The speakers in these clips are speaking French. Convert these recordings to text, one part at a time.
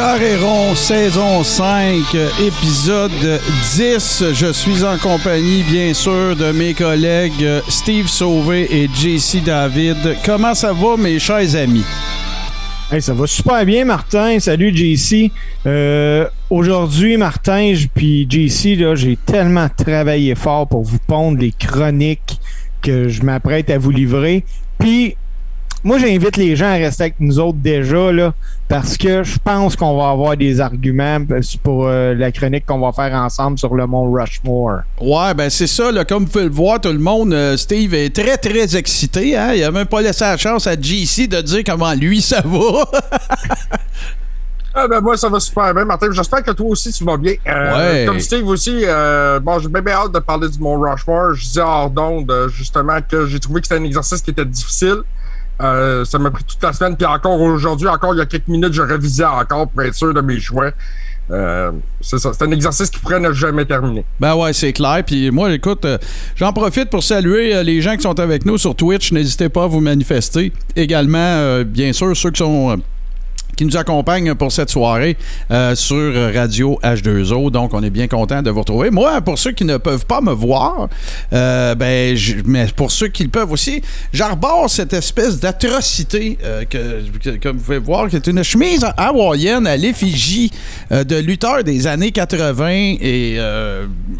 Rond, saison 5, épisode 10. Je suis en compagnie, bien sûr, de mes collègues Steve Sauvé et JC David. Comment ça va, mes chers amis? Hey, ça va super bien, Martin. Salut, JC. Euh, Aujourd'hui, Martin puis JC, j'ai tellement travaillé fort pour vous pondre les chroniques que je m'apprête à vous livrer. Puis, moi, j'invite les gens à rester avec nous autres déjà, là, parce que je pense qu'on va avoir des arguments pour euh, la chronique qu'on va faire ensemble sur le mont Rushmore. Ouais, ben c'est ça, là, comme vous pouvez le voir, tout le monde, euh, Steve est très, très excité. Hein? Il a même pas laissé la chance à JC de dire comment lui ça va. Ah ben moi ça va super bien Martin, j'espère que toi aussi tu vas bien. Euh, Ouais. Comme Steve aussi, euh, bon j'ai bien, hâte de parler du Mont Rushmore. Je disais hors d'onde euh, justement que j'ai trouvé que c'était un exercice qui était difficile. Euh, ça m'a pris toute la semaine, puis encore aujourd'hui, encore il y a quelques minutes, je révisais encore pour être sûr de mes choix. Euh, c'est ça, c'est un exercice qui pourrait ne jamais terminer. Ben ouais, c'est clair. Puis moi, écoute, euh, j'en profite pour saluer les gens qui sont avec nous sur Twitch. N'hésitez pas à vous manifester. Également, bien sûr, ceux qui sont. Qui nous accompagnent pour cette soirée euh, sur Radio H2O. Donc, on est bien content de vous retrouver. Moi, pour ceux qui ne peuvent pas me voir, euh, ben, mais pour ceux qui le peuvent aussi, j'arbore cette espèce d'atrocité euh, que, vous pouvez voir, qui est une chemise hawaïenne à l'effigie euh, de lutteurs des années 80 et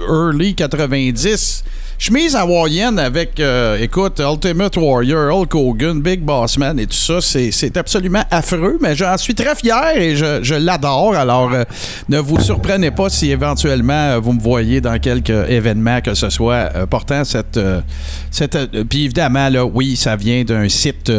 early 90. Chemise hawaïenne avec, euh, écoute, Ultimate Warrior, Hulk Hogan, Big Boss Man et tout ça, c'est absolument affreux, mais j'en suis très fier et je, je l'adore. Alors, euh, ne vous surprenez pas si éventuellement euh, vous me voyez dans quelques événements que ce soit euh, portant cette... euh, cette euh, Puis évidemment, là, oui, ça vient d'un site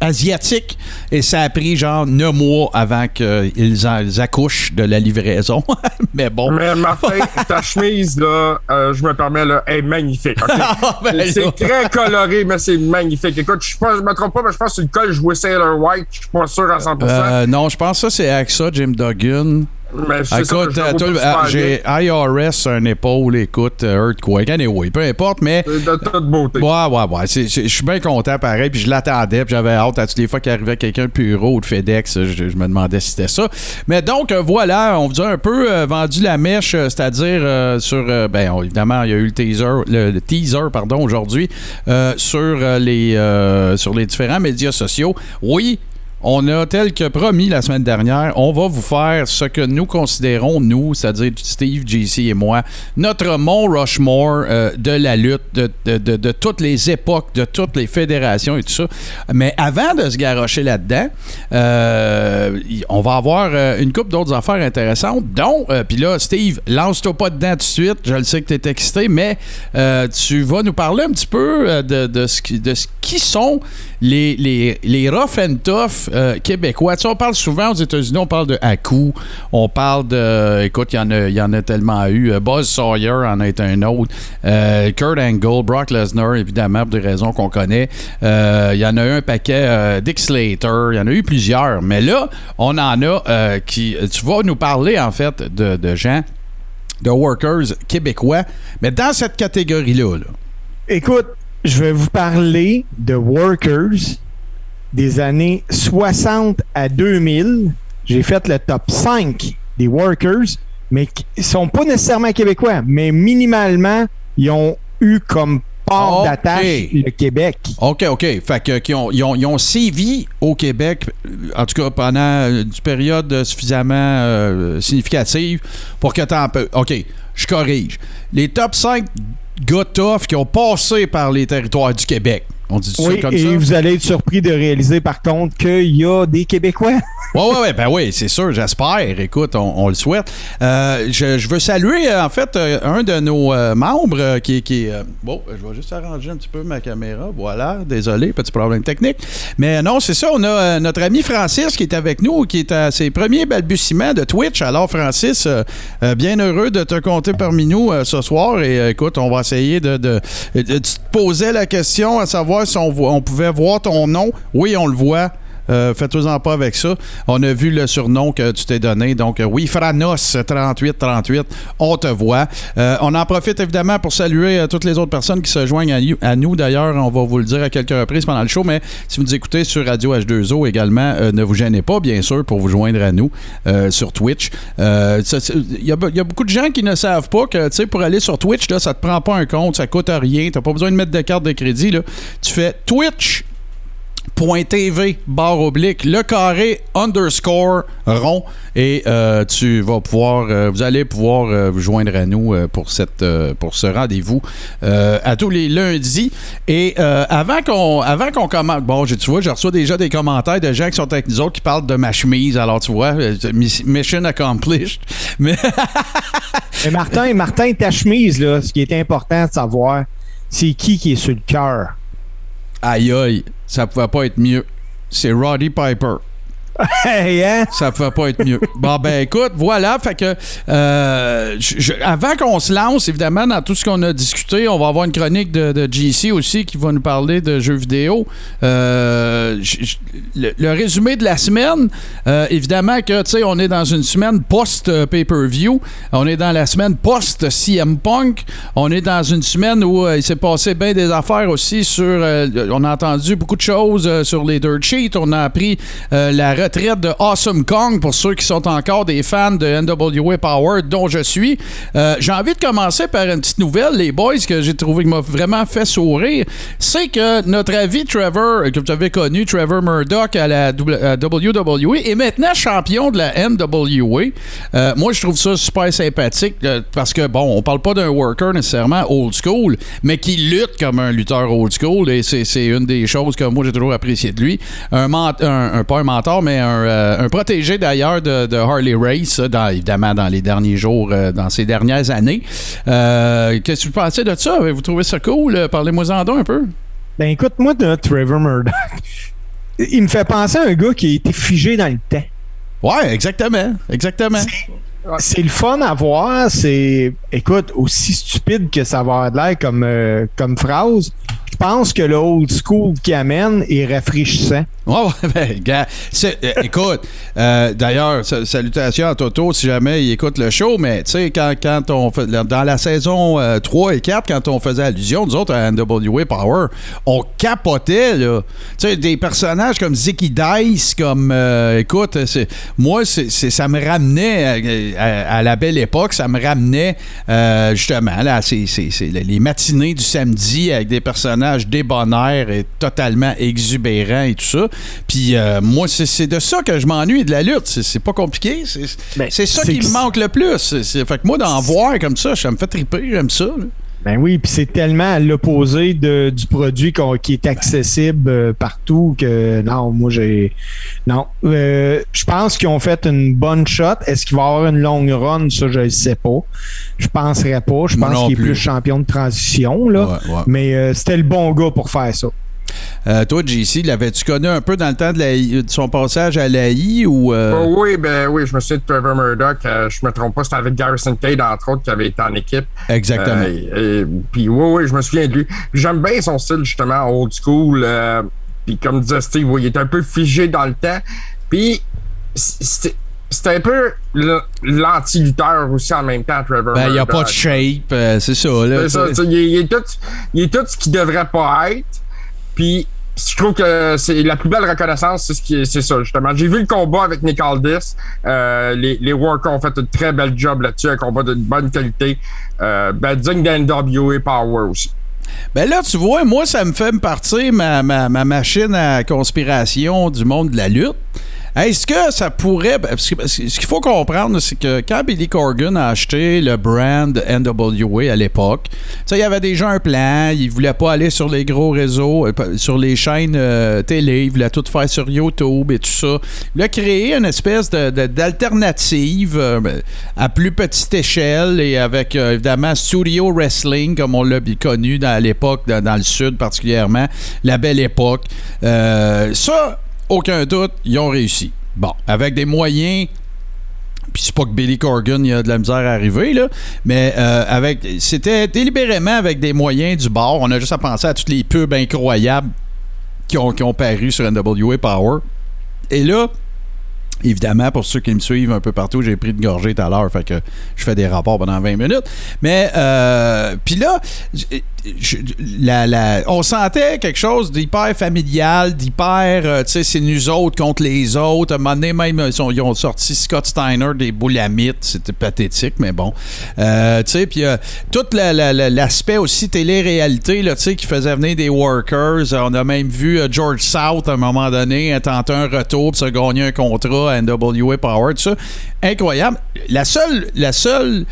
asiatique et ça a pris genre neuf mois avant qu'ils en- ils accouchent de la livraison. mais bon. Mais Martin, ta chemise là, je me permets là, est magnifique. Ah, ben c'est très coloré, mais c'est magnifique. Écoute, je je me trompe pas, mais je pense que c'est le col joué Sailor White. Je suis pas sûr à 100%. Euh, non, je pense que ça, c'est AXA, Jim Duggan. Écoute, euh, euh, j'ai. IRS un épaule, écoute, euh, Earthquake, anyway, peu importe, mais. De toute beauté. Ouais, ouais, ouais. Je suis bien content, pareil. Puis je l'attendais. Puis j'avais hâte à toutes les fois qu'il arrivait quelqu'un de Puro ou de FedEx. Je, me demandais si c'était ça. Mais donc, euh, voilà, on vous a un peu euh, vendu la mèche, c'est-à-dire euh, sur. ben, on- évidemment, il y a eu le teaser, le, le teaser, pardon, aujourd'hui, sur, les, sur les différents médias sociaux. Oui, on a, tel que promis la semaine dernière, on va vous faire ce que nous considérons, nous, c'est-à-dire Steve, JC et moi, notre Mont Rushmore euh, de la lutte, de, toutes les époques, de toutes les fédérations et tout ça. Mais avant de se garrocher là-dedans, euh, on va avoir euh, une couple d'autres affaires intéressantes, dont, euh, puis là, Steve, lance-toi pas dedans tout de suite, je le sais que tu es excité, mais tu vas nous parler un petit peu de, de ce, qui, de ce qui sont les, les, les rough and tough euh, québécois. Tu sais, on parle souvent aux États-Unis, on parle de Haku, on parle de. Écoute, il y, en a- y en a tellement eu. Euh, Buzz Sawyer en est un autre. Euh, Kurt Angle, Brock Lesnar, évidemment, pour des raisons qu'on connaît. Il y en a eu un paquet. Dick Slater, il y en a eu plusieurs. Mais là, on en a qui. Tu vas nous parler, en fait, de, de gens, de workers québécois. Mais dans cette catégorie-là, là, Écoute, je vais vous parler de workers des années 60 à 2000. J'ai fait le top 5 des workers, mais qui sont pas nécessairement québécois, mais minimalement, ils ont eu comme port d'attache le Québec. OK, OK. Fait que, qu'ils ont, ils, ont, ils ont sévi au Québec, en tout cas pendant une période suffisamment euh, significative pour que t'en peux. OK, je corrige. Les top 5 gars tough qui ont passé par les territoires du Québec. On dit oui, ça comme et ça? vous allez être surpris de réaliser par contre qu'il y a des Québécois. Oui, oui, oui, ben oui, c'est sûr, j'espère. Écoute, on, on le souhaite. Euh, je, je veux saluer, euh, en fait, euh, un de nos euh, membres qui, qui est. euh, bon, je vais juste arranger un petit peu ma caméra. Voilà, désolé, petit problème technique. Mais non, c'est ça, on a notre ami Francis qui est avec nous, qui est à ses premiers balbutiements de Twitch. Alors, Francis, bien heureux de te compter parmi nous ce soir. Et écoute, on va essayer de. de, de- de te poser la question à savoir si on, pouvait voir ton nom. Oui, on le voit. Euh, Faites-en pas avec ça. On a vu le surnom que tu t'es donné. Donc, euh, oui, Franos 3838, on te voit. Euh, on en profite évidemment pour saluer euh, toutes les autres personnes qui se joignent à, nous. D'ailleurs, on va vous le dire à quelques reprises pendant le show, mais si vous nous écoutez sur Radio H2O également, ne vous gênez pas, bien sûr, pour vous joindre à nous sur Twitch. Il y, y a beaucoup de gens qui ne savent pas que, tu sais, pour aller sur Twitch, là, ça te prend pas un compte, ça coûte rien, t'as pas besoin de mettre de carte de crédit. Là. Tu fais Twitch .tv barre oblique le carré underscore rond. Et euh, tu vas pouvoir euh, vous allez pouvoir euh, vous joindre à nous pour cette pour ce rendez-vous à tous les lundis. Et avant qu'on avant qu'on commence bon tu vois je reçois déjà des commentaires de gens qui sont avec nous autres qui parlent de ma chemise. Alors tu vois miss- mission accomplished. Mais Mais Martin, Martin, ta chemise, là, ce qui est important de savoir, c'est qui qui est sur le cœur. Aïe aïe ça pouvait pas être mieux. C'est Roddy Piper Hey, hein? Ça pas être mieux. Bon, ben écoute, voilà. Fait que euh, avant qu'on se lance, évidemment, dans tout ce qu'on a discuté, on va avoir une chronique de, de GC aussi qui va nous parler de jeux vidéo. Euh, le, résumé de la semaine, euh, évidemment que, tu sais, on est dans une semaine post-pay-per-view. On est dans la semaine post-CM Punk. On est dans une semaine où il s'est passé bien des affaires aussi sur... on a entendu beaucoup de choses sur les dirt sheets. On a appris la retraite de Awesome Kong pour ceux qui sont encore des fans de NWA Power, dont je suis. Euh, J'ai envie de commencer par une petite nouvelle, les boys, que j'ai trouvé qui m'a vraiment fait sourire. C'est que notre ami Trevor, euh, que vous avez connu, Trevor Murdoch à la WWE, est maintenant champion de la NWA. Euh, moi, je trouve ça super sympathique parce que, bon, on parle pas d'un worker nécessairement old school, mais qui lutte comme un lutteur old school et c'est une des choses que moi j'ai toujours apprécié de lui. Un, un- pas un mentor, mais un, euh, un protégé d'ailleurs de, de Harley Race, dans- évidemment dans les derniers jours, euh, dans ces dernières années. Euh, Qu'est-ce que vous pensez de ça? Avez-vous trouvé ça cool? Parlez-moi-en un peu. Ben écoute, moi, de Trevor Murdoch, il me fait penser à un gars qui a été figé dans le temps. Ouais, exactement. Exactement. C'est le fun à voir. C'est, écoute, aussi stupide que ça va avoir de l'air comme, euh, comme phrase. Pense que le old school qui amène est rafraîchissant. Ouais, ben, gars, euh, écoute, euh, d'ailleurs, sa- salutations à Toto si jamais il écoute le show, mais tu sais, quand, quand on fait, dans la saison euh, 3 et 4, quand on faisait allusion, nous autres, à NWA Power, on capotait, là. Tu sais, des personnages comme Zicky Dice, comme, euh, écoute, moi, ça me ramenait à, la belle époque, ça me ramenait euh, justement, là, les matinées du samedi avec des personnages débonnaires et totalement exubérants et tout ça. Puis euh, moi, c'est, c'est de ça que je m'ennuie de la lutte. C'est, pas compliqué. C'est, Ben, c'est ça qui me manque le plus. C'est, c'est- fait que moi, d'en voir comme ça, ça me fait triper, j'aime ça. là. Ben oui, puis c'est tellement à l'opposé de- du produit qui est accessible euh, partout que non, moi j'ai. Non. Euh, je pense qu'ils ont fait une bonne shot. Est-ce qu'il va y avoir une longue run? Ça, je ne sais pas. Je penserais pas. Je pense qu'il est plus. plus champion de transition. Là. Ouais, ouais. Mais euh, c'était le bon gars pour faire ça. Euh, toi, JC, l'avais-tu connu un peu dans le temps de, la- de son passage à l'AI ou. euh, Oh, oui, ben oui, je me souviens de Trevor Murdoch. euh, je me trompe pas, c'était avec Garrison Cade, entre autres, qui avait été en équipe. Exactement. Euh, et- puis oui, oui, je me souviens de lui. J'aime bien son style, justement, old school. puis comme disait Steve, oui, il est un peu figé dans le temps. Puis c'était c'était un peu l'anti-lutteur aussi en même temps, Trevor Ben, il n'y a pas de shape, euh, c'est ça. Là, C'est il est tout, il est tout ce qu'il devrait pas être. Puis je trouve que c'est la plus belle reconnaissance, c'est ça justement. J'ai vu le combat avec Nick Aldis. Euh, les, les Workers ont fait un très bel job là-dessus, un combat de bonne qualité. Euh, ben, digne d'NWA Power aussi. Ben là, tu vois, moi, ça me fait me partir ma machine à conspiration du monde de la lutte. Est-ce que ça pourrait. Que, ce qu'il faut comprendre, c'est que quand Billy Corgan a acheté le brand NWA à l'époque, il y avait déjà un plan. Il voulait pas aller sur les gros réseaux, euh, sur les chaînes euh, télé. Il voulait tout faire sur YouTube et tout ça. Il voulait créer une espèce de, de- d'alternative euh, à plus petite échelle et avec évidemment Studio Wrestling, comme on l'a connu à l'époque, dans, dans le Sud particulièrement, la belle époque. Ça, aucun doute, ils ont réussi. Bon, avec des moyens. Puis c'est pas que Billy Corgan il a de la misère à arriver, là, mais euh, avec c'était délibérément avec des moyens du bord. On a juste à penser à toutes les pubs incroyables qui ont, qui ont paru sur NWA Power. Et là, évidemment, pour ceux qui me suivent un peu partout, j'ai pris de gorgée tout à l'heure, fait que je fais des rapports pendant 20 minutes. Mais, euh, puis là, la- on sentait quelque chose d'hyper familial, d'hyper, euh, tu sais, c'est nous autres contre les autres. À un moment donné, même, ils, ont sorti Scott Steiner des boulamites. C'était pathétique, mais bon. Euh, tu sais, puis euh, tout la- la- la- l'aspect aussi télé-réalité, tu sais, qui faisait venir des workers. On a même vu George South, à un moment donné, tenter un retour, puis se gagner un contrat à NWA Power, tout ça. Incroyable. La seule, la seule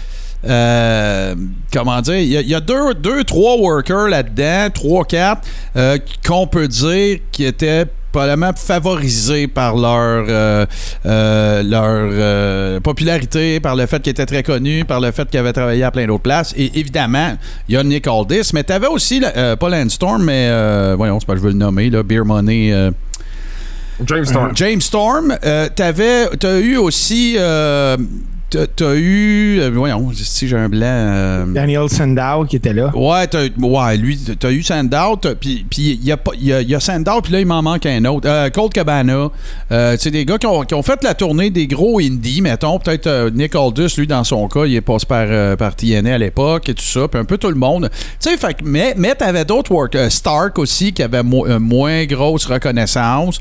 euh, comment dire, il y a, il y a deux, deux, trois workers là-dedans, trois, quatre, euh, qu'on peut dire qui étaient probablement favorisés par leur, euh, euh, leur euh, popularité, par le fait qu'ils étaient très connus, par le fait qu'ils avaient travaillé à plein d'autres places. Et évidemment, il y a Nick Aldis, mais tu avais aussi, pas Landstorm, mais euh, voyons, c'est pas que je veux le nommer, là, Beer Money. James Storm. James Storm, t'avais, t'as eu aussi, t'as, eu, euh, voyons, si j'ai un blanc. euh, Daniel Sandow qui était là. Ouais, t'as, ouais, lui, t'as eu Sandow, puis il y a, y a, y a Sandow, puis là, il m'en manque un autre. Euh, Colt Cabana. C'est des gars qui ont, qui ont fait la tournée des gros indies, mettons. Peut-être Nick Aldis, lui, dans son cas, il est passé par, par TNA à l'époque et tout ça, puis un peu tout le monde. Tu sais, mais, mais t'avais d'autres work. Stark aussi, qui avait mo- moins grosse reconnaissance.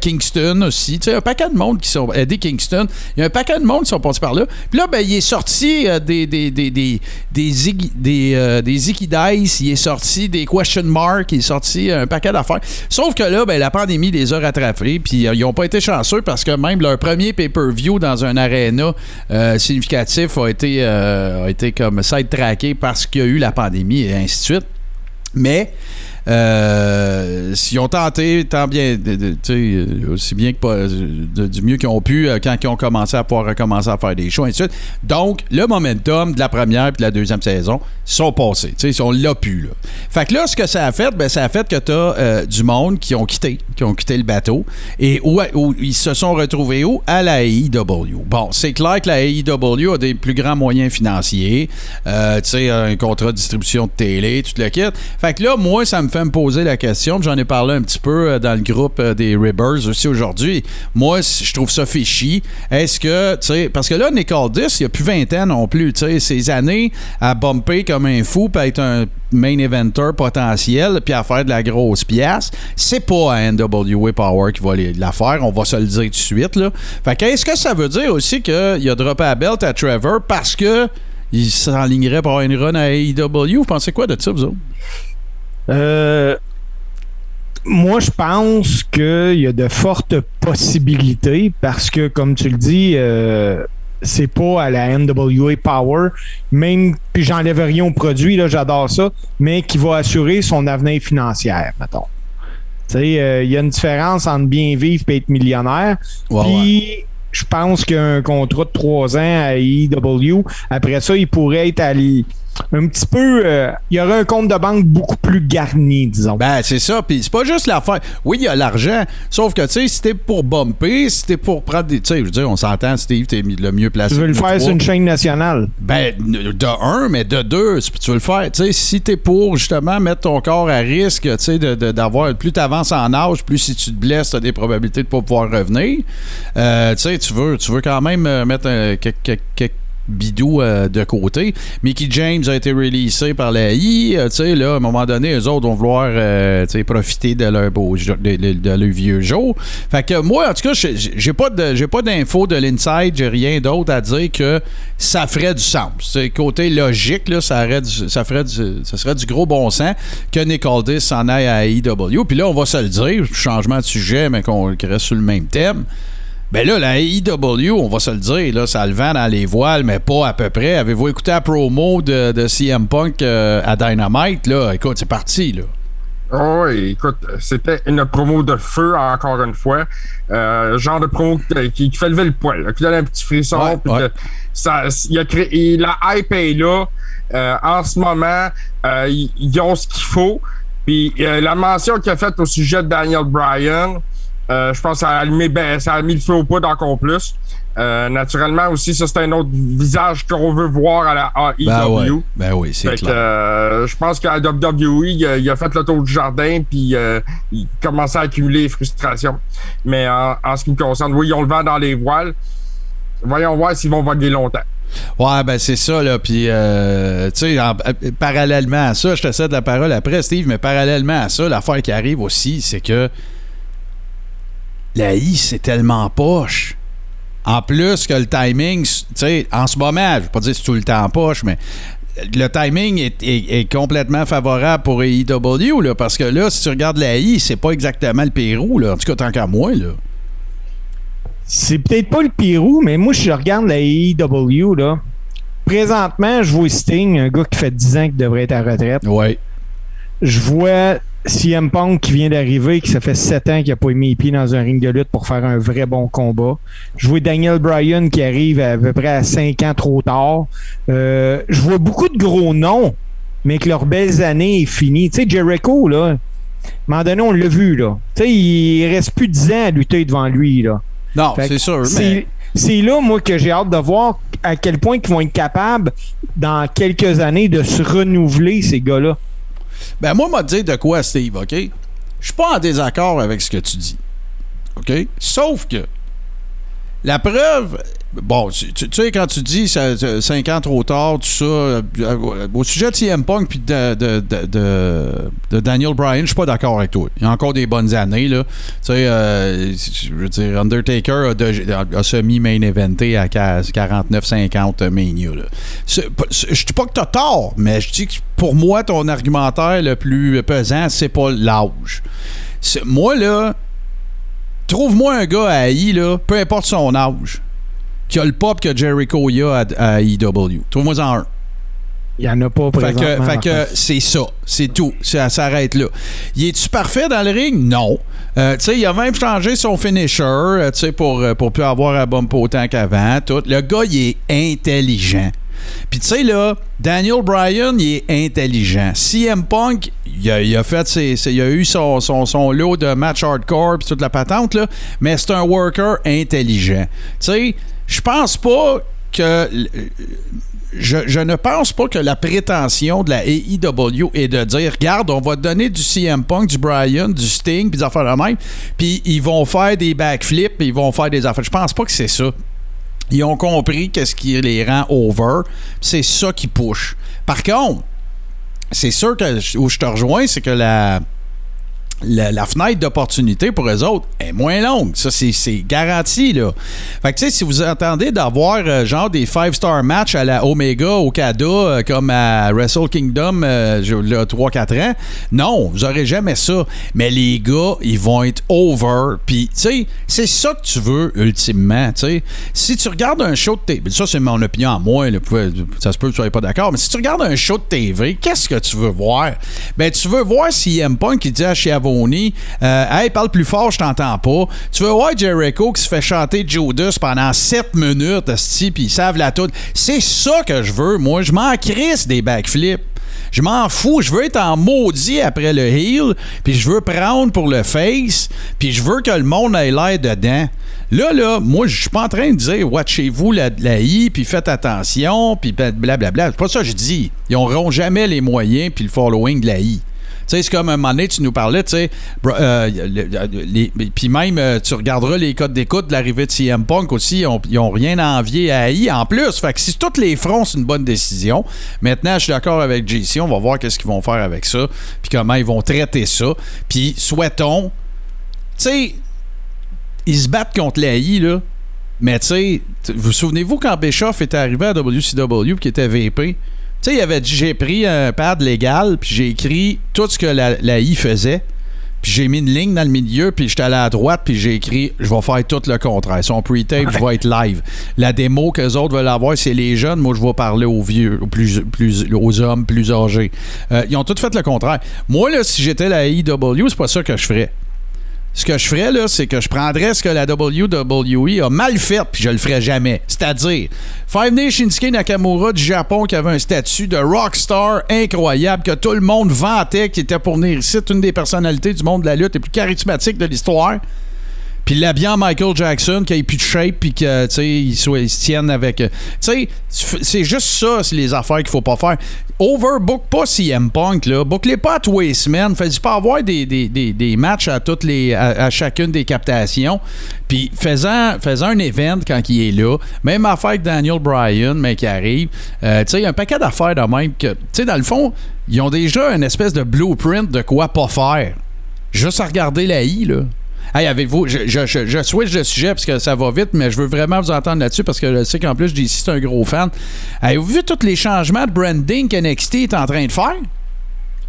Kingston aussi. Tu sais, un paquet de monde qui sont. Eddie Kingston. Il y a un paquet de monde qui sont passés là. Puis là, ben, il est sorti euh, des, des, des, des, des, des, euh, des il est sorti des Question Mark, il est sorti un paquet d'affaires. Sauf que là, ben, la pandémie les a rattrapés, puis euh, ils n'ont pas été chanceux parce que même leur premier pay-per-view dans un aréna euh, significatif a été, euh, a été comme side-tracké parce qu'il y a eu la pandémie et ainsi de suite. Mais euh, s'ils ont tenté tant bien, euh, aussi bien que pas, euh, du mieux qu'ils ont pu euh, quand ils ont commencé à pouvoir recommencer à faire des shows, et ainsi. Donc, le momentum de la première et de la deuxième saison sont passés. On l'a pu. Là. Fait que là, ce que ça a fait, ben, ça a fait que tu as du monde qui ont quitté, qui ont quitté le bateau et où, où ils se sont retrouvés où? À la AEW. Bon, c'est clair que la AEW a des plus grands moyens financiers. Tu sais, un contrat de distribution de télé, tout le kit. Fait que là, moi, ça me fait me poser la question. J'en ai parlé un petit peu euh, dans le groupe euh, des Ribbers aussi aujourd'hui. Moi, je trouve ça fichi. Est-ce que, tu sais, parce que là, Nick Aldis, il a plus 20 ans non plus. Tu sais, ses années à bumper comme un fou, puis à être un main eventer potentiel, puis à faire de la grosse pièce, c'est pas à NWA Power qui va la faire. On va se le dire tout de suite. Là. Fait que est-ce que ça veut dire aussi qu'il a droppé la belt à Trevor parce que il s'enlignerait pour avoir une run à AEW? Vous pensez quoi de ça, vous? Euh, moi, je pense qu'il y a de fortes possibilités parce que, comme tu le dis, euh, c'est pas à la NWA Power, même, puis j'enlève rien au produit, là, j'adore ça, mais qui va assurer son avenir financier, mettons. Tu sais, euh, il y a une différence entre bien vivre et être millionnaire. Puis, je pense qu'un contrat de trois ans à EW, après ça, il pourrait être à un petit peu. euh, il y aurait un compte de banque beaucoup plus garni, disons. Ben, c'est ça. Puis c'est pas juste l'affaire. Oui, il y a l'argent. Sauf que, tu sais, si t'es pour bumper, si t'es pour prendre des. Tu sais, je veux dire, on s'entend, Steve, t'es le mieux placé. tu veux le faire sur une chaîne nationale. Ben, de un, mais de deux, tu veux le faire. Tu sais, si t'es pour justement mettre ton corps à risque, tu sais, de- de- d'avoir. plus t'avances en âge, plus si tu te blesses, t'as des probabilités de pas pouvoir revenir. Euh, tu sais, tu veux, tu veux quand même euh, mettre un- quelques, quelques- quelques bidou euh, de côté. Mickey James a été releasé par la I. euh, tu sais, là, à un moment donné, eux autres vont vouloir euh, profiter de leur, beau, de, de- leur vieux jour. Fait que moi, en tout cas, j'ai pas pas d'infos de l'inside, j'ai rien d'autre à dire que ça ferait du sens. C'est côté logique, là, ça, ça, ferait du- ça serait du gros bon sens que Nick Aldis s'en aille à AEW. Puis là, on va se le dire, changement de sujet, mais qu'on reste sur le même thème. Ben là, la AEW, on va se le dire, là, ça le vend dans les voiles, mais pas à peu près. Avez-vous écouté la promo de, de CM Punk euh, à Dynamite? Là, écoute, c'est parti, là. Oh, oui, écoute, c'était une promo de feu, encore une fois. Euh, genre de promo qui, qui fait lever le poil, là, qui donne un petit frisson. Ouais, puis ouais. que ça, il a créé, la hype est là. Euh, en ce moment, ils, ont ce qu'il faut. Puis la mention qu'il a faite au sujet de Daniel Bryan, je pense que ça a, allumé, ben, ça a mis le feu au poudre encore plus. Euh, naturellement aussi, ça c'est un autre visage qu'on veut voir à la AEW. Ben oui, ben oui c'est clair. euh, je pense qu'à WWE, il a, il a fait le tour du jardin, puis euh, il commençait à accumuler les frustrations. Mais en, en ce qui me concerne, oui, ils ont le vent dans les voiles. Voyons voir s'ils vont voguer longtemps. Ouais, ben c'est ça, là. Puis, euh, tu sais, en- euh, parallèlement à ça, je te cède la parole après, Steve, mais parallèlement à ça, l'affaire qui arrive aussi, c'est que la I, c'est tellement poche. En plus que le timing, tu sais, en ce moment, je vais pas dire que c'est tout le temps poche, mais le timing est, est- est complètement favorable pour AEW, là, parce que là, si tu regardes la I, c'est pas exactement le Pérou, là. En tout cas, tant qu'à moi, là. C'est peut-être pas le Pirou, mais moi, je regarde la AEW, là. Présentement, je vois Sting, un gars qui fait 10 ans qu'il devrait être à la retraite. Ouais. Je vois CM Punk qui vient d'arriver, qui ça fait 7 ans qu'il n'a pas mis les pieds dans un ring de lutte pour faire un vrai bon combat. Je vois Daniel Bryan qui arrive à, peu près à 5 ans trop tard. Euh, je vois beaucoup de gros noms, mais que leur belles années est finie. Tu sais, Jericho, là, à un moment donné, on l'a vu, là. Tu sais, il reste plus de 10 ans à lutter devant lui, là. Non, c'est sûr, mais. C'est là, moi, que j'ai hâte de voir à quel point ils vont être capables, dans quelques années, de se renouveler, ces gars-là. Ben, moi, m'a dit de quoi, Steve, OK? Je suis pas en désaccord avec ce que tu dis. OK? Sauf que la preuve. Bon, tu, sais, quand tu dis 5 ans trop tard, tout ça, euh, euh, au sujet de CM Punk puis de, de, de, Daniel Bryan, je suis pas d'accord avec toi. Il y a encore des bonnes années, là. Tu sais, euh, je veux dire, Undertaker a, de- semi-main eventé à 49-50 Mania, là. Je dis pas que t'as tort, mais je dis que pour moi, ton argumentaire le plus pesant, c'est pas l'âge. Moi, là, trouve-moi un gars à AI, là, peu importe son âge, qui a le pop que Jericho y a à, à EW. Trouve-moi-en un. Il n'y en a pas Fait présentement. que, fait que c'est ça. C'est tout. Ça s'arrête là. Il est-tu parfait dans le ring? Non. Euh, tu sais, il a même changé son finisher, euh, tu sais, pour, euh, pour plus avoir à bump autant qu'avant. Tout. Le gars, il est intelligent. Puis tu sais, là, Daniel Bryan, il est intelligent. CM Punk, il a, il a fait ses, ses- il a eu son, son, son lot de match hardcore puis toute la patente, là, mais c'est un worker intelligent. Tu sais, je pense pas que je, ne pense pas que la prétention de la AEW est de dire regarde, on va te donner du CM Punk, du Brian, du Sting, puis des affaires de même, puis ils vont faire des backflips, puis ils vont faire des affaires. Je pense pas que c'est ça. Ils ont compris qu'est-ce qui les rend over, c'est ça qui push. Par contre, c'est sûr que où je te rejoins, c'est que la, la, fenêtre d'opportunité pour eux autres est moins longue. Ça, c'est, garanti, là. Fait que, tu sais, si vous entendez d'avoir euh, genre des five-star matchs à la Omega, au Cada, euh, comme à Wrestle Kingdom, euh, je- là, 3-4 ans, non, vous aurez jamais ça. Mais les gars, ils vont être over. Puis, tu sais, c'est ça que tu veux, ultimement, tu sais. Si tu regardes un show de TV, ça, c'est mon opinion à moi, ça se peut que tu sois pas d'accord, mais si tu regardes un show de TV, qu'est-ce que tu veux voir? Ben, tu veux voir CM Punk qui dit à Euh, Hey, parle plus fort, je t'entends pas. Tu veux voir Jericho qui se fait chanter Judas pendant 7 minutes, puis ils savent la toute. C'est ça que je veux, moi. Je m'en crisse des backflips. Je m'en fous, je veux être en maudit après le heel, puis je veux prendre pour le face, puis je veux que le monde ait l'air dedans. Là, là, moi, je suis pas en train de dire watchez-vous la, la I, puis faites attention, puis blablabla. C'est pas ça que je dis. Ils n'auront jamais les moyens puis le following de la I. Sais, c'est comme un moment donné, tu nous parlais, tu sais, euh, puis même, euh, tu regarderas les codes d'écoute de l'arrivée de CM Punk aussi, ils ont, ils ont rien à envier à AI en plus. Fait que si tous les fronts, c'est une bonne décision. Maintenant, je suis d'accord avec JC, on va voir qu'est-ce qu'ils vont faire avec ça, puis comment ils vont traiter ça. Puis souhaitons, tu sais, ils se battent contre l'AI, là. Mais tu sais, vous souvenez-vous quand Bischoff était arrivé à WCW qui était VP? Tu sais, il avait dit j'ai pris un pad légal, puis j'ai écrit tout ce que la, I faisait. Puis j'ai mis une ligne dans le milieu, puis j'étais allé à droite, puis j'ai écrit je vais faire tout le contraire. Son pre-tape, je vais être live. La démo que les autres veulent avoir, c'est les jeunes. Moi, je vais parler aux vieux, aux, plus, aux hommes plus âgés. Euh, ils ont tout fait le contraire. Moi, là, si j'étais la IW, c'est pas ça que je ferais. Ce que je ferais, là, c'est que je prendrais ce que la WWE a mal fait, puis je le ferais jamais. C'est-à-dire, Five Nation Shinsuke Nakamura du Japon qui avait un statut de rockstar incroyable, que tout le monde vantait, qui était pour venir une des personnalités du monde de la lutte les plus charismatiques de l'histoire. Puis l'habillant Michael Jackson, qui a plus de shape, puis que, tu se tienne avec. euh, Tu sais, c'est juste ça, c'est les affaires qu'il faut pas faire. Overbook pas CM Punk, là. Book-les pas à tous les semaines. Fais-y pas avoir des, des, des, des matchs à toutes les à, chacune des captations? Puis faisant, faisant un event quand il est là. Même affaire avec Daniel Bryan, mais qui arrive. Euh, tu sais, un paquet d'affaires de même que. Tu sais, dans le fond, ils ont déjà une espèce de blueprint de quoi pas faire. Juste à regarder la I, là. Hey, avez-vous. Je, je, je, switch de sujet parce que ça va vite, mais je veux vraiment vous entendre là-dessus parce que je sais qu'en plus, JC, c'est un gros fan. Avez-vous vu tous les changements de branding que NXT est en train de faire?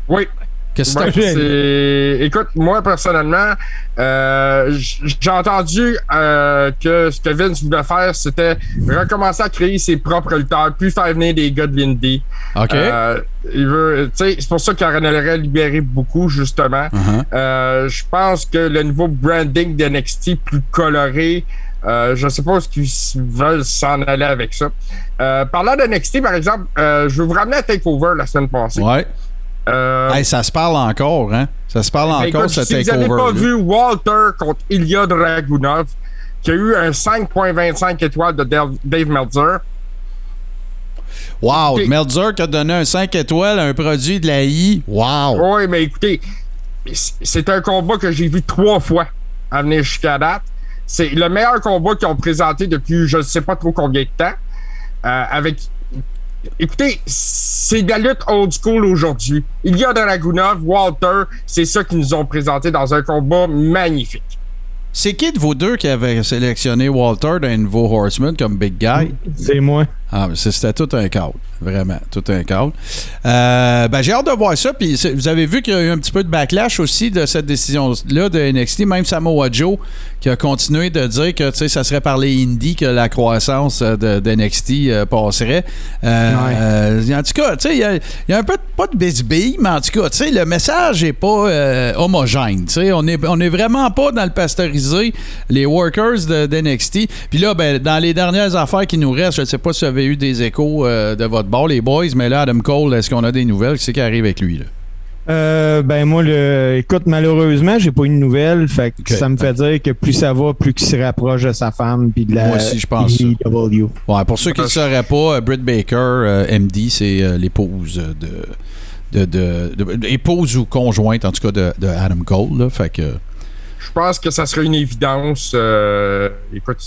Oui. Qu'est-ce que Ouais, Écoute, moi personnellement, euh, j'ai entendu euh, que ce que Vince voulait faire, c'était recommencer à créer ses propres lutteurs, puis faire venir des gars de l'indie. OK. Euh, il veut, c'est pour ça qu'il en aurait libéré beaucoup justement. Uh-huh. Je pense que le nouveau branding de NXT plus coloré, euh, je sais pas ce qu'ils veulent s'en aller avec ça. Euh, parlant de NXT, par exemple, euh, je vais vous ramener à Takeover la semaine passée. Ouais. Euh, Hey, ça se parle encore, hein? Ça se parle ben, encore, écoute, ce si vous n'avez pas vu Walter contre Ilya Dragunov, qui a eu un 5.25 étoiles de Dave Dave Meltzer, Wow, Ok. Meltzer qui a donné un 5 étoiles à un produit de la I. Wow. Oui, mais écoutez, c'est un combat que j'ai vu trois fois à venir jusqu'à date. C'est le meilleur combat qu'ils ont présenté depuis je ne sais pas trop combien de temps. Euh, avec. Écoutez, c'est de la lutte old school aujourd'hui. Il y a Dragunov, Walter, c'est ça qu'ils nous ont présenté dans un combat magnifique. C'est qui de vous deux qui avait sélectionné Walter d'un nouveau Horseman comme Big Guy? C'est moi. Ah, mais c'était tout un cadre. Vraiment, tout un cadre. Euh, ben, j'ai hâte de voir ça. Puis vous avez vu qu'il y a eu un petit peu de backlash aussi de cette décision-là de NXT. Même Samoa Joe qui a continué de dire que ça serait par les indies que la croissance euh, de, de NXT euh, passerait. Euh, Ouais. euh, en tout cas, il y a, il y a un peu de, pas de bisbille, mais en tout cas, le message n'est pas homogène. On est, on est vraiment pas dans le pasteuriser les workers de, de NXT. Puis là, ben, dans les dernières affaires qui nous restent, je ne sais pas si vous avez eu des échos de votre bord, les boys, mais là, Adam Cole, est-ce qu'on a des nouvelles? Qu'est-ce qui arrive avec lui? Là? Euh, ben moi, le, écoute, malheureusement, j'ai pas eu de nouvelles. Fait que ça me fait dire que plus ça va, plus qu'il se rapproche de sa femme puis de la Moi aussi, je pense. EW. Ouais, pour ceux qui ne le sauraient pas, euh, Britt Baker, euh, MD, c'est euh, l'épouse de, de, de, de- de- épouse ou conjointe, en tout cas, de, de Adam Cole. Là, fait que. Je pense que ça serait une évidence. euh, écoute,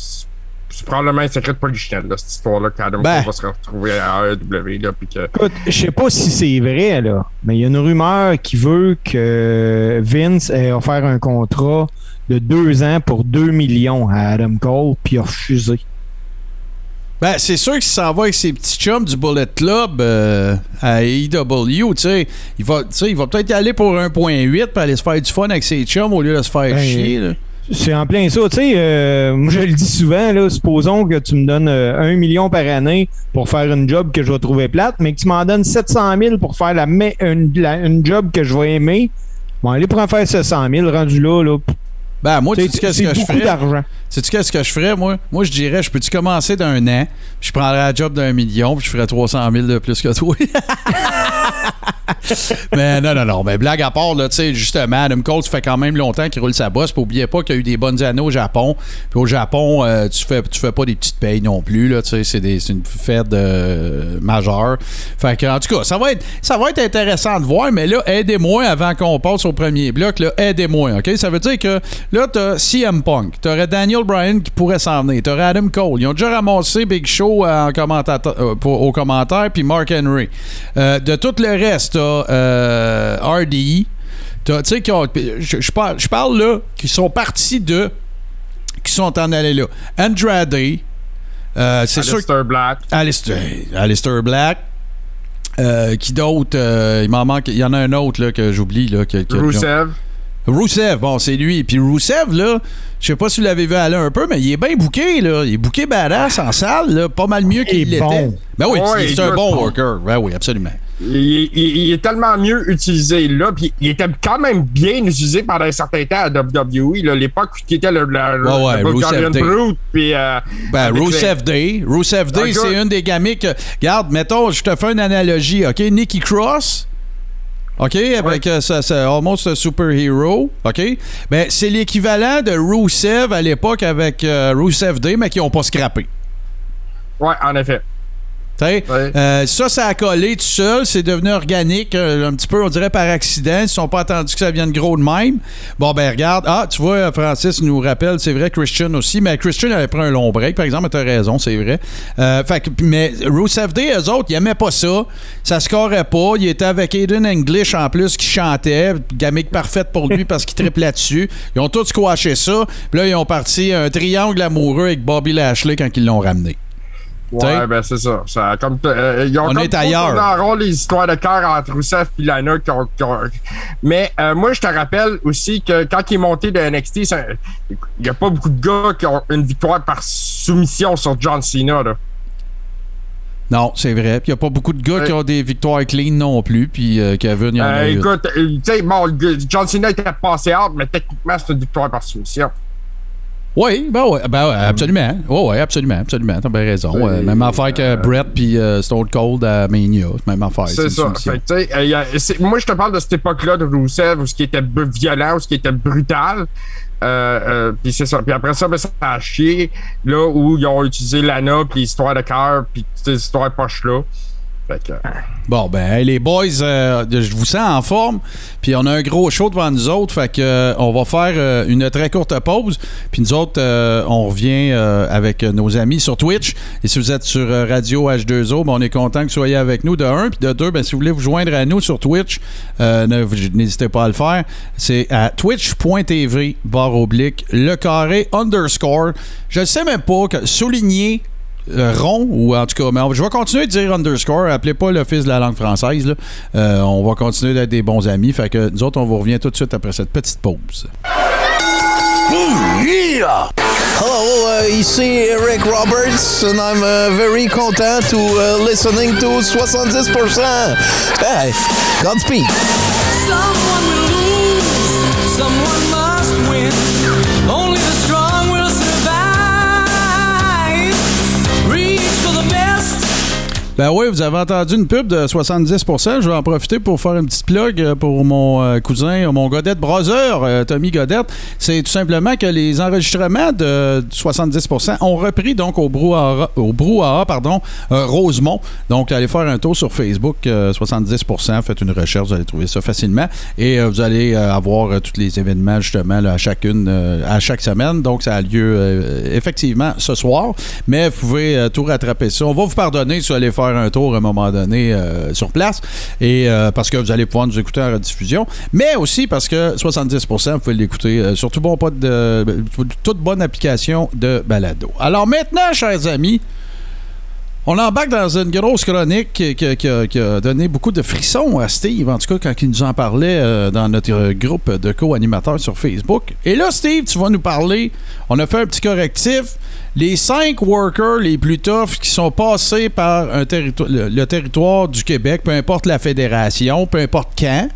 c'est- probablement un secret de polichinelle, là, cette histoire-là, qu'Adam Ben. Cole va se retrouver à AEW, là, puis que... Écoute, je sais pas si c'est vrai, là, mais il y a une rumeur qui veut que Vince ait offert un contrat de deux ans pour 2 millions à Adam Cole, puis il a refusé. Ben, c'est sûr qu'il s'en va avec ses petits chums du Bullet Club euh, à AEW, tu sais. Il va, tu sais, il va peut-être y aller pour 1.8 pour aller se faire du fun avec ses chums au lieu de se faire Ben, chier. Là. C'est en plein ça. Tu sais, euh, moi, je le dis souvent, là, supposons que tu me donnes euh, un million par année pour faire une job que je vais trouver plate, mais que tu m'en donnes 700 000 pour faire la, une, une job que je vais aimer. Bon, allez pour en faire 700 000, rendu là, là. Ben, moi, tu C'est sais qu'est-ce c'est que je ferais? d'argent. Sais-tu qu'est-ce que je ferais, moi? Moi, je dirais, je peux-tu commencer d'un an, puis je prendrais la job d'un million, puis je ferais 300 000 de plus que toi? mais non, non, non. Mais blague à part, là, tu sais, justement, Adam Cole, ça fait quand même longtemps qu'il roule sa bosse. Puis oubliez pas qu'il y a eu des bonnes années au Japon. Puis au Japon, euh, tu fais tu fais pas des petites payes non plus, là, tu sais, c'est une fête euh, majeure. Fait que, en tout cas, ça va être, ça va être intéressant de voir, mais là, aidez-moi avant qu'on passe au premier bloc, là, aidez-moi, OK? Ça veut dire que là, t'as CM Punk, t'aurais Daniel Bryan qui pourrait s'en venir, t'aurais Adam Cole. Ils ont déjà ramassé Big Show en euh, pour- au commentaire, puis Mark Henry. Euh, de tout le reste, t'as euh, RDE. T'as- Tu sais, qui ont- je, je parle, je parle là, qui sont partis de. qui sont en allés là. Andrade. euh, c'est sûr que. Alistair Black. Alistair, Alistair Black. Euh, qui d'autre euh, Il m'en manque. Il y en a un autre là, que j'oublie. Là, que, que- Rusev. Rousseff, bon, c'est lui. Puis Rousseff, là, je sais pas si vous l'avez vu aller un peu, mais il est bien booké, là. Il est booké badass en salle, là. Pas mal mieux qu'il l'était. bon. Ben oui, Ouais, c'est un bon worker. Ben oui, absolument. Il, il- il est tellement mieux utilisé là, puis il était quand même bien utilisé pendant un certain temps à WWE, là, l'époque qui était le, le, le- Ouais, ouais, le Rusev Bulgarian Day. Brute, puis euh, Ben, Rusev Day. Rusev Day, Ah, c'est une des gamiques. que- Regarde, mettons, je te fais une analogie, OK? Nikki Cross. OK? Avec euh, ça, ça- Almost a Superhero. OK? Ben, c'est l'équivalent de Rusev à l'époque avec euh, Rusev Day, mais qui n'ont pas scrappé. Ouais, en effet. Ouais. euh, ça, ça a collé tout seul. C'est devenu organique, euh, un petit peu, on dirait par accident. Ils ne sont pas attendus que ça vienne gros de même. Bon, ben, regarde. Ah, tu vois, Francis nous rappelle, c'est vrai, Christian aussi. Mais Christian avait pris un long break, par exemple. Tu as raison, c'est vrai. Euh, fait que, mais Rusev Day, eux autres, ils n'aimaient pas ça. Ça scorait pas. Il était avec Aiden English en plus qui chantait. Gamique parfaite pour lui parce qu'il triple là-dessus. Ils ont tous squashé ça. Puis là, ils ont parti un triangle amoureux avec Bobby Lashley quand ils l'ont ramené. Ouais, ben c'est ça. ça comme, euh, ils ont On comme est ailleurs. rond les histoires de cœur entre Rousseff et Lana. qui ont- qui ont- Mais euh, moi, je te rappelle aussi que quand il est monté de NXT, il n'y a pas beaucoup de gars qui ont une victoire par soumission sur John Cena. Là. Non, c'est vrai. Puis il n'y a pas beaucoup de gars qui ont des victoires clean non plus. Puis euh, Kevin, il y en Euh, a eu. écoute, euh, tu sais, bon, John Cena était passé out, mais techniquement, c'est une victoire par soumission. Oui, ben ouais, ben ouais, absolument. Oui, oui, absolument, absolument. T'as bien raison. Euh, même affaire que Brett puis euh, Stone Cold à Mania. Même affaire. C'est ça. Fait que, moi, je te parle de cette époque-là de Rousseff, où ce qui était violent, où ce qui était brutal. Euh, euh, puis c'est ça. Puis après ça, ben, ça a chié. Là où ils ont utilisé l'ANA, puis l'histoire de cœur, puis ces histoires poches-là. Que, Bon, ben, les boys, euh, je vous sens en forme. Puis on a un gros show devant nous autres. Fait que euh, on va faire euh, une très courte pause. Puis nous autres, euh, on revient euh, avec nos amis sur Twitch. Et si vous êtes sur euh, Radio H2O, ben, on est content que vous soyez avec nous de un. Puis de deux, ben, si vous voulez vous joindre à nous sur Twitch, euh, n'hésitez pas à le faire. C'est à twitch.tv, barre oblique, le carré underscore. Je sais même pas, que, souligner euh, rond, ou en tout cas, mais on- je vais continuer de dire underscore. Appelez pas le fils de la langue française. là. Euh, on va continuer d'être des bons amis. Fait que nous autres, on vous revient tout de suite après cette petite pause. Hello, uh, ici Eric Roberts, and I'm uh, very content to uh, listening to 70%. Hey, Godspeed. Someone will lose, someone Ben oui, vous avez entendu une pub de 70%. Je vais en profiter pour faire une petite plug euh, pour mon euh, cousin, mon Godette Brother, euh, Tommy Godette. C'est tout simplement que les enregistrements de 70% ont repris donc au brouhaha, au brouhaha pardon, Rosemont. Donc, allez faire un tour sur Facebook, euh, 70%. Faites une recherche, vous allez trouver ça facilement. Et vous allez avoir tous les événements justement à chacune, à chaque semaine. Donc, ça a lieu effectivement ce soir. Mais vous pouvez tout rattraper ça. On va vous pardonner si vous allez faire un tour à un moment donné euh, sur place. Et euh, parce que vous allez pouvoir nous écouter en rediffusion. Mais aussi parce que 70%, vous pouvez l'écouter euh, sur tout bon pas de, toute bonne application de balado. Alors maintenant, chers amis, on embarque dans une grosse chronique qui, a, donné beaucoup de frissons à Steve, en tout cas quand il nous en parlait euh, dans notre groupe de co-animateurs sur Facebook. Et là, Steve, tu vas nous parler, on a fait un petit correctif, les cinq workers les plus toughs qui sont passés par le, le territoire du Québec, peu importe la fédération, peu importe quand,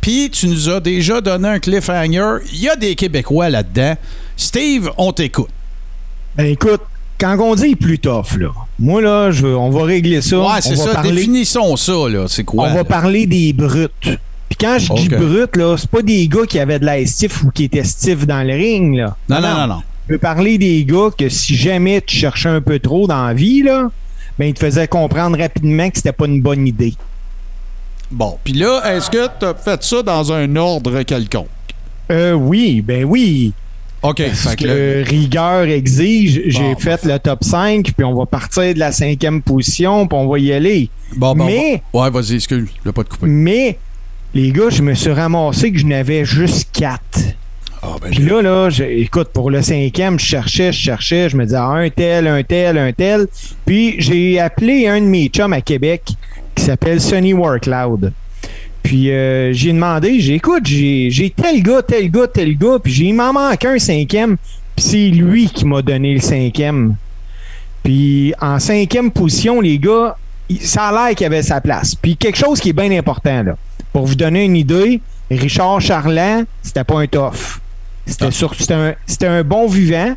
Puis tu nous as déjà donné un cliffhanger. Il y a des Québécois là-dedans. Steve, on t'écoute. Ben écoute, quand on dit plus tough, là, moi là, je, on va régler ça. Ouais, c'est ça. parler- Définissons ça, là. C'est quoi? On va parler des brutes. Puis quand je dis brutes, là, c'est pas des gars qui avaient de la stiff ou qui étaient stiff dans le ring, là. Non, non, non, non. Je veux parler des gars que si jamais tu cherchais un peu trop dans la vie, là, ben, ils te faisaient comprendre rapidement que c'était pas une bonne idée. Bon, puis là, est-ce que tu as fait ça dans un ordre quelconque? Euh, oui, ben oui. OK. Fait que là- rigueur exige, j'ai Bon, fait le top 5, puis on va partir de la cinquième position, puis on va y aller. bon, bon, mais- bon. Ouais, vas-y, excuse. Je pas te couper. Mais, les gars, je me suis ramassé que je n'avais juste 4. Ah, ben, Puis là, là, je- écoute, pour le cinquième, je cherchais, je cherchais, je me disais un tel, un tel, un tel. Puis j'ai appelé un de mes chums à Québec qui s'appelle Sonny Warcloud. Puis euh, j'ai demandé, j'ai écoute, j'ai tel gars, tel gars, tel gars, puis j'ai il m'en manque un cinquième, puis c'est lui qui m'a donné le cinquième. Puis en cinquième position, les gars, ça a l'air qu'il avait sa place. Puis quelque chose qui est bien important, là. Pour vous donner une idée, Richard Charland, c'était pas un tough. C'était Ah. un, c'était un bon vivant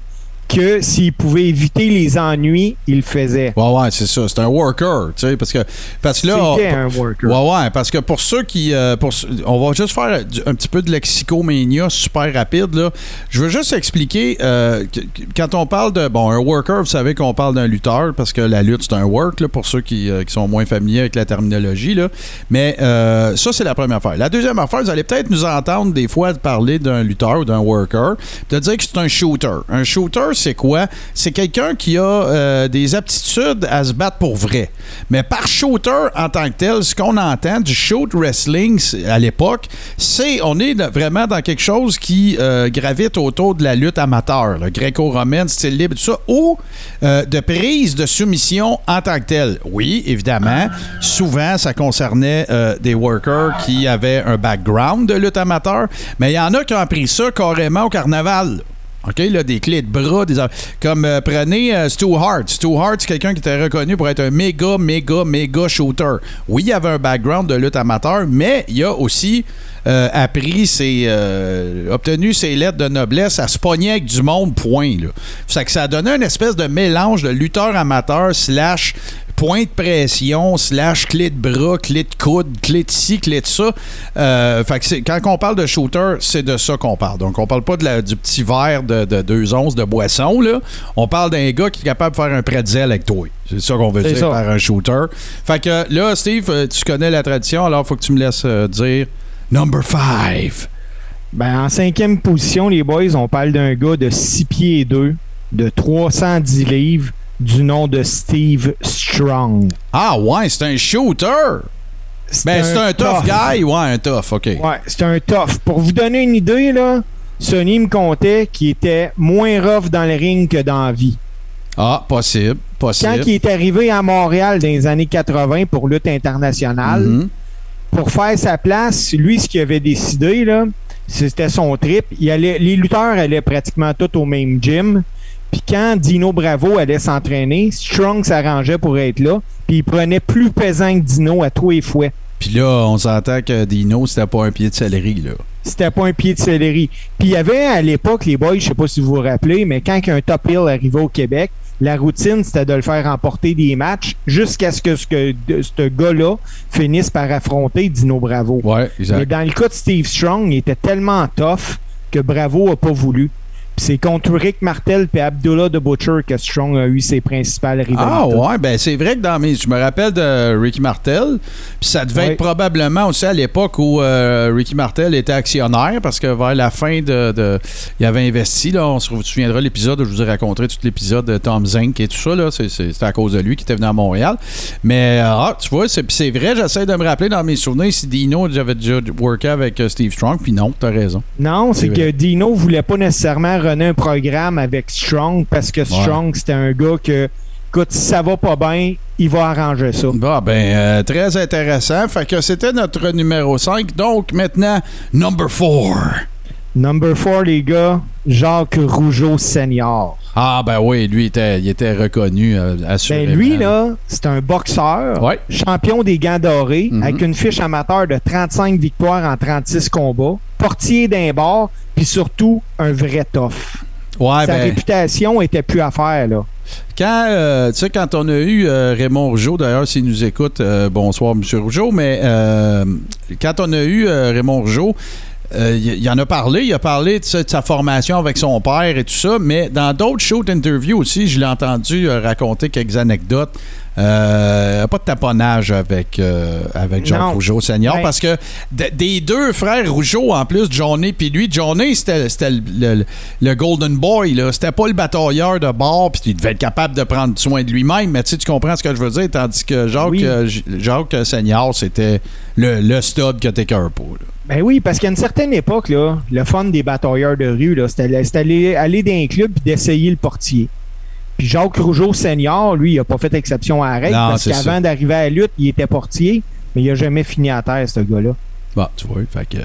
que s'il pouvait éviter les ennuis, il le faisait. Ouais, ouais, c'est ça. C'est un worker, tu sais, parce que, parce que là. C'était un worker. Ouais, ouais, parce que pour ceux qui. euh, pour, on va juste faire un petit peu de lexicomania super rapide. Là. Je veux juste expliquer, euh, que- quand on parle de. Bon, un worker, vous savez qu'on parle d'un lutteur, parce que la lutte, c'est un work, là, pour ceux qui, euh, qui sont moins familiers avec la terminologie. Là. Mais ça, c'est la première affaire. La deuxième affaire, vous allez peut-être nous entendre des fois parler d'un lutteur ou d'un worker, de dire que c'est un shooter. Un shooter, c'est quoi? C'est quelqu'un qui a euh, des aptitudes à se battre pour vrai. Mais par shooter en tant que tel, ce qu'on entend du shoot wrestling à l'époque, c'est on est vraiment dans quelque chose qui euh, gravite autour de la lutte amateur, gréco-romaine, style libre, tout ça, ou euh, de prise de soumission en tant que tel. Oui, évidemment, souvent ça concernait des workers qui avaient un background de lutte amateur, mais il y en a qui ont appris ça carrément au carnaval. OK, là, des clés de bras, des comme euh, prenez euh, Stu Hart. Stu Hart, c'est quelqu'un qui était reconnu pour être un méga, méga, méga shooter. Oui, il avait un background de lutte amateur, mais il a aussi euh, appris ses. obtenu ses lettres de noblesse à se pogner avec du monde, point. Fait que ça a donné une espèce de mélange de lutteur amateur slash point de pression, slash clé de bras, clé de coude, clé de ci, clé de ça. Euh, fait que quand on parle de shooter, c'est de ça qu'on parle. Donc, on parle pas de la- du petit verre de, de 2 onces de boisson, là. On parle d'un gars qui est capable de faire un pretzel avec toi. C'est ça qu'on veut dire ça. par un shooter. Fait que là, Steve, euh, tu connais la tradition, alors faut que tu me laisses euh, dire number 5. Ben, en cinquième position, les boys, on parle d'un gars de 6 pieds et 2, de 310 livres, du nom de Steve Strong. Ah ouais, c'est un shooter! Ben, c'est un tough guy. Ouais, un tough, OK. Ouais, c'est un tough. Pour vous donner une idée, là, Sonny me comptait qu'il était moins rough dans le ring que dans la vie. Ah, possible, Quand possible. il est arrivé à Montréal dans les années 80 pour lutte internationale, Mhm. pour faire sa place, lui, ce qu'il avait décidé, là, c'était son trip. Il allait, les lutteurs allaient pratiquement tous au même gym. Puis quand Dino Bravo allait s'entraîner, Strong s'arrangeait pour être là. Puis il prenait plus pesant que Dino à tous les fouets. Puis là, on s'entend que Dino, c'était pas un pied de céleri, là. C'était pas un pied de céleri. Puis il y avait à l'époque, les boys, je sais pas si vous vous rappelez, mais quand un top hill arrivait au Québec, la routine, c'était de le faire remporter des matchs jusqu'à ce que ce, que- de- ce gars-là finisse par affronter Dino Bravo. Ouais, Mais exact. dans le cas de Steve Strong, il était tellement tough que Bravo a pas voulu. C'est contre Rick Martel et Abdullah de Butcher que Strong a eu ses principales rivalités. Ah ouais, ben c'est vrai que dans mes... Je me rappelle de Ricky Martel, puis ça devait Ouais. être probablement aussi à l'époque où euh, Ricky Martel était actionnaire, parce que vers la fin de... de- il avait investi, là, on se souviendra l'épisode où je vous ai raconté tout l'épisode de Tom Zink et tout ça, là, c'était à cause de lui qui était venu à Montréal. Mais, euh, ah, tu vois, c'est vrai, j'essaie de me rappeler dans mes souvenirs si Dino, j'avais déjà worké avec euh, Steve Strong, puis non, t'as raison. Non, c'est que. Dino voulait pas nécessairement runner un programme avec Strong parce que Strong, c'était un gars que, écoute, si ça va pas bien, il va arranger ça. Bon, ben, euh, très intéressant. Fait que c'était notre numéro 5. Donc, maintenant, number 4. Number 4, les gars, Jacques Rougeau Senior. Ah, ben oui, lui, il était, il était reconnu, euh, assurément. Ben lui, là, c'est un boxeur, Ouais. champion des gants dorés, Mhm. avec une fiche amateur de 35 victoires en 36 combats, portier d'un bord, puis surtout un vrai tough. Ouais, Sa ben, réputation était plus à faire, là. quand, euh, tu sais, quand on a eu euh, Raymond Rougeau, d'ailleurs, s'il nous écoute, euh, bonsoir, M. Rougeau, mais quand on a eu Raymond Rougeau, euh, il il en a parlé, il a parlé de, sa- de sa formation avec son père et tout ça, mais dans d'autres shows d'interview aussi, je l'ai entendu euh, raconter quelques anecdotes. Euh, pas de taponnage avec, euh, avec Jacques Non. Rougeau Senior Ouais. parce que des deux frères Rougeau, en plus, Johnny puis lui, Johnny, c'était c'était le, le- le Golden Boy, là. C'était pas le batailleur de bord, puis il devait être capable de prendre soin de lui-même, mais tu comprends ce que je veux dire, tandis que Jacques, Oui. euh, Jacques Senior, c'était le, le stud que t'es qu'un pas. là. Ben oui, parce qu'à une certaine époque, là, le fun des batailleurs de rue, là, c'était c'était aller, aller dans un club et d'essayer le portier. Puis Jacques Rougeau senior, lui, il a pas fait exception à la règle Non, parce qu'avant d'arriver à la lutte, il était portier, mais il a jamais fini à terre, ce gars-là. Bon, tu vois, fait que.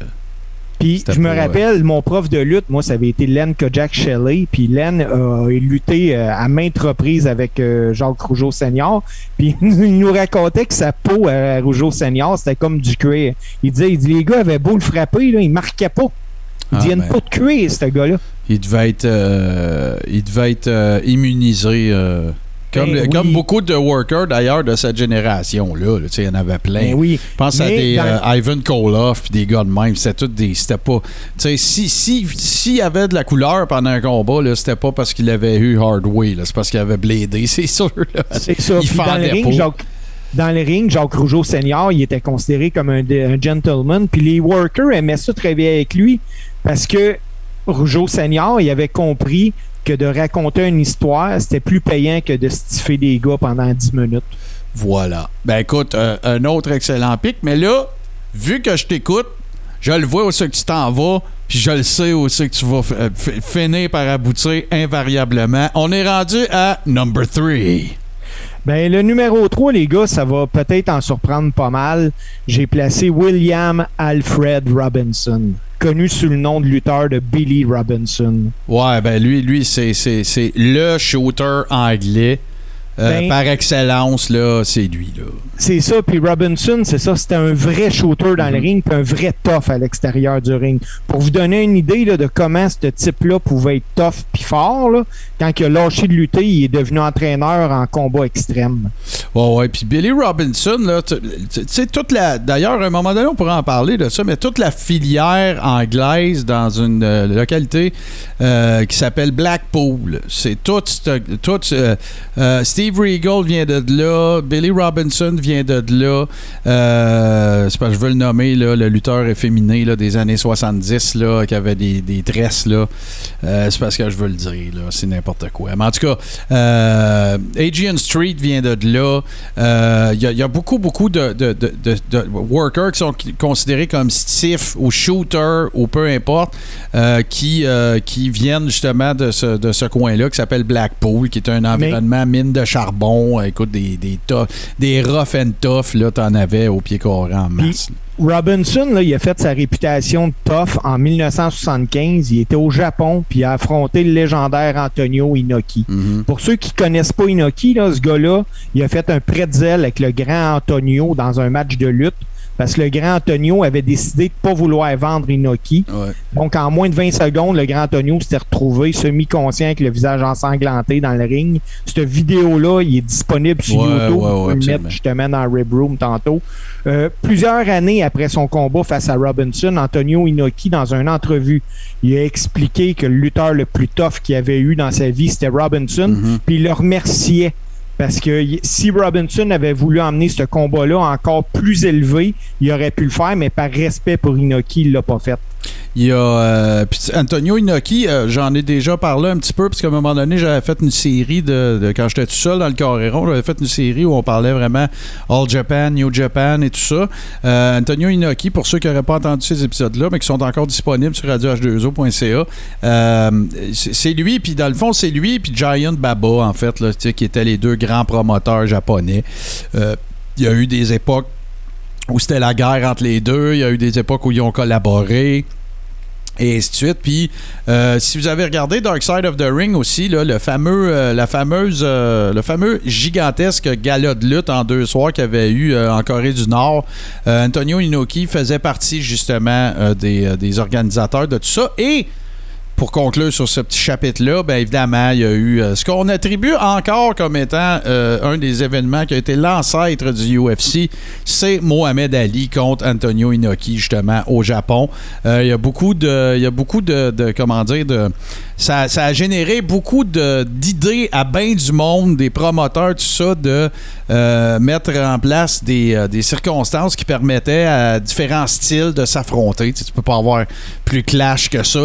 Puis je me pas, rappelle, mon prof de lutte, moi, ça avait été Len Kojak Shelley. Puis Len a lutté euh, à maintes reprises avec euh, Jacques Rougeau Senior. Puis il nous racontait que sa peau à Rougeau Senior, c'était comme du cuir. Il disait, il dit, les gars avaient beau le frapper, là, il marquait pas. Il Ah, dit, il y a une ben. peau de cuir, ce gars-là. Il devait être, euh, il devait être euh, immunisé. euh, comme, Ben comme beaucoup de workers d'ailleurs de cette génération-là. là. Tu sais, Il y en avait plein. Ben oui. Je pense à Mais des dans- euh, Ivan Koloff puis des gars de même. C'était tout des. C'était pas. Tu sais, si, si, s'il y avait de la couleur pendant un combat, là, c'était pas parce qu'il avait eu Hardway. là, C'est parce qu'il avait blédé, c'est sûr. là. C'est ça. Il Puis dans le fendait ring, pas. Jacques, dans le ring, Jacques Rougeau Senior, il était considéré comme un, un gentleman. Puis les workers aimaient ça travailler avec lui parce que Rougeau Senior, il avait compris que de raconter une histoire, c'était plus payant que de stiffer des gars pendant 10 minutes. Voilà. Ben écoute, euh, un autre excellent pic. Mais là, vu que je t'écoute, je le vois c'est que tu t'en vas, puis je le sais c'est que tu vas euh, finir par aboutir invariablement. On est rendu à number 3. Ben, le numéro 3, les gars, ça va peut-être en surprendre pas mal. J'ai placé William Alfred Robinson, connu sous le nom de lutteur de Billy Robinson. Ouais, ben lui, lui c'est, le shooter anglais. Euh, Ben- par excellence, là, c'est lui, là. C'est ça, puis Robinson, c'est ça, c'était un vrai shooter dans le Mhm. ring, puis un vrai tough à l'extérieur du ring. Pour vous donner une idée là, de comment ce type-là pouvait être tough puis fort, là, quand il a lâché de lutter, il est devenu entraîneur en combat extrême. Ouais, ouais. Puis Billy Robinson, là, tu sais, toute la. D'ailleurs, à un moment donné, on pourrait en parler de ça, mais toute la filière anglaise dans une euh, localité euh, qui s'appelle Blackpool. C'est tout. tout Steve Regal vient de là. Billy Robinson vient de là. Euh, c'est parce que je veux le nommer, là, le lutteur efféminé là, des années 70 là, qui avait des, des tresses. Là. Euh, c'est parce que je veux le dire. là, C'est n'importe quoi. Mais en tout cas, euh, Adrian Street vient de là. Euh, Il y, a- il y a beaucoup, beaucoup de, de- de- workers qui sont considérés comme stiff ou shooter ou peu importe, euh, qui, euh, qui viennent justement de ce, de ce coin-là qui s'appelle Blackpool, qui est un environnement mine de charbon. Euh, Écoute, des, des, tough- des rough and tough, là, t'en avais au pied carré en masse. Robinson, là, il a fait sa réputation de tough en 1975. Il était au Japon, puis il a affronté le légendaire Antonio Inoki. Mhm. Pour ceux qui connaissent pas Inoki, là, ce gars-là, il a fait un pretzel avec le grand Antonio dans un match de lutte. Parce que le grand Antonio avait décidé de pas vouloir vendre Inoki. Ouais. Donc, en moins de 20 secondes, le grand Antonio s'était retrouvé semi-conscient avec le visage ensanglanté dans le ring. Cette vidéo-là, il est disponible sur Ouais, YouTube. ouais, absolument. mettre justement dans le Rib Room tantôt. Euh, plusieurs années après son combat face à Robinson, Antonio Inoki, dans une entrevue, il a expliqué que le lutteur le plus tough qu'il avait eu dans sa vie, c'était Robinson. Mhm. Puis il le remerciait. Parce que si Robinson avait voulu emmener ce combat-là encore plus élevé, il aurait pu le faire, mais par respect pour Inoki, il l'a pas fait. Il y a euh, Antonio Inoki, euh, j'en ai déjà parlé un petit peu, parce qu'à un moment donné, j'avais fait une série de, quand j'étais tout seul dans le Coréron, j'avais fait une série où on parlait vraiment All Japan, New Japan et tout ça. Euh, Antonio Inoki, pour ceux qui n'auraient pas entendu ces épisodes-là, mais qui sont encore disponibles sur radioh2o.ca, euh, c'est lui, puis dans le fond, c'est lui, puis Giant Baba, en fait, qui étaient les deux grands promoteurs japonais. Il y a eu des époques où c'était la guerre entre les deux, il y a eu des époques où ils ont collaboré. et ainsi de suite. Puis, euh, si vous avez regardé Dark Side of the Ring aussi, là, le fameux, euh, la fameuse, euh, le fameux gigantesque gala de lutte en deux soirs qu'il y avait eu en Corée du Nord, Antonio Inoki faisait partie justement des, des organisateurs de tout ça. Et pour conclure sur ce petit chapitre-là, bien évidemment, il y a eu euh, ce qu'on attribue encore comme étant euh, un des événements qui a été l'ancêtre du UFC, c'est Mohamed Ali contre Antonio Inoki, justement, au Japon. Euh, il y a beaucoup de. Il y a beaucoup de, de- comment dire, de. Ça, a généré beaucoup d'idées à bien du monde, des promoteurs, tout ça, de euh, mettre en place des, euh, des circonstances qui permettaient à différents styles de s'affronter. Tu, sais, tu peux pas avoir plus clash que ça.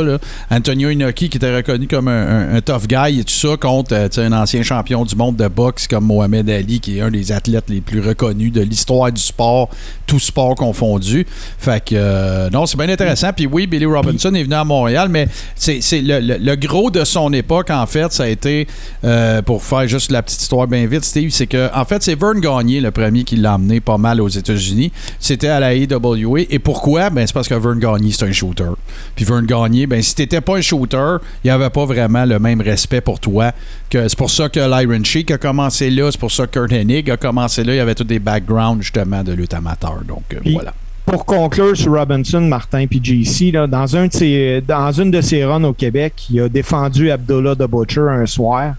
Antonio Inoki, qui était reconnu comme un, tough guy et tout ça, contre euh, un ancien champion du monde de boxe comme Mohamed Ali, qui est un des athlètes les plus reconnus de l'histoire du sport, tout sport confondu. Fait que, non, c'est bien intéressant. Puis oui, Billy Robinson est venu à Montréal, mais c'est le- le gros de son époque, en fait, ça a été, euh, pour faire juste la petite histoire bien vite, Steve, c'est que, en fait, c'est Vern Gagné, le premier, qui l'a emmené pas mal aux États-Unis. C'était à la AWA. Et pourquoi? Ben, c'est parce que Vern Gagné, c'est un shooter. Puis Vern Gagné, ben, si t'étais pas un shooter, il n'y avait pas vraiment le même respect pour toi. que C'est pour ça que Lyron Sheik a commencé là, c'est pour ça que Kurt Hennig a commencé là. Il y avait tous des backgrounds, justement, de lutte amateur. Donc, euh, voilà. Pour conclure sur Robinson, Martin puis JC, là, dans, un de ses- dans une de ses runs au Québec, il a défendu Abdullah the Butcher un soir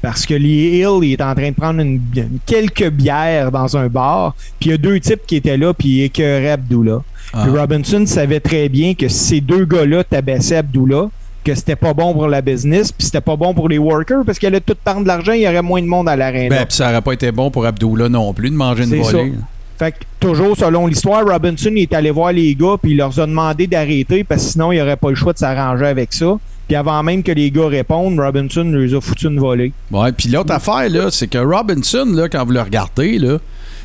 parce que Lee Hill il est en train de prendre une, une- quelques bières dans un bar, puis il y a deux types qui étaient là, puis ils écœuraient Abdullah. Ah. Puis Robinson savait très bien que si ces deux gars-là tabassaient Abdullah, que c'était pas bon pour la business, puis c'était pas bon pour les workers, parce qu'elle allait tout prendre de l'argent, il y aurait moins de monde à l'aréna. Ben, puis ça n'aurait pas été bon pour Abdullah non plus de manger une volée. Fait que, toujours selon l'histoire, Robinson est allé voir les gars puis il leur a demandé d'arrêter parce que sinon il aurait pas le choix de s'arranger avec ça. Puis avant même que les gars répondent, Robinson leur a foutu une volée. Ouais, puis l'autre affaire, là, c'est que Robinson, là, quand vous le regardez, là,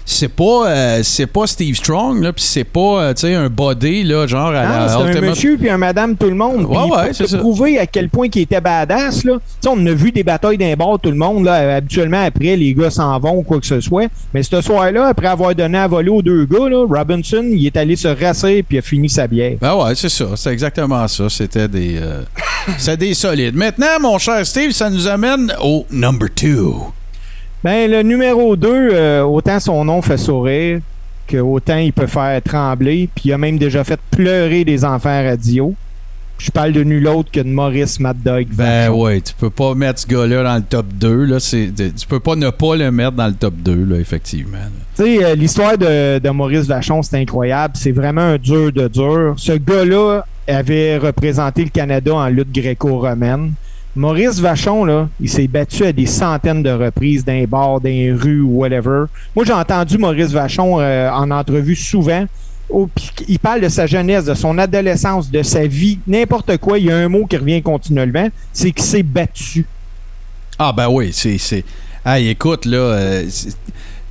c'est pas, euh, c'est pas Steve Strong, là, puis c'est pas, euh, tu sais, un body, là, genre à Ah, la c'est un monsieur puis un madame tout le monde. Ouais, ouais, c'est ça. prouver à quel point il était badass, là. On a vu des batailles d'un bord tout le monde, là. Habituellement, après, les gars s'en vont ou quoi que ce soit. Mais ce soir-là, après avoir donné à voler aux deux gars, là, Robinson, il est allé se rasser puis a fini sa bière. Ben ouais, c'est ça. C'est exactement ça. C'était des, euh, c'était des solides. Maintenant, mon cher Steve, ça nous amène au number two. Ben, le numéro 2, autant son nom fait sourire que autant il peut faire trembler, puis il a même déjà fait pleurer des enfants radio. Je parle de nul autre que de Maurice Mad Dog. Ben ouais, tu peux pas mettre ce gars-là dans le top 2. Là, c'est, tu peux pas ne pas le mettre dans le top 2, là, effectivement. Tu sais, euh, l'histoire de, de Maurice Vachon, c'est incroyable. C'est vraiment un dur de dur. Ce gars-là avait représenté le Canada en lutte gréco-romaine. Maurice Vachon, là, il s'est battu à des centaines de reprises dans les bars, dans les rues ou whatever. Moi, j'ai entendu Maurice Vachon euh, en entrevue souvent. Il parle de sa jeunesse, de son adolescence, de sa vie, n'importe quoi. Il y a un mot qui revient continuellement, c'est qu'il s'est battu. Ah ben oui, c'est. Hey, écoute, là. euh,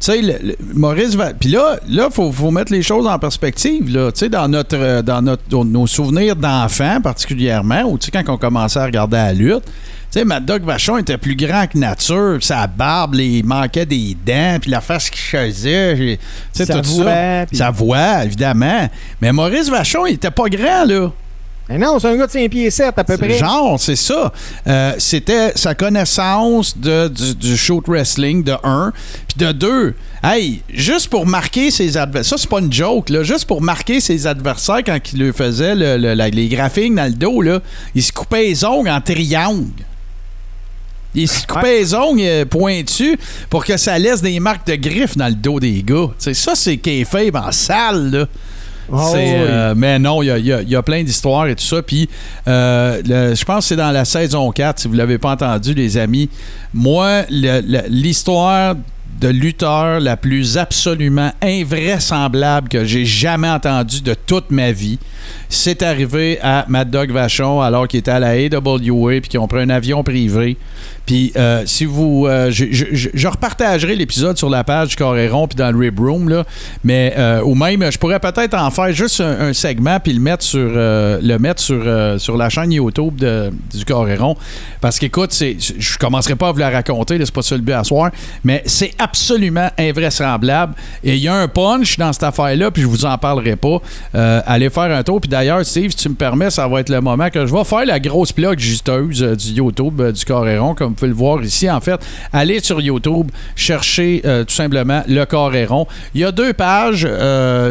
sais, Maurice va. Puis là, là, faut, faut mettre les choses en perspective. Là, tu sais, dans notre, euh, dans notre, dans nos souvenirs d'enfants particulièrement, ou tu sais, quand on commençait à regarder la lutte, tu sais, Mad Dog Vachon était plus grand que nature, sa barbe, les- il manquait des dents, puis la face qu'il faisait, tu sais, Sa tout voix, ça. Sa voix, évidemment. Mais Maurice Vachon, il était pas grand, là. Mais non, c'est un gars de 5 pieds 7 à peu près. Genre, c'est ça. Euh, C'était sa connaissance de, du, du show de wrestling, de un. Puis de deux, hey, juste pour marquer ses adversaires, ça c'est pas une joke, là, juste pour marquer ses adversaires quand il lui faisait le- le- la- les graphiques dans le dos, là, il se coupait les ongles en triangle. Il se coupait les ongles euh, pointus pour que ça laisse des marques de griffes dans le dos des gars. Tu sais, ça, c'est kayfabe en salle, là. Oh, oui. euh, mais non, il y a, il y a- il y a plein d'histoires et tout ça. Puis, euh, je pense que c'est dans la saison 4, si vous ne l'avez pas entendu, les amis. Moi, l'histoire de lutteur la plus absolument invraisemblable que j'ai jamais entendue de toute ma vie, c'est arrivé à Mad Dog Vachon alors qu'il était à la AWA puis qu'ils ont pris un avion privé. Puis euh, si vous. euh, je, repartagerai l'épisode sur la page du Coréron puis dans le Rib Room, là. Mais, euh, ou même, je pourrais peut-être en faire juste un, segment puis le mettre sur, le mettre sur, sur la chaîne YouTube de- du Coréron. Parce qu'écoute, je commencerai pas à vous la raconter, c'est pas ça le but à soir, mais c'est absolument invraisemblable. Et il y a un punch dans cette affaire-là, puis je vous en parlerai pas. Allez faire un tour. Puis d'ailleurs, Steve, si tu me permets, ça va être le moment que je vais faire la grosse plug justeuse euh, du YouTube euh, du Coréron, comme vous pouvez le voir ici. En fait, allez sur YouTube, cherchez euh, tout simplement le Coréron. Il y a deux pages.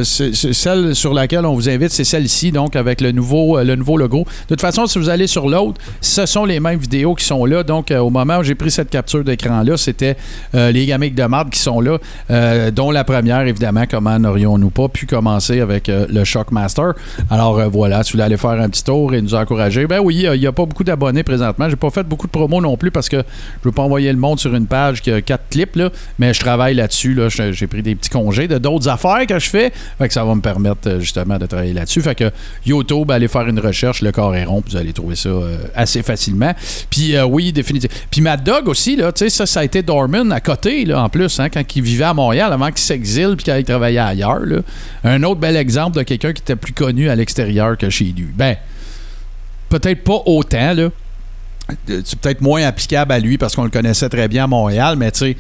celle sur laquelle on vous invite, c'est celle-ci, donc avec le nouveau, le nouveau logo. De toute façon, si vous allez sur l'autre, ce sont les mêmes vidéos qui sont là. Donc, au moment où j'ai pris cette capture d'écran-là, c'était les gamiques de marde qui sont là, dont la première, évidemment, comment n'aurions-nous pas pu commencer avec le Shockmaster. Alors euh, voilà, si vous voulez aller faire un petit tour et nous encourager, ben oui, il n'y a pas beaucoup d'abonnés présentement. J'ai pas fait beaucoup de promos non plus parce que je veux pas envoyer le monde sur une page qui a quatre clips, mais je travaille là-dessus. Là, j'ai pris des petits congés de d'autres affaires que je fais. Fait ça va me permettre euh, justement de travailler là-dessus. Fait que YouTube, allez faire une recherche, le corps est rond, vous allez trouver ça euh, assez facilement. Puis oui, définitivement. Puis Mad Dog aussi, là, ça, ça a été Dorman à côté, là, en plus, hein, quand il vivait à Montréal, avant qu'il s'exile puis qu'il aille travailler ailleurs. Un autre bel exemple de quelqu'un qui était plus connu à l'extérieur que chez lui. Ben, peut-être pas autant, là. Euh, C'est peut-être moins applicable à lui parce qu'on le connaissait très bien à Montréal, mais tu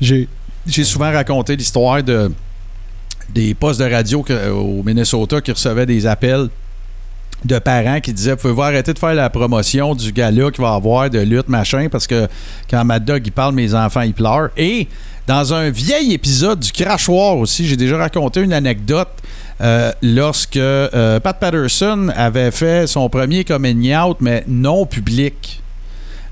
sais, j'ai souvent raconté l'histoire de des postes de radio au Minnesota qui recevaient des appels de parents qui disaient Pouvez-vous arrêter de faire la promotion du gala qu'il va avoir de lutte, machin, parce que quand Mad Dog il parle, mes enfants ils pleurent. Et dans un vieil épisode du Crachoir aussi, j'ai déjà raconté une anecdote euh, lorsque euh, Pat Patterson avait fait son premier coming out, mais non public.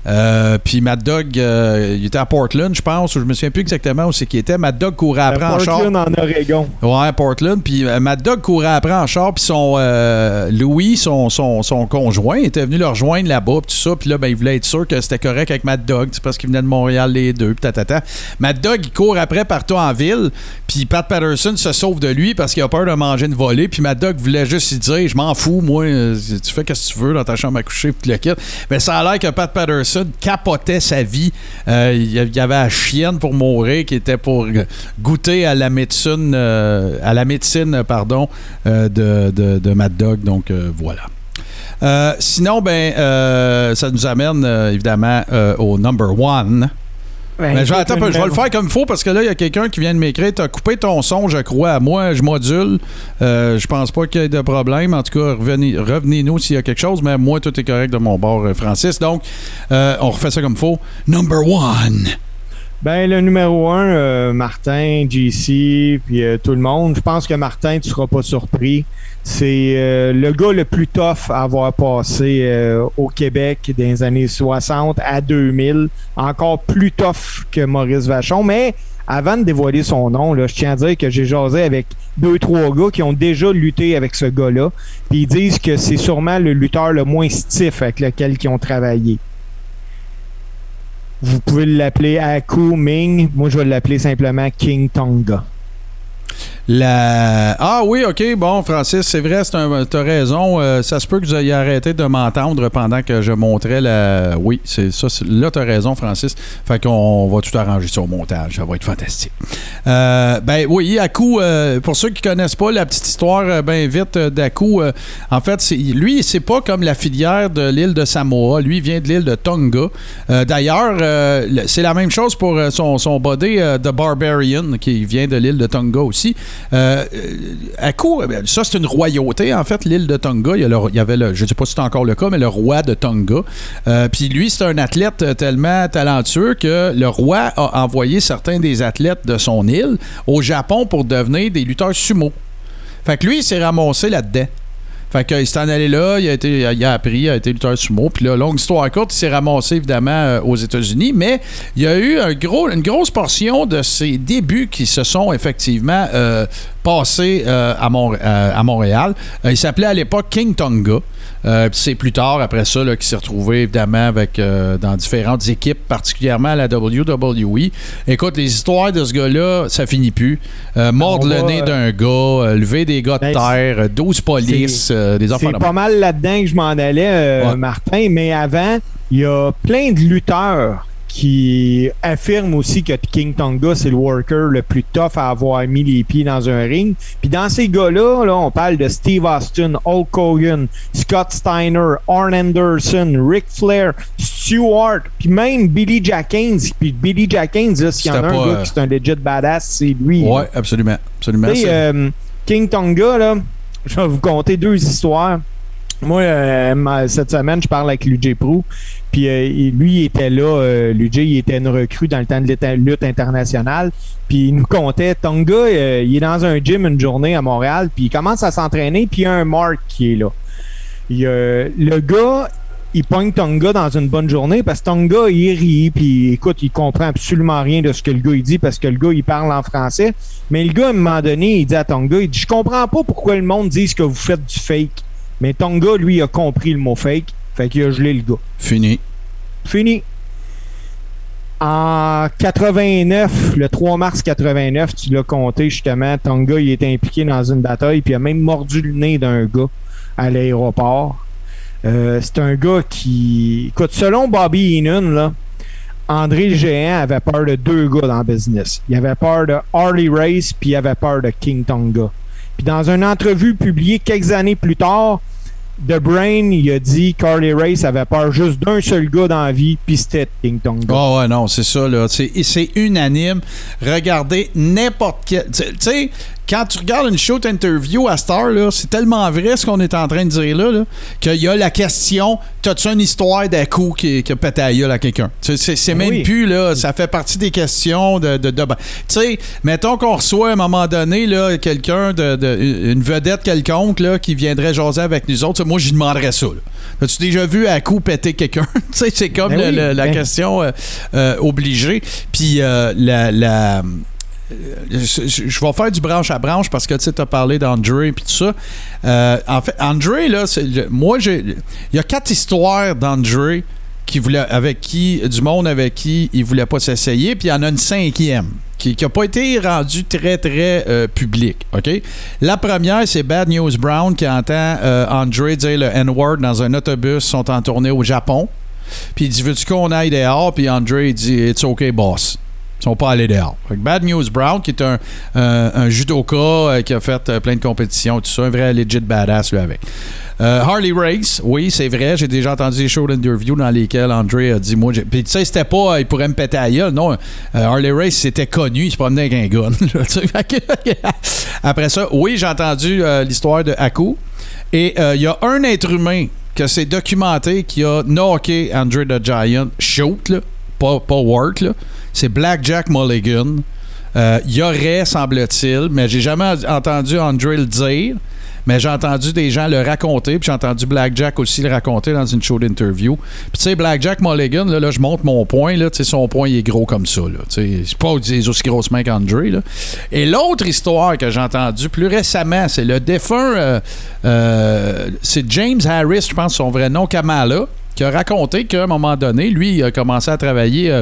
Euh, puis Mad Dog, euh, il était à Portland, je pense, ou je me souviens plus exactement où c'est qu'il était. Mad Dog courait après en char. Portland en Oregon. Ouais, Portland. Puis euh, Mad Dog courait après en char. Puis son Louis, son, son, son conjoint, était venu le rejoindre là-bas. Puis tout ça. Puis là, ben, il voulait être sûr que c'était correct avec Mad Dog. C'est parce qu'il venait de Montréal les deux. Puis tatata. Mad Dog, il court après partout en ville. Puis Pat Patterson se sauve de lui parce qu'il a peur de manger une volée. Puis Mad Dog voulait juste lui dire Je m'en fous, moi. Tu fais ce que tu veux dans ta chambre à coucher. Puis tu le quittes. Ben, ça a l'air que Pat Patterson capotait sa vie. Euh, il y avait- la chienne pour mourir qui était pour goûter à la médecine, euh, à la médecine pardon, euh, de, de, de Mad Dog. Donc voilà. Sinon, ben, ça nous amène évidemment au number one. Ben, Mais je, vais, attends, je le faire comme il faut parce que là, il y a quelqu'un qui vient de m'écrire. Tu as coupé ton son, je crois. Moi, je module. Euh, je pense pas qu'il y ait de problème. En tout cas, revenez- revenez-nous s'il y a quelque chose. Mais moi, tout est correct de mon bord, euh, Francis. Donc, euh, on refait ça comme il faut. Number one. Ben, le numéro un, euh, Martin, JC, puis tout le monde. Je pense que Martin, tu seras pas surpris. C'est euh, le gars le plus tough à avoir passé euh, au Québec dans les années 60 à 2000. Encore plus tough que Maurice Vachon. Mais avant de dévoiler son nom, là, je tiens à dire que j'ai jasé avec deux, trois gars qui ont déjà lutté avec ce gars-là. Ils disent que c'est sûrement le lutteur le moins stiff avec lequel ils ont travaillé. Vous pouvez l'appeler Aku Ming. Moi, je vais l'appeler simplement King Tonga. Ah oui, OK. Bon, Francis, c'est vrai, t'as raison. Euh, ça se peut que vous ayez arrêté de m'entendre pendant que je montrais la... Oui, c'est ça. Là, t'as raison, Francis. Fait qu'on va tout arranger ça au montage. Ça va être fantastique. Euh, ben oui, Aku, euh, pour ceux qui connaissent pas la petite histoire, ben vite, d'Aku, en fait, lui, c'est pas comme la filière de l'île de Samoa. Lui, vient de l'île de Tonga. D'ailleurs, le- c'est la même chose pour son, son body The Barbarian, qui vient de l'île de Tonga aussi. Euh, euh, Aku, euh, ben, ça, c'est une royauté, en fait, l'île de Tonga. Il y, avait, le, je sais pas si c'est encore le cas, mais le roi de Tonga. Euh, Puis lui, c'est un athlète tellement talentueux que le roi a envoyé certains des athlètes de son île au Japon pour devenir des lutteurs sumo. Fait que lui, il s'est ramassé là-dedans. Fait qu'il s'est en allé là, il a, été, il a appris, il a été lutteur sumo. Puis là, longue histoire courte, il s'est ramassé évidemment euh, aux États-Unis. Mais il y a eu une grosse portion de ses débuts qui se sont effectivement euh, passés euh, à, Mont- euh, à Montréal. Euh, il s'appelait à l'époque King Tonga. C'est plus tard, après ça, qu'il s'est retrouvé évidemment avec, dans différentes équipes, particulièrement à la WWE. Écoute, les histoires de ce gars-là, ça finit plus. Euh, mordre le nez d'un gars, lever des gars de Ben, terre, euh, 12 polices, des affaires C'est pas mal là-dedans que je m'en allais, Ouais. Martin. Mais avant, il y a plein de lutteurs qui affirme aussi que King Tonga, c'est le worker le plus tough à avoir mis les pieds dans un ring. Puis dans ces gars-là, là, on parle de Steve Austin, Hulk Hogan, Scott Steiner, Arn Anderson, Ric Flair, Stewart, puis même Billy Jack Haynes. Puis Billy Jack Haynes, là, s'il y en a un gars euh, qui est un legit badass, c'est lui. Ouais, absolument. absolument. Euh, King Tonga, là, je vais vous conter deux histoires. Moi, euh, cette semaine, je parle avec Luigi Prou. Puis euh, lui, il était là. Euh, Luigi, il était une recrue dans le temps de lutte internationale. Puis il nous comptait, Tonga, euh, il est dans un gym une journée à Montréal. Puis il commence à s'entraîner. Puis il y a un Mark qui est là. Il le gars, il pogne Tonga dans une bonne journée parce que Tonga, il rit, puis écoute, il comprend absolument rien de ce que le gars il dit parce que le gars, il parle en français. Mais le gars, à un moment donné, il dit à Tonga, il dit, je comprends pas pourquoi le monde dit que vous faites du fake. Mais Tonga, lui, a compris le mot fake. Fait qu'il a gelé le gars. Fini. Fini. En 89, le 3 mars 89, tu l'as compté justement, Tonga, il était impliqué dans une bataille, puis il a même mordu le nez d'un gars à l'aéroport. Euh, c'est un gars qui. Écoute, selon Bobby Heenan, là, André le Géant avait peur de deux gars dans le business. Il avait peur de Harley Race, puis il avait peur de King Tonga. Puis dans une entrevue publiée quelques années plus tard, The Brain, il a dit qu'Harley Race avait peur juste d'un seul gars dans la vie, puis c'était King Tonga. Ah ouais, non, c'est ça, là. C'est unanime. Regardez n'importe quel. Tu sais, quand tu regardes une show interview à Star, là, c'est tellement vrai ce qu'on est en train de dire là, là qu'il y a la question T'as-tu une histoire d'un coup qui, qui a pété à gueule à quelqu'un? C'est c'est même Oui. plus, là. Ça fait partie des questions de. de, de- ben, tu sais, mettons qu'on reçoit à un moment donné, là, quelqu'un, de, de- une vedette quelconque, là, qui viendrait jaser avec nous autres. Moi, j'y demanderais ça. As-tu déjà vu à coup péter quelqu'un? c'est comme Ben le- oui, le- la ben- question euh, euh, obligée. Puis euh, la. la je, vais faire du branche à branche parce que tu as parlé d'André et tout ça. Euh, en fait, André, là, moi. Il y a quatre histoires d'André qui voulait, avec qui, du monde avec qui il voulait pas s'essayer, puis il y en a une cinquième qui n'a pas été rendue très, très euh, publique. OK? La première, c'est Bad News Brown qui entend euh, André dire le N-word dans un autobus, sont en tournée au Japon. Puis il dit Veux-tu qu'on aille dehors? Puis André dit It's okay, boss. Ils sont pas allés dehors. Fait que Bad News Brown, qui est un, un judoka euh, qui a fait euh, plein de compétitions, tout ça, un vrai legit badass, lui, avec. Euh, Harley Race, oui, c'est vrai. J'ai déjà entendu des shows d'interview dans lesquels André a dit Moi, puis tu sais, c'était pas, euh, il pourrait me péter à gueule. Non, euh, Harley Race, c'était connu, il se promenait avec un Après ça, oui, j'ai entendu euh, l'histoire de Haku. Et euh, il y a un être humain que c'est documenté qui a knocké Andre the Giant shoot, là, pas, pas work, là. C'est Black Jack Mulligan. Euh, Il y aurait, semble-t-il, mais j'ai jamais entendu Andre le dire. Mais j'ai entendu des gens le raconter, puis j'ai entendu Blackjack aussi le raconter dans une show d'interview. Puis tu sais, Blackjack Mulligan, là, je monte mon point, là, son point il est gros comme ça. C'est pas aussi grosses mains qu'André. Et l'autre histoire que j'ai entendue plus récemment, c'est le défunt, euh, euh, c'est James Harris, je pense son vrai nom, Kamala, qui a raconté qu'à un moment donné, lui, il a commencé à travailler.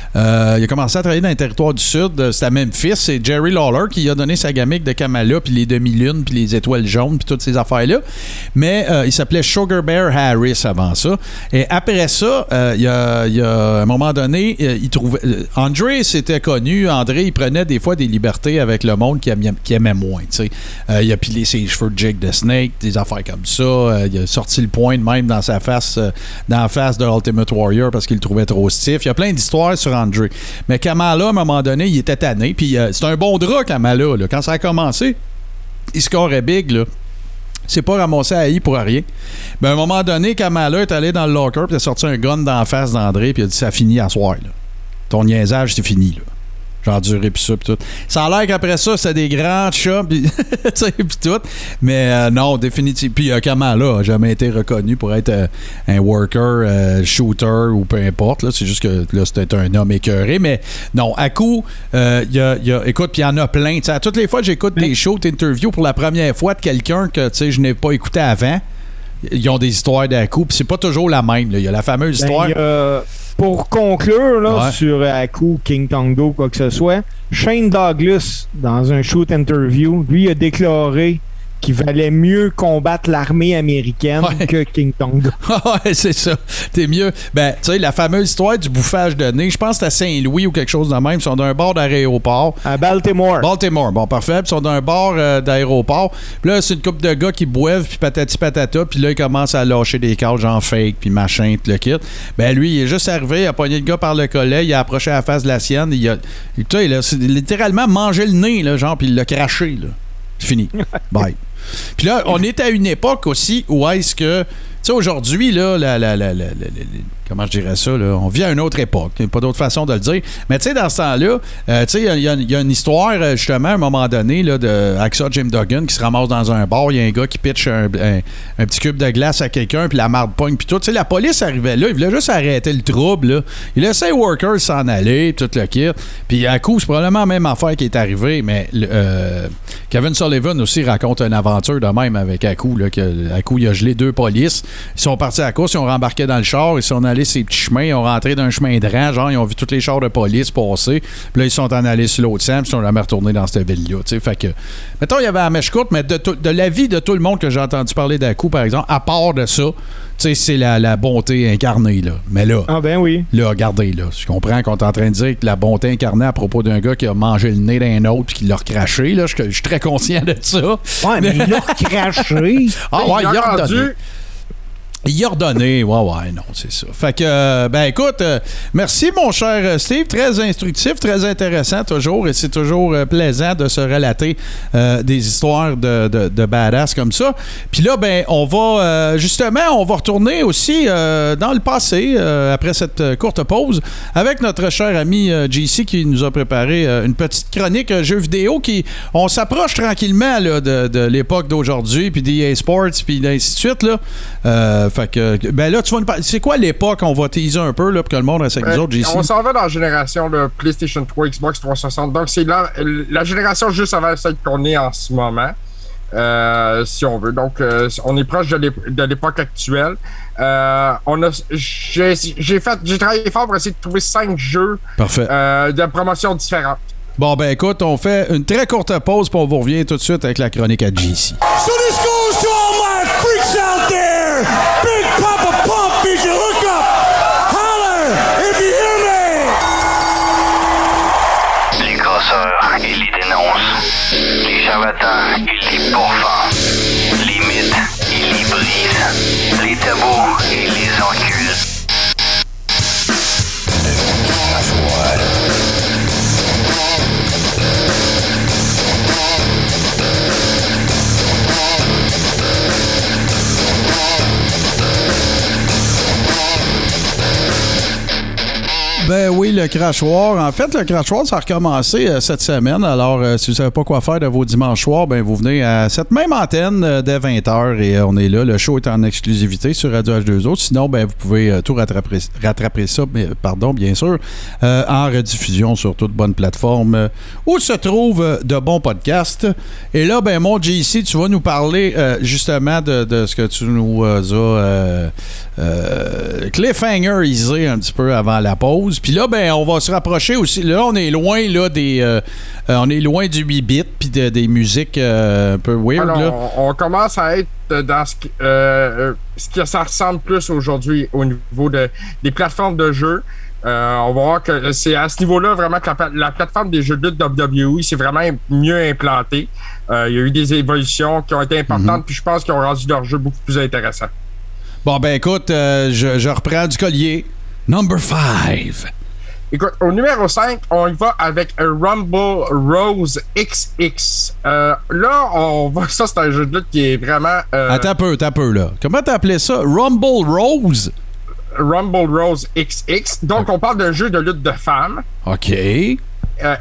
euh, il a commencé à travailler dans les territoires du Sud. euh, C'était à Memphis. C'est Jerry Lawler qui a donné sa gamique de Kamala, puis les demi-lunes, puis les étoiles jaunes, puis toutes ces affaires-là. Mais euh, il s'appelait Sugar Bear Harris avant ça. Et après ça, il a, a- à un moment donné, il trouvait. André, c'était connu. André, il prenait des fois des libertés avec le monde qui aimait, moins. il a pilé ses cheveux de Jake the Snake, des affaires comme ça. Il a sorti le point même dans sa face, dans la face de Ultimate Warrior parce qu'il le trouvait trop stiff. Il y a plein d'histoires sur Mais Kamala, à un moment donné, il était tanné. Puis euh, c'est un bon drap, Kamala. là. Quand ça a commencé, il scorait big. Là. C'est pas ramassé à I pour rien. Mais à un moment donné, Kamala est allé dans le locker, puis a sorti un gun la face d'André, puis il a dit Ça finit à soir. Ton niaisage, c'est fini. J'ai enduré, puis ça, puis tout. Ça a l'air qu'après ça, c'était des grands chats, sais, puis tout. Mais euh, non, définitivement. Puis euh, Kamala a jamais été reconnu pour être euh, un worker, euh, shooter ou peu importe. Là. C'est juste que là, c'était un homme écœuré. Mais non, à coup, il y a, il y a- écoute, puis il y en a plein. Toutes les fois que j'écoute des shows d'interview pour la première fois de quelqu'un que tu sais, je n'ai pas écouté avant, ils ont des histoires d'à coup, puis c'est pas toujours la même. Il y a la fameuse Ben, histoire. Pour conclure là, Ouais. sur Aku, King Tongo, quoi que ce soit, Shane Douglas, dans un shoot interview, lui a déclaré qu'il valait mieux combattre l'armée américaine Ouais. que King Kong. ouais, c'est ça. T'es mieux. Ben, tu sais, la fameuse histoire du bouffage de nez, je pense que c'est à Saint-Louis ou quelque chose de même. Ils sont d'un bord d'aéroport. À Baltimore. Baltimore, bon, parfait. Puis ils sont d'un bord euh, d'aéroport. Puis là, c'est une couple de gars qui boivent, puis patati patata. Puis là, ils commencent à lâcher des cages genre fake, puis machin, tout le kit. Ben, lui, il est juste arrivé, il a pogné le gars par le collet, il a approché la face de la sienne. Il a, tu sais, littéralement mangé le nez, là, genre, puis il l'a craché, là. C'est fini. Bye. Puis là, on est à une époque aussi où est-ce que, tu sais, aujourd'hui, là, la, la, la, la- comment je dirais ça, là, on vit à une autre époque. Il y a pas d'autre façon de le dire. Mais tu sais, dans ce temps-là, euh, tu sais, il y a- une histoire, euh, justement, à un moment donné, là, de Axa Jim Duggan qui se ramasse dans un bar. Il y a un gars qui pitch un, petit cube de glace à quelqu'un, puis la marde pogne, puis tout. Tu sais, la police arrivait là, il voulait juste arrêter le trouble. Il laissait les workers s'en aller, tout le kit. Puis à coup, c'est probablement la même affaire qui est arrivée, mais euh, Kevin Sullivan aussi raconte une aventure de même avec Akou, là, que Akou, il a gelé deux polices. Ils sont partis à course, ils ont rembarqué dans le char, ils sont allés ces petits chemins, ils ont rentré dans un chemin de rang, genre, ils ont vu tous les chars de police passer. Puis là, ils sont en allés sur l'autre sens, puis ils sont jamais retournés dans cette ville-là. tu sais. Fait que, mettons, il y avait la mèche courte, mais de, tout- de l'avis de tout le monde que j'ai entendu parler d'Akou, par exemple, à part de ça, tu sais, c'est la, la bonté incarnée, là. Mais là, Ah ben oui. Là, regardez, là, je comprends qu'on est en train de dire que la bonté incarnée à propos d'un gars qui a mangé le nez d'un autre puis qui l'a recraché, là, je, je suis très conscient de ça. Ouais, mais il l'a craché. Ah ouais, il a redonné. Il a ouais, ouais, non, c'est ça. Fait que, euh, ben écoute, euh, merci mon cher euh, Steve, très instructif, très intéressant toujours, et c'est toujours plaisant de se relater des histoires de, de, de badass comme ça. Puis là, ben, on va, justement, on va retourner aussi dans le passé, après cette courte pause, avec notre cher ami JC qui nous a préparé une petite chronique jeux vidéo qui, on s'approche tranquillement là, de, de l'époque d'aujourd'hui, puis d'EA Sports, puis ainsi de suite, là. Fait que, ben là, tu vas nous parler. C'est quoi l'époque? On va teaser un peu, là, pour que le monde reste avec nous Euh, autres, JC. on s'en va dans la génération de PlayStation 3, Xbox 360. Donc, c'est la, la génération juste avant celle qu'on est en ce moment, euh, si on veut. Donc, euh, on est proche de l'ép- de l'époque actuelle. Euh, on a, j'ai, j'ai fait, j'ai travaillé fort pour essayer de trouver cinq jeux Parfait. euh, de promotion différentes. Bon, ben écoute, on fait une très courte pause, puis on vous revient tout de suite avec la chronique à JC. This Oui, le crachoir. En fait, le crachoir, ça a recommencé euh, cette semaine. Alors, euh, si vous savez pas quoi faire de vos dimanches soirs, ben vous venez à cette même antenne euh, dès 20h et on est là. Le show est en exclusivité sur Radio H2O. Sinon, ben vous pouvez tout rattraper, rattraper ça, mais, pardon, bien sûr, en rediffusion sur toute bonne plateforme où se trouvent de bons podcasts. Et là, ben mon JC, tu vas nous parler justement de, ce que tu nous as cliffhangerisé un petit peu avant la pause. Puis là, ben, on va se rapprocher aussi. Là, on est loin là, des. euh, euh, on est loin du 8 bits puis de- des musiques euh, un peu weird. Alors, là. on, on commence à être dans ce, euh, que ça ressemble plus aujourd'hui au niveau de, des plateformes de jeux. Euh, on va voir que c'est à ce niveau-là vraiment que la, la plateforme des jeux de lutte WWE c'est vraiment mieux implantée. Euh, il y a eu des évolutions qui ont été importantes, puis je pense qu'ils ont rendu leur jeu beaucoup plus intéressant. Bon, ben écoute, euh, je, je reprends du collier. Number 5. Écoute, au numéro 5, on y va avec Rumble Rose XX. Euh, là, on voit ça, c'est un jeu de lutte qui est vraiment euh, Attends un peu, attends un peu, là. Comment t'as appelé ça? Rumble Rose? Rumble Rose XX. Donc, on parle d'un jeu de lutte de femmes. OK. euh,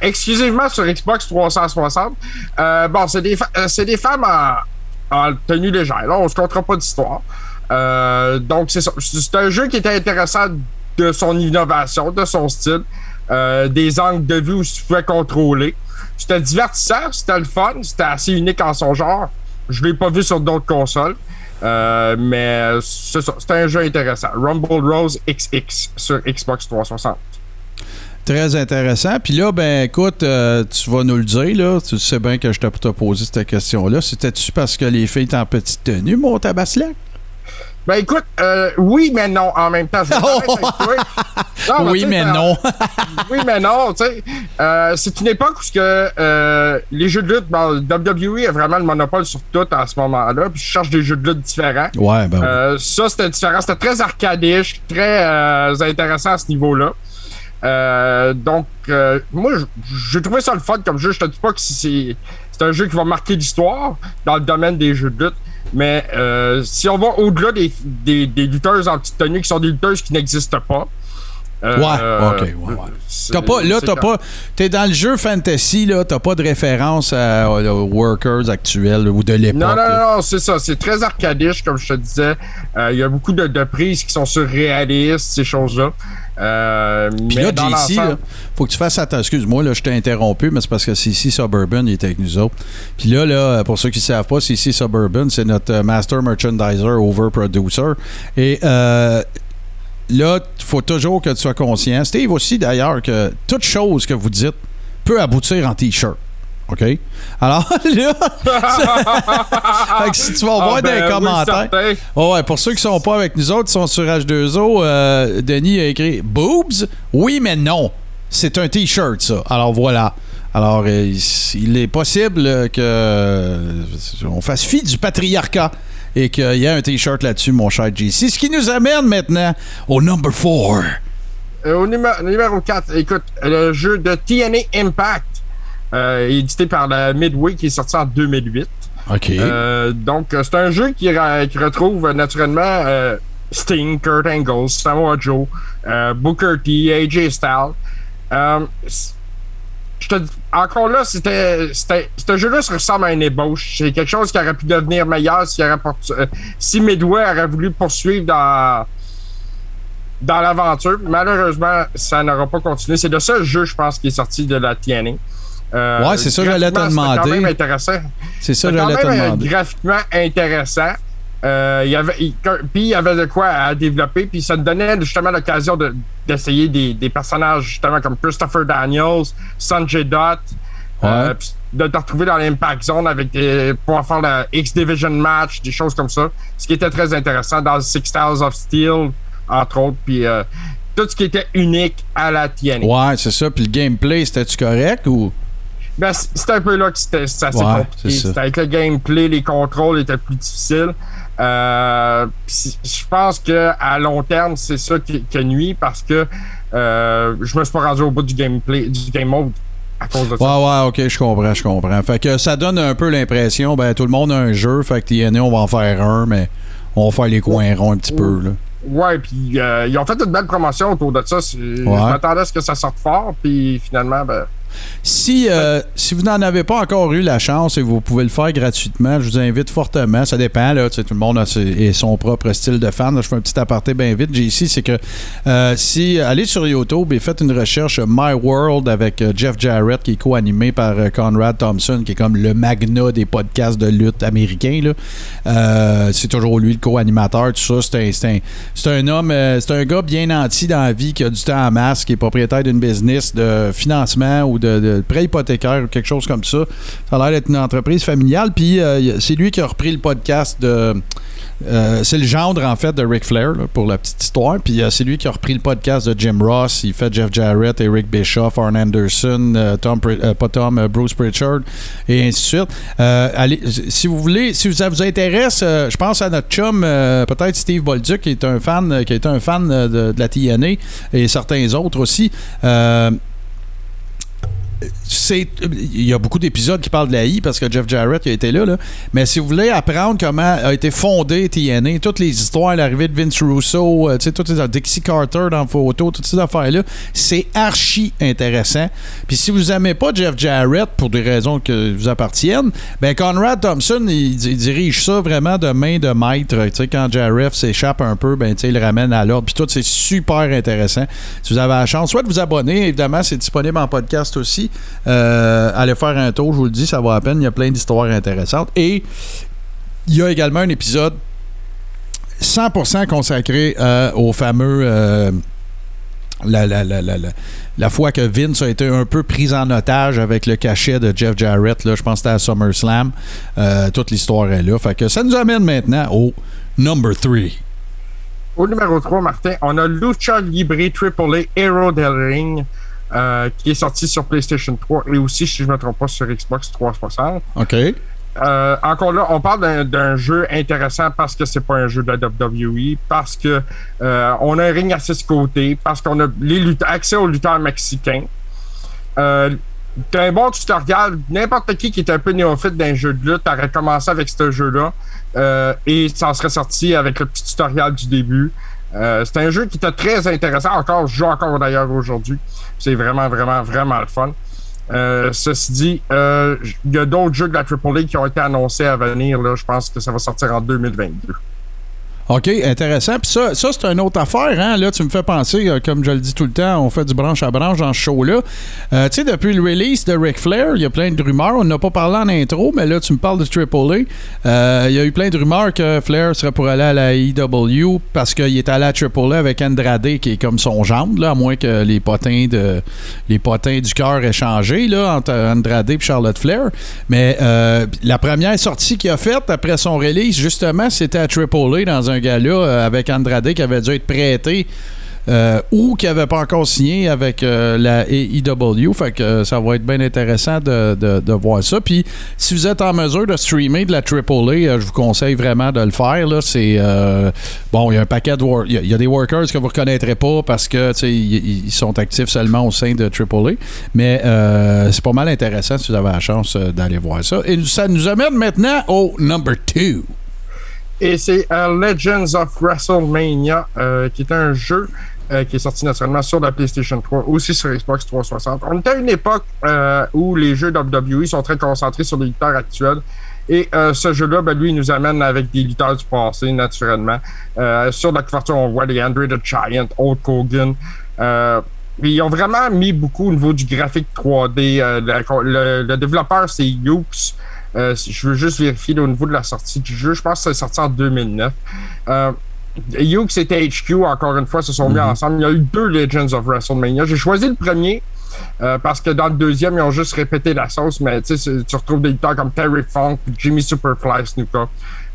exclusivement sur Xbox 360. Euh, bon, c'est des, des femmes en, en tenue légère. Là, on se comptera pas d'histoire. Donc, c'est ça. C'est un jeu qui était intéressant de son innovation, de son style, euh, des angles de vue où tu pouvais contrôler. C'était divertissant, c'était le fun, c'était assez unique en son genre. Je l'ai pas vu sur d'autres consoles. Euh, mais c'était un jeu intéressant. Rumble Rose XX sur Xbox 360. Très intéressant. Puis là, ben écoute, euh, tu vas nous le dire, là. Tu sais bien que je t'ai t'ai posé cette question-là. C'était-tu parce que les filles étaient en petite tenue, mon tabaslac? Ben écoute, euh, oui, mais non, en même temps. Je. Non, oui, mais non. oui, mais non, tu sais. euh, c'est une époque où que, euh, les jeux de lutte, ben, WWE a vraiment le monopole sur tout à ce moment-là, puis je cherche des jeux de lutte différents. ouais, ben oui. Euh, ça, c'était différent. C'était très arcadique, très euh, intéressant à ce niveau-là. Euh, donc, euh, moi, j'ai trouvé ça le fun comme jeu. Je te dis pas que c'est c'est un jeu qui va marquer l'histoire dans le domaine des jeux de lutte. Mais euh, si on va au-delà des, des, des lutteuses tenue qui sont des lutteuses qui n'existent pas. Euh, Ouais, ok, ouais, pas, là, t'as pas. T'es dans le jeu fantasy, là, t'as pas de référence à- aux workers actuels ou de l'époque. Non, non, là. non, c'est ça. C'est très arcadique, comme je te disais. Euh, Il y a beaucoup de, de prises qui sont surréalistes, ces choses-là. Euh, Puis là, JC, là, faut que tu fasses attention. Excuse-moi, là, je t'ai interrompu, mais c'est parce que CC Suburban, il était avec nous autres. Puis là, là, pour ceux qui ne savent pas, CC Suburban, c'est notre euh, Master Merchandiser Over Producer. Et euh, là, il faut toujours que tu sois conscient. Steve aussi, d'ailleurs, que toute chose que vous dites peut aboutir en T-shirt. OK? Alors là, fait que si tu vas Ah, voir ben, des oui, commentaires. Oh ouais, pour ceux qui sont pas avec nous autres, qui sont sur H2O, euh, Denis a écrit Boobs? Oui, mais non. C'est un T-shirt, ça. Alors voilà. Alors, euh, il il est possible euh, que euh, on fasse fi du patriarcat et qu'il y ait un T-shirt là-dessus, mon cher JC. Ce qui nous amène maintenant au number 4. Euh, au numéro, numéro 4, écoute, le jeu de TNA Impact, euh, édité par la Midway, qui est sorti en 2008. OK. Euh, donc, c'est un jeu qui, qui retrouve naturellement Sting, Kurt Angle, Samoa Joe, Booker T, AJ Styles. Je te encore là, c'était, c'était, ce jeu-là se ressemble à une ébauche. C'est quelque chose qui aurait pu devenir meilleur si, aurait euh, si Midway aurait voulu poursuivre dans, dans l'aventure. Malheureusement, ça n'aura pas continué. C'est le seul jeu, je pense, qui est sorti de la TNA. Euh, Ouais, c'est ça, j'allais te demander. quand même intéressant. C'est ça, C'est j'allais te demander. graphiquement intéressant. Euh, y avait, puis il y avait de quoi à développer, puis ça te donnait justement l'occasion de- d'essayer des, des personnages justement comme Christopher Daniels, Sanjay Dutt, euh, Ouais. de te retrouver dans l'Impact Zone avec des, pouvoir faire le X Division match, des choses comme ça, ce qui était très intéressant dans Six Styles of Steel, entre autres, puis euh, tout ce qui était unique à la TNA. Ouais, c'est ça. Puis le gameplay, c'était-tu correct ou? Ben, c- c'était un peu là que c'était assez Ouais, compliqué. c'est. C'était avec le gameplay, les contrôles étaient plus difficiles. Euh, je pense que à long terme, c'est ça qui, qui nuit parce que euh, je me suis pas rendu au bout du gameplay, du game mode à cause de ça. Ouais, ouais, ok, je comprends, je comprends. Fait que ça donne un peu l'impression, ben tout le monde a un jeu, fait que TNA, on va en faire un, mais on va faire les coins ronds un petit peu, là. Ouais, puis euh, ils ont fait une belle promotion autour de ça. C'est- Je m'attendais à ce que ça sorte fort, puis finalement, ben, Si, euh, si vous n'en avez pas encore eu la chance et vous pouvez le faire gratuitement, je vous invite fortement. Ça dépend, là, tout le monde a ses- son propre style de fan. Là, je fais un petit aparté bien vite. J'ai ici, c'est que euh, si allez sur YouTube et faites une recherche My World avec euh, Jeff Jarrett, qui est co-animé par Conrad Thompson, qui est comme le magna des podcasts de lutte américains. Euh, c'est toujours lui le co-animateur, tout ça. C'est un, un, homme, c'est un gars bien nanti dans la vie qui a du temps en masse, qui est propriétaire d'une business de financement ou de, prêt hypothécaire ou quelque chose comme ça. Ça a l'air d'être une entreprise familiale. Puis euh, c'est lui qui a repris le podcast de. euh, c'est le gendre, en fait, de Ric Flair, pour la petite histoire. Puis euh, c'est lui qui a repris le podcast de Jim Ross. Il fait Jeff Jarrett, Eric Bischoff, Arn Anderson, Tom, pas Tom, Bruce Pritchard, et ainsi de suite. Allez, si vous voulez, si ça vous intéresse, je pense à notre chum, peut-être Steve Bolduc, qui est un fan, qui est un fan de, de la TNA, et certains autres aussi. Il y a beaucoup d'épisodes qui parlent de la I parce que Jeff Jarrett a été là, là. mais si vous voulez apprendre comment a été fondé TNA toutes les histoires l'arrivée de Vince Russo euh, toutes Dixie Carter dans photo toutes ces affaires là c'est archi intéressant. Puis si vous aimez pas Jeff Jarrett pour des raisons que vous appartiennent ben Conrad Thompson il, dirige ça vraiment de main de maître quand Jarrett s'échappe un peu ben il le ramène à l'ordre puis tout c'est super intéressant. Si vous avez la chance soit de vous abonner évidemment c'est disponible en podcast aussi euh, allez faire un tour, je vous le dis, ça vaut la peine. Il y a plein d'histoires intéressantes. Et il y a également un épisode 100% consacré euh, au fameux euh, la, la, la, la, fois que Vince a été un peu pris en otage avec le cachet de Jeff Jarrett, là, je pense que c'était à SummerSlam. Toute l'histoire est là. Fait que ça nous amène maintenant au number 3. Au numéro 3, Martin, on a Lucha Libre AAA Hero del Ring, euh, qui est sorti sur PlayStation 3 et aussi, si je ne me trompe pas, sur Xbox 360. OK. Euh, encore là, on parle d'un- jeu intéressant parce que c'est pas un jeu de la WWE, parce que euh, on a un ring à six côtés, parce qu'on a les lutteurs, accès aux lutteurs mexicains. Euh, T'as un bon tutoriel. N'importe qui qui est un peu néophyte d'un jeu de lutte aurait commencé avec ce jeu-là euh, et ça en serait sorti avec le petit tutoriel du début. Euh, c'est un jeu qui était très intéressant. Encore, je joue encore d'ailleurs aujourd'hui. C'est vraiment, vraiment, vraiment le fun. Euh, ceci dit, euh, il y a d'autres jeux de la AAA qui ont été annoncés à venir. Là. Je pense que ça va sortir en 2022. OK, intéressant. Puis ça, ça c'est une autre affaire. Hein? Là, tu me fais penser, euh, comme je le dis tout le temps, on fait du branche à branche dans ce show-là. Euh, tu sais, depuis le release de Ric Flair, il y a plein de rumeurs. On n'a pas parlé en intro, mais là, tu me parles de AAA. Euh, Il y a eu plein de rumeurs que Flair serait pour aller à la EW parce qu'il est allé à AAA avec Andrade, qui est comme son gendre, là, à moins que les potins, de, les potins du cœur aient changé là, entre Andrade et Charlotte Flair. Mais la première sortie qu'il a faite après son release, justement, c'était à AAA dans un gala euh, avec Andrade qui avait dû être prêté. euh, ou qui n'avait pas encore signé avec euh, la AEW. Fait que ça va être bien intéressant de, de- voir ça. Puis si vous êtes en mesure de streamer de la AAA, je vous conseille vraiment de le faire. Là. C'est bon, il y a un paquet de y a- des workers que vous ne reconnaîtrez pas parce que ils sont actifs seulement au sein de AAA. Mais c'est pas mal intéressant si vous avez la chance d'aller voir ça. Et ça nous amène maintenant au number 2. Et c'est Legends of WrestleMania, euh, qui est un jeu euh, qui est sorti naturellement sur la PlayStation 3, aussi sur Xbox 360. On était à une époque euh, où les jeux WWE sont très concentrés sur les lutteurs actuels. Et ce jeu-là, ben, lui, il nous amène avec des lutteurs du passé, naturellement. Sur la couverture, on voit les Andre the Giant, Hulk Hogan. Ils ont vraiment mis beaucoup au niveau du graphique 3D. Euh, le, développeur, c'est Yoops. Euh, je veux juste vérifier au niveau de la sortie du jeu. Je pense que c'est sorti en 2009. Euh, Yoops et HQ, encore une fois, se sont mis ensemble. Il y a eu deux Legends of WrestleMania. J'ai choisi le premier euh, parce que dans le deuxième, ils ont juste répété la sauce, mais tu retrouves des lutteurs comme Terry Funk Jimmy Superfly Snuka.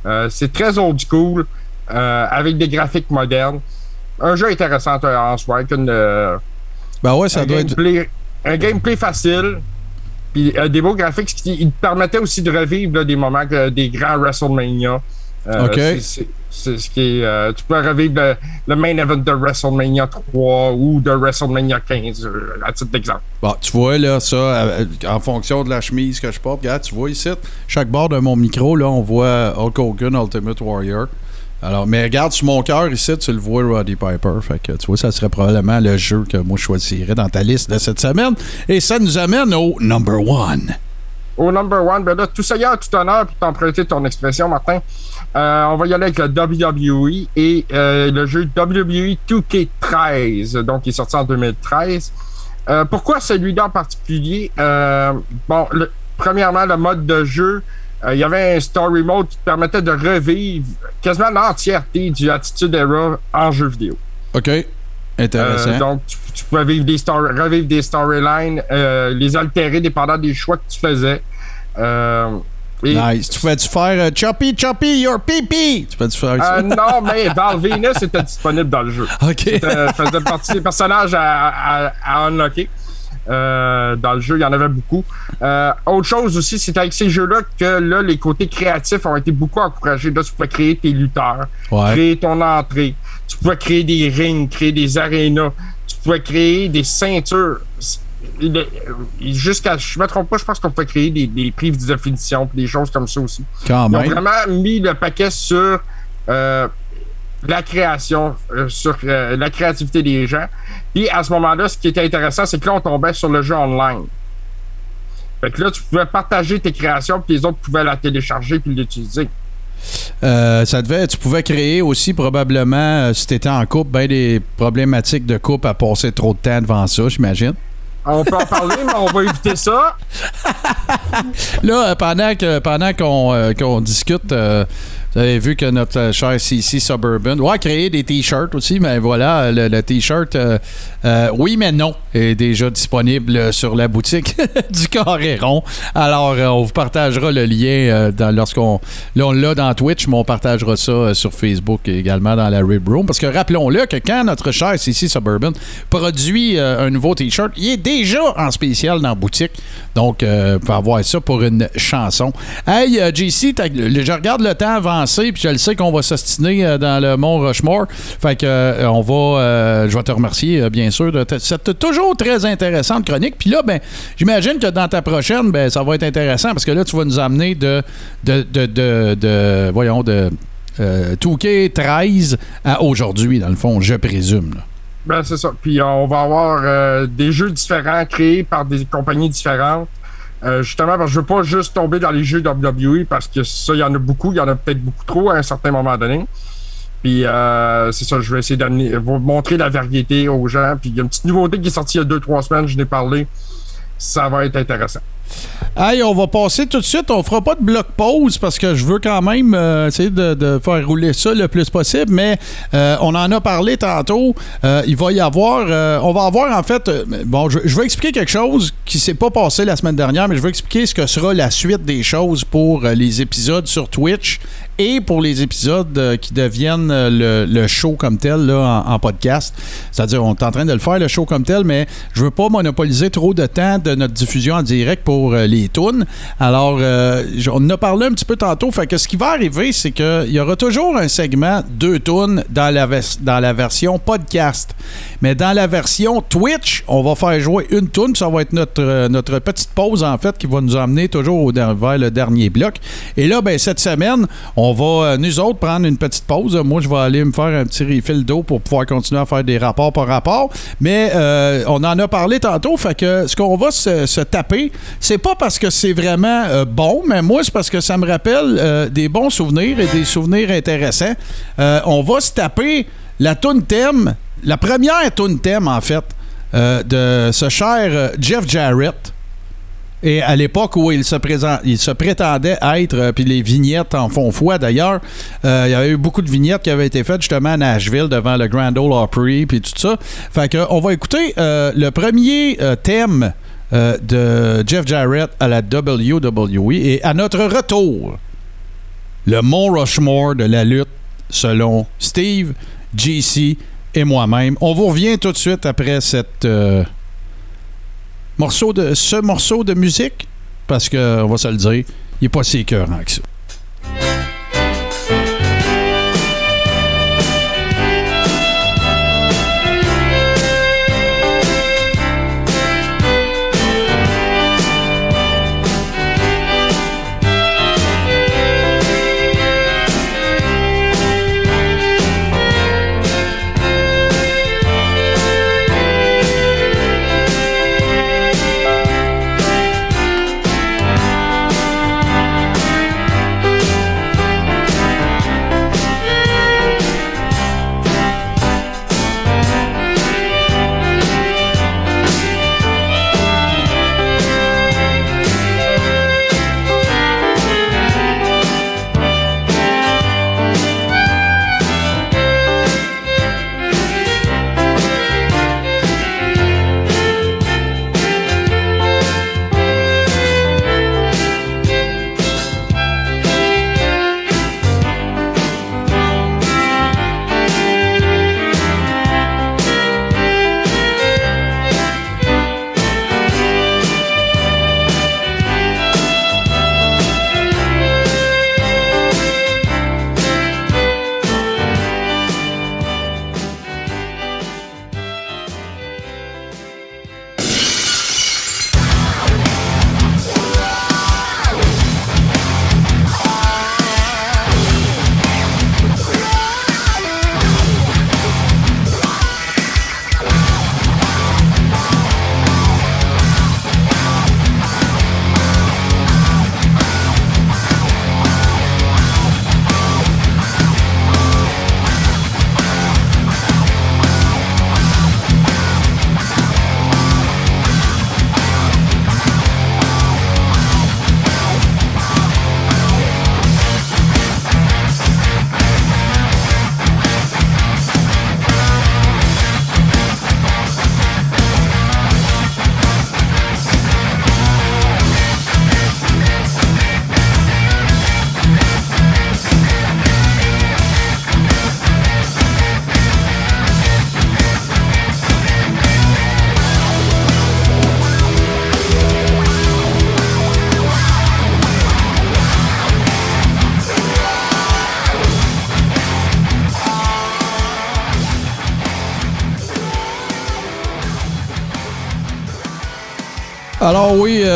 Euh, c'est très old school, euh, avec des graphiques modernes. Un jeu intéressant en soi, avec une, Ben ouais, ça un, doit être. un gameplay facile, puis euh, des beaux graphiques qui il te permettait aussi de revivre là, des moments des grands WrestleMania. Euh, Ok. c'est- ce qui est. euh, tu peux revivre le, le main event de WrestleMania 3 ou de WrestleMania 15, euh, à titre d'exemple. Bon, tu vois, là, ça, en fonction de la chemise que je porte, regarde, tu vois ici, chaque bord de mon micro, là, on voit Hulk Hogan Ultimate Warrior. Alors, mais regarde sur mon cœur ici, tu le vois, Roddy Piper. Fait que, tu vois, ça serait probablement le jeu que moi je choisirais dans ta liste de cette semaine. Et ça nous amène au number one. Au number one, ben là, tout ça y a tout honneur pour t'emprunter ton expression, Martin. Euh, on va y aller avec le WWE et euh, le jeu WWE 2K13, donc qui est sorti en 2013. Euh, pourquoi celui-là en particulier? Bon, premièrement, le mode de jeu, euh, il y avait un story mode qui permettait de revivre quasiment l'entièreté du Attitude Era en jeu vidéo. OK. Intéressant. Euh, donc, tu, tu pouvais vivre des story- revivre des storylines, euh, les altérer dépendant des choix que tu faisais. Et- nice. Tu fais-tu faire Choppy, Choppy, your pee Tu fais-tu faire ça? Non, mais Val Venus était disponible dans le jeu. OK. Euh, faisait partie des personnages à, à, à unlocker. Euh, dans le jeu, il y en avait beaucoup. Euh, autre chose aussi, c'est avec ces jeux-là que là, les côtés créatifs ont été beaucoup encouragés. Là, tu pouvais créer tes lutteurs, Ouais. créer ton entrée, tu pouvais créer des rings, créer des arénas, tu pouvais créer des ceintures. Jusqu'à, je me trompe pas, je pense qu'on pouvait créer des, des prises de définition, des choses comme ça aussi. Quand Ils ont même. vraiment mis le paquet sur euh, la création, euh, sur euh, la créativité des gens. Puis à ce moment-là, ce qui était intéressant, c'est que là, on tombait sur le jeu online. Fait que là, tu pouvais partager tes créations, puis les autres pouvaient la télécharger puis l'utiliser. Euh, ça devait, tu pouvais créer aussi probablement, si tu étais en couple, ben des problématiques de couple à passer trop de temps devant ça, j'imagine. On peut en parler, mais on va éviter ça. Là, pendant que pendant qu'on euh, discute, euh, Vous avez vu que notre euh, cher CC Suburban ouais, a créé des t-shirts aussi, mais voilà, le, t-shirt, euh, euh, oui, mais non, est déjà disponible sur la boutique du Carré Rond. Alors, on vous partagera le lien lorsqu'on. L'a dans Twitch, mais on partagera ça sur Facebook également dans la Rib Room. Parce que rappelons-le que quand notre cher CC Suburban produit un nouveau t-shirt, il est déjà en spécial dans la boutique. Donc, vous pouvez avoir ça pour une chanson. Hey, JC, je regarde le temps puis je le sais qu'on va s'ostiner euh, dans le Mont Rushmore. Fait que euh, on va, euh, je vais te remercier, bien sûr, de toujours très intéressante chronique. Puis là, ben, j'imagine que dans ta prochaine, ben, ça va être intéressant parce que là, tu vas nous amener de, de, de, de, de- voyons, de euh, 2K13 à aujourd'hui, dans le fond, je présume. Ben, c'est ça. Puis on va avoir des jeux différents créés par des compagnies différentes. Euh, justement, parce que je veux pas juste tomber dans les jeux WWE parce que ça, il y en a beaucoup. Il y en a peut-être beaucoup trop à un certain moment donné. Puis euh, c'est ça, je vais essayer d'amener, vous montrer la variété aux gens. Puis il y a une petite nouveauté qui est sortie il y a deux, trois semaines, je n'ai parlé. Ça va être intéressant. Hey, on va passer tout de suite. On fera pas de bloc pause parce que je veux quand même euh, essayer de, faire rouler ça le plus possible. Mais euh, on en a parlé tantôt. Euh, il va y avoir. on va avoir en fait. bon, je, je vais expliquer quelque chose qui s'est pas passé la semaine dernière, mais je vais expliquer ce que sera la suite des choses pour les épisodes sur Twitch et pour les épisodes qui deviennent le, le show comme tel là, en, en podcast. C'est-à-dire, on est en train de le faire, le show comme tel, mais je veux pas monopoliser trop de temps de notre diffusion en direct pour euh, les tunes. Alors, euh, on en a parlé un petit peu tantôt. Fait que ce qui va arriver, c'est qu'il y aura toujours un segment deux tunes dans la, dans la version podcast. Mais dans la version Twitch, on va faire jouer une tune. Ça va être notre, euh, notre petite pause, en fait, qui va nous emmener toujours au vers le dernier bloc. Et là, ben, cette semaine, on va, nous autres, prendre une petite pause. Moi, je vais aller me faire un petit refill d'eau pour pouvoir continuer à faire des rapports par rapport. Mais on en a parlé tantôt. Fait que ce qu'on va se, se taper, c'est pas parce que c'est vraiment euh, bon, mais moi, c'est parce que ça me rappelle euh, des bons souvenirs et des souvenirs intéressants. Euh, on va se taper la tune thème, la première tune thème, en fait, de ce cher Jeff Jarrett. Et à l'époque où il se, présent, il se prétendait être, puis les vignettes en font foi d'ailleurs, il y avait eu beaucoup de vignettes qui avaient été faites justement à Nashville devant le Grand Ole Opry, puis tout ça. Fait que on va écouter le premier thème euh, de Jeff Jarrett à la WWE. Et à notre retour, le Mont Rushmore de la lutte selon Steve, JC et moi-même. On vous revient tout de suite après euh, ce morceau de musique, parce que, on va se le dire, il n'est pas si écœurant que ça.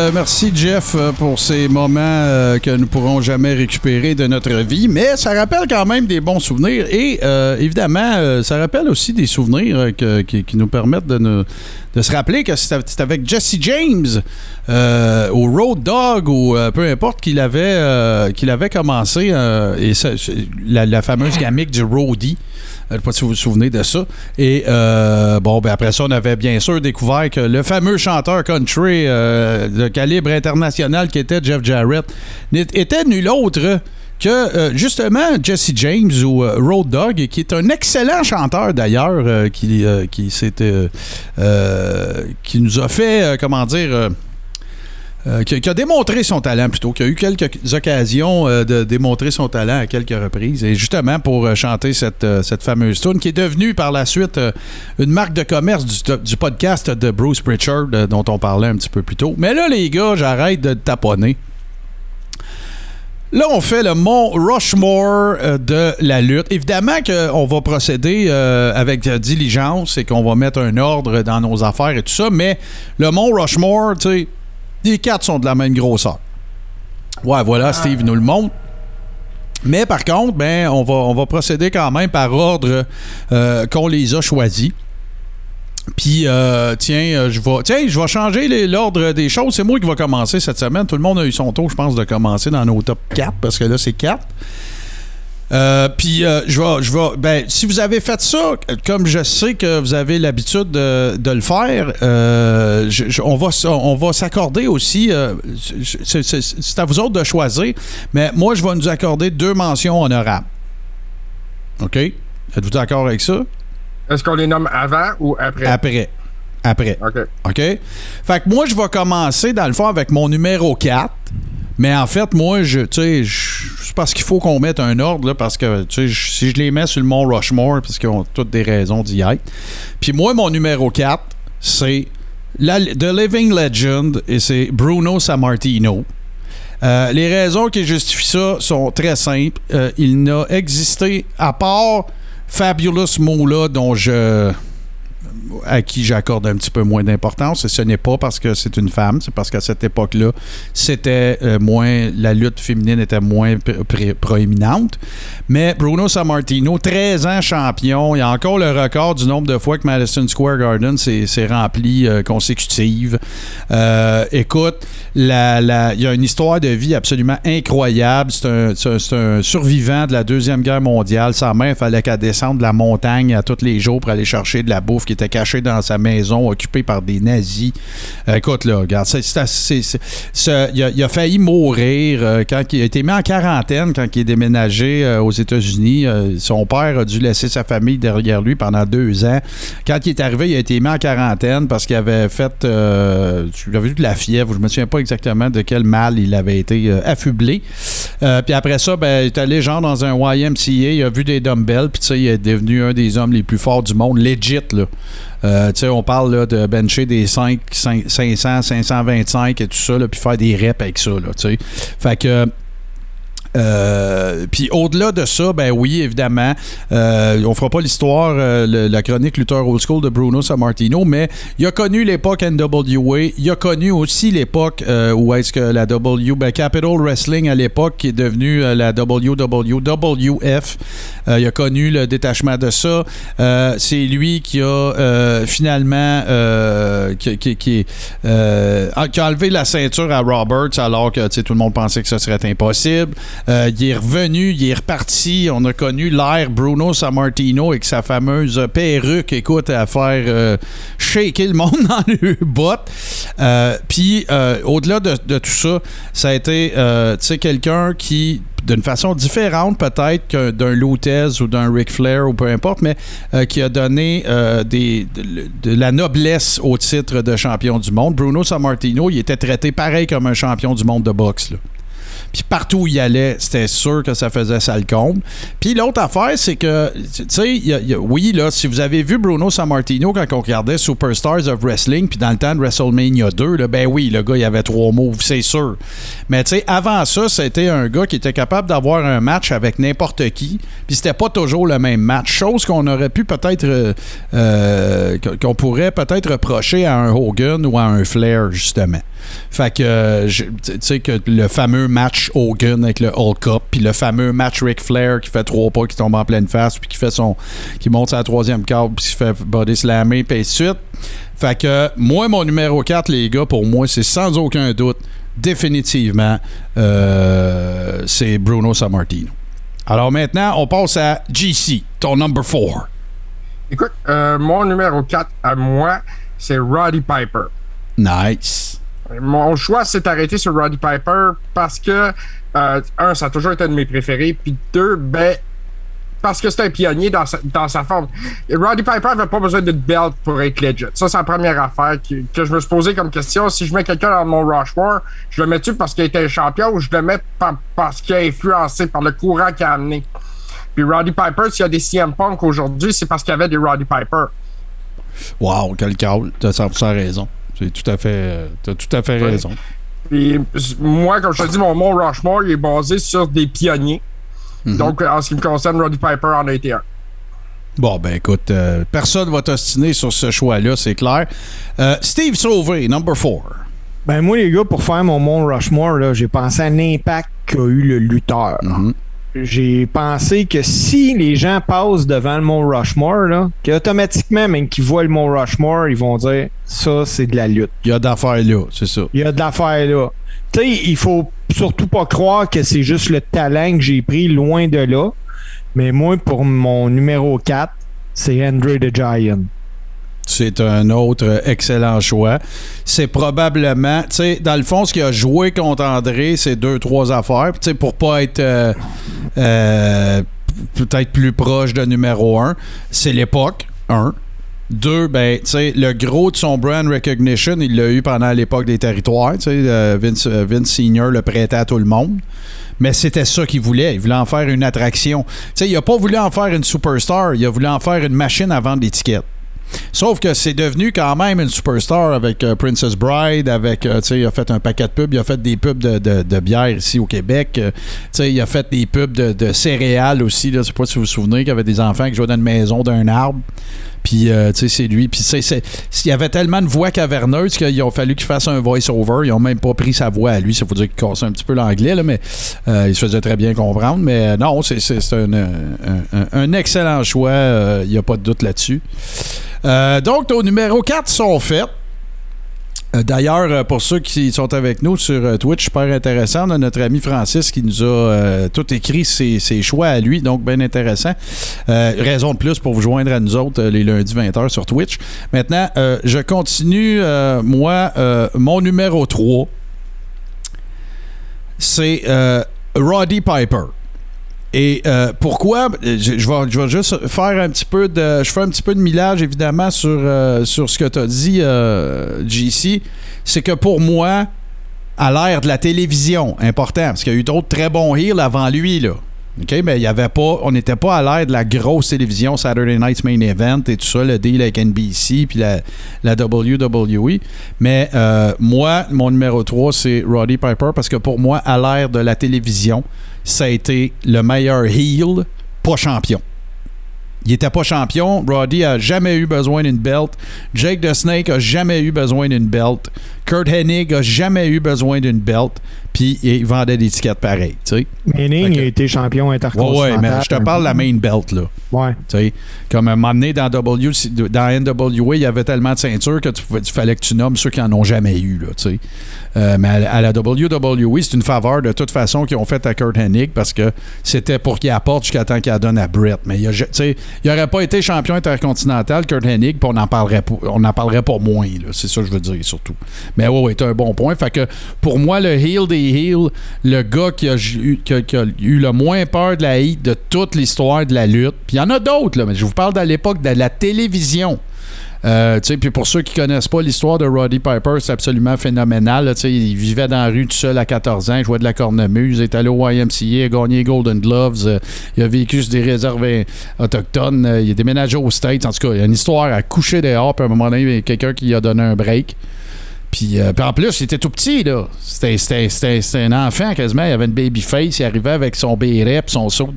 Euh, merci Jeff euh, pour ces moments euh, que nous pourrons jamais récupérer de notre vie, mais ça rappelle quand même des bons souvenirs et évidemment, ça rappelle aussi des souvenirs qui, nous permettent de, se rappeler que c'est avec Jesse James au Road Dog ou peu importe qu'il avait, qu'il avait commencé la, la fameuse gamique du roadie. Je ne sais pas si vous vous souvenez de ça. Et euh, bon, ben après ça, on avait bien sûr découvert que le fameux chanteur country euh, de calibre international qui était Jeff Jarrett était nul autre que euh, justement Jesse James ou euh, Road Dog, qui est un excellent chanteur d'ailleurs, euh, qui, euh, qui, euh, euh, qui nous a fait, euh, comment dire, euh, qui, a démontré son talent plutôt, qui a eu quelques occasions euh, de démontrer son talent à quelques reprises. Et justement pour euh, chanter cette, fameuse tune qui est devenue par la suite une marque de commerce du, du podcast de Bruce Pritchard dont on parlait un petit peu plus tôt. Mais là, les gars, j'arrête de taponner. Là, on fait le mont Rushmore de la lutte. Évidemment qu'on va procéder avec diligence et qu'on va mettre un ordre dans nos affaires et tout ça, mais le mont Rushmore, tu sais, les quatre sont de la même grosseur. Ouais, voilà, Steve nous le montre. Mais par contre, ben, on va, on va procéder quand même par ordre euh, qu'on les a choisis. Puis, euh, tiens, euh, je vais, tiens, je vais changer l'ordre des choses. C'est moi qui va commencer cette semaine. Tout le monde a eu son tour, je pense, de commencer dans nos top 4 parce que là, c'est 4. Euh, puis euh, je vais, je vais, ben, si vous avez fait ça, comme je sais que vous avez l'habitude de, de le faire, euh, je- je- on va, on va s'accorder aussi. c'est- à vous autres de choisir, mais moi je vais nous accorder deux mentions honorables. Ok, êtes-vous d'accord avec ça? Est-ce qu'on les nomme avant ou après? Après, après. OK. OK? Fait que moi, je vais commencer, dans le fond, avec mon numéro 4. Mais en fait, moi, je, tu sais, je- parce qu'il faut qu'on mette un ordre, là, parce que, tu sais, si je les mets sur le mont Rushmore, parce qu'ils ont toutes des raisons d'y être. Puis moi, mon numéro 4, c'est la- The Living Legend, et c'est Bruno Sammartino. Euh, les raisons qui justifient ça sont très simples. Euh, il n'a existé, à part Fabulous Mola, dont je à qui j'accorde un petit peu moins d'importance. Et ce n'est pas parce que c'est une femme, c'est parce qu'à cette époque-là, c'était euh, moins. La lutte féminine était moins pr- pr- proéminente. Mais Bruno Sammartino, 13 ans champion, il y a encore le record du nombre de fois que Madison Square Garden s'est rempli euh, consécutive. Euh, écoute, la- la- il y a une histoire de vie absolument incroyable. C'est un, un survivant de la Deuxième Guerre mondiale. Sa mère, il fallait qu'elle descende de la montagne à tous les jours pour aller chercher de la bouffe qui était cachée dans sa maison, occupée par des nazis. Euh, écoute, là, regarde, il, a, il a failli mourir euh, quand il a été mis en quarantaine quand il est déménagé euh, aux États-Unis. Son père a dû laisser sa famille derrière lui pendant deux ans. Quand il est arrivé, il a été mis en quarantaine parce qu'il avait fait, euh, il avait eu de la fièvre. Je me souviens pas exactement de quel mal il avait été affublé. Puis après ça, ben, il est allé genre dans un YMCA, il a vu des dumbbells, puis il est devenu un des hommes les plus forts du monde, legit, là. Euh, on parle de bencher des 5, 500, 525 et tout ça, là, puis faire des reps avec ça, là. Fait que... Euh, puis au-delà de ça, ben oui, évidemment, euh, on fera pas l'histoire, euh, la chronique Luther Old School de Bruno Sammartino, mais il a connu l'époque NWA, il a connu aussi l'époque où est-ce que la W, ben Capital Wrestling à l'époque qui est devenue la WWF, euh, il a connu le détachement de ça. C'est lui qui a finalement qui, a- enlevé la ceinture à Roberts alors que tout le monde pensait que ce serait impossible. Euh, il est revenu, il est reparti. On a connu l'ère Bruno Sammartino avec sa fameuse perruque, écoute, à faire euh, shaker le monde dans le bottes. Euh, Puis, euh, au-delà de, tout ça, ça a été, tu sais, quelqu'un qui d'une façon différente peut-être d'un Lutez ou d'un Ric Flair ou peu importe, mais qui a donné de, la noblesse au titre de champion du monde. Bruno Sammartino, il était traité pareil comme un champion du monde de boxe. Puis partout où il allait, c'était sûr que ça faisait ça le comble. Puis l'autre affaire, c'est que, tu sais, oui, là, si vous avez vu Bruno Sammartino quand on regardait Superstars of Wrestling, puis dans le temps de WrestleMania 2, là, ben oui, le gars, il avait trois moves, c'est sûr. Mais tu sais, avant ça, c'était un gars qui était capable d'avoir un match avec n'importe qui, puis c'était pas toujours le même match. Chose qu'on aurait pu peut-être, euh, euh, qu'on pourrait peut-être reprocher à un Hogan ou à un Flair, justement. Fait que, tu sais, que le fameux match Hogan avec le Hulk Cup, puis le fameux match Ric Flair qui fait trois pas, qui tombe en pleine face, puis qui fait son. qui monte sa troisième carte, puis qui fait body slammer, puis ainsi de suite. Fait que, moi, mon numéro 4, les gars, pour moi, c'est sans aucun doute, définitivement, euh, c'est Bruno Sammartino. Alors maintenant, on passe à GC, ton number 4. Écoute, euh, mon numéro 4 à moi, c'est Roddy Piper. Nice. Mon choix s'est arrêté sur Roddy Piper parce que, euh, un, ça a toujours été un de mes préférés, puis deux, ben, parce que c'est un pionnier dans sa, dans forme. Et Roddy Piper avait pas besoin d'une belt pour être legit. Ça, c'est la première affaire que je me suis posé comme question. Si je mets quelqu'un dans mon Rushmore, je le mets-tu parce qu'il était champion ou je le mets par- parce qu'il a influencé par le courant qu'il a amené? Puis Roddy Piper, s'il y a des CM Punk aujourd'hui, c'est parce qu'il y avait des Roddy Piper. Wow, quel câble. T'as 100% raison. C'est tout à fait, t'as tout à fait Ouais. raison. Moi, comme je te dis, mon Mont Rushmore il est basé sur des pionniers. Mhm. Donc, en ce qui me concerne, Roddy Piper en a été un. Bon, ben écoute, euh, personne va t'ostiner sur ce choix-là, c'est clair. Euh, Steve Sauvé, number 4. Ben moi les gars, pour faire mon Mont Rushmore, là, j'ai pensé à l'impact qu'a eu le lutteur. Mhm. J'ai pensé que si les gens passent devant le Mont Rushmore, là, qu'automatiquement, même qu'ils voient le Mont Rushmore, ils vont dire ça, c'est de la lutte. Il y a d'affaires là, c'est ça. Il y a de l'affaire là. Tu sais, il faut surtout pas croire que c'est juste le talent que j'ai pris loin de là. Mais moi, pour mon numéro 4, c'est Andre the Giant. C'est un autre excellent choix. C'est probablement, tu sais, dans le fond, ce qu'il a joué contre André, c'est deux, trois affaires. Tu sais, pour pas être euh, euh, peut-être plus proche de numéro un, c'est l'époque, un. Deux, ben, le gros de son brand recognition, il l'a eu pendant l'époque des territoires. Tu sais, euh, Vince, Senior le prêtait à tout le monde. Mais c'était ça qu'il voulait. Il voulait en faire une attraction. Tu sais, il a pas voulu en faire une superstar. Il a voulu en faire une machine à vendre d'étiquettes. Sauf que c'est devenu quand même une superstar avec euh, Princess Bride, avec, euh, tu sais, il a fait un paquet de pubs, il a fait des pubs de, bière ici au Québec, euh, tu sais, il a fait des pubs de, de céréales aussi, là, je sais pas si vous vous souvenez qu'il y avait des enfants qui jouaient dans une maison d'un arbre, puis, euh, tu sais, c'est lui, puis il y avait tellement de voix caverneuse qu'il a fallu qu'il fasse un voice-over, ils ont même pas pris sa voix à lui, ça faut dire qu'il cassait un petit peu l'anglais, là, mais euh, il se faisait très bien comprendre, mais euh, non, c'est, un, un- excellent choix, il n'y a pas de doute là-dessus. Donc, nos numéros 4 sont faits. Euh, D'ailleurs, euh, pour ceux qui sont avec nous sur euh, Twitch, super intéressant. On a notre ami Francis qui nous a tout écrit ses, choix à lui, donc bien intéressant. Raison de plus pour vous joindre à nous autres les lundis 20h sur Twitch. Maintenant, je continue, moi, mon numéro 3, c'est Roddy Piper. Et euh, pourquoi? Je, vais, je vais juste faire un petit peu de je fais un petit peu de millage évidemment sur, euh, sur ce que tu as dit euh, JC, c'est que pour moi à l'ère de la télévision, important parce qu'il y a eu d'autres très bons heels avant lui là. OK, mais il y avait pas on n'était pas à l'ère de la grosse télévision Saturday Night's Main Event et tout ça, le deal avec NBC puis la, la WWE. Mais euh, moi, mon numéro 3, c'est Roddy Piper parce que pour moi, à l'ère de la télévision, ça a été le meilleur heel, pas champion. Il était pas champion. Roddy a jamais eu besoin d'une belt. Jake the Snake a jamais eu besoin d'une belt. Kurt Hennig a jamais eu besoin d'une belt. Puis il vendait des tickets pareils, tu sais. Manning Ok. a été champion intercontinental. ouais, mais je te parle de la main belt, là. Ouais. Tu sais, comme un moment donné dans, w, dans NWA, il y avait tellement de ceintures que tu, fallait que tu nommes ceux qui en ont jamais eu. Là, tu sais. Euh, mais à, à la WWE, c'est une faveur de toute façon qu'ils ont fait à Kurt Hennig parce que c'était pour qu'il apporte jusqu'à temps qu'il la donne à Brett. Mais il n'aurait pas été champion intercontinental, Kurt Hennig, puis on n'en parlerait, pas- on en parlerait pas moins. C'est ça que je veux dire surtout. Mais ouais, ouais, un bon point. Fait que pour moi, le heel des heels, le gars qui a, eu- le moins peur de la heat de toute l'histoire de la lutte, puis il y en a d'autres, là, mais je vous parle de l'époque de la télévision. Euh, puis pour ceux qui connaissent pas l'histoire de Roddy Piper, c'est absolument phénoménal. il vivait dans la rue tout seul à 14 ans, il jouait de la cornemuse, il est allé au YMCA, il a gagné Golden Gloves, euh, il a vécu sur des réserves autochtones, euh, il a déménagé aux States. En tout cas, il y a une histoire à coucher dehors, puis à un moment donné, il y a quelqu'un qui a donné un break. Puis, euh, puis en plus, il était tout petit, là. C'était, un enfant quasiment. Il avait une baby face. Il arrivait avec son béret son saut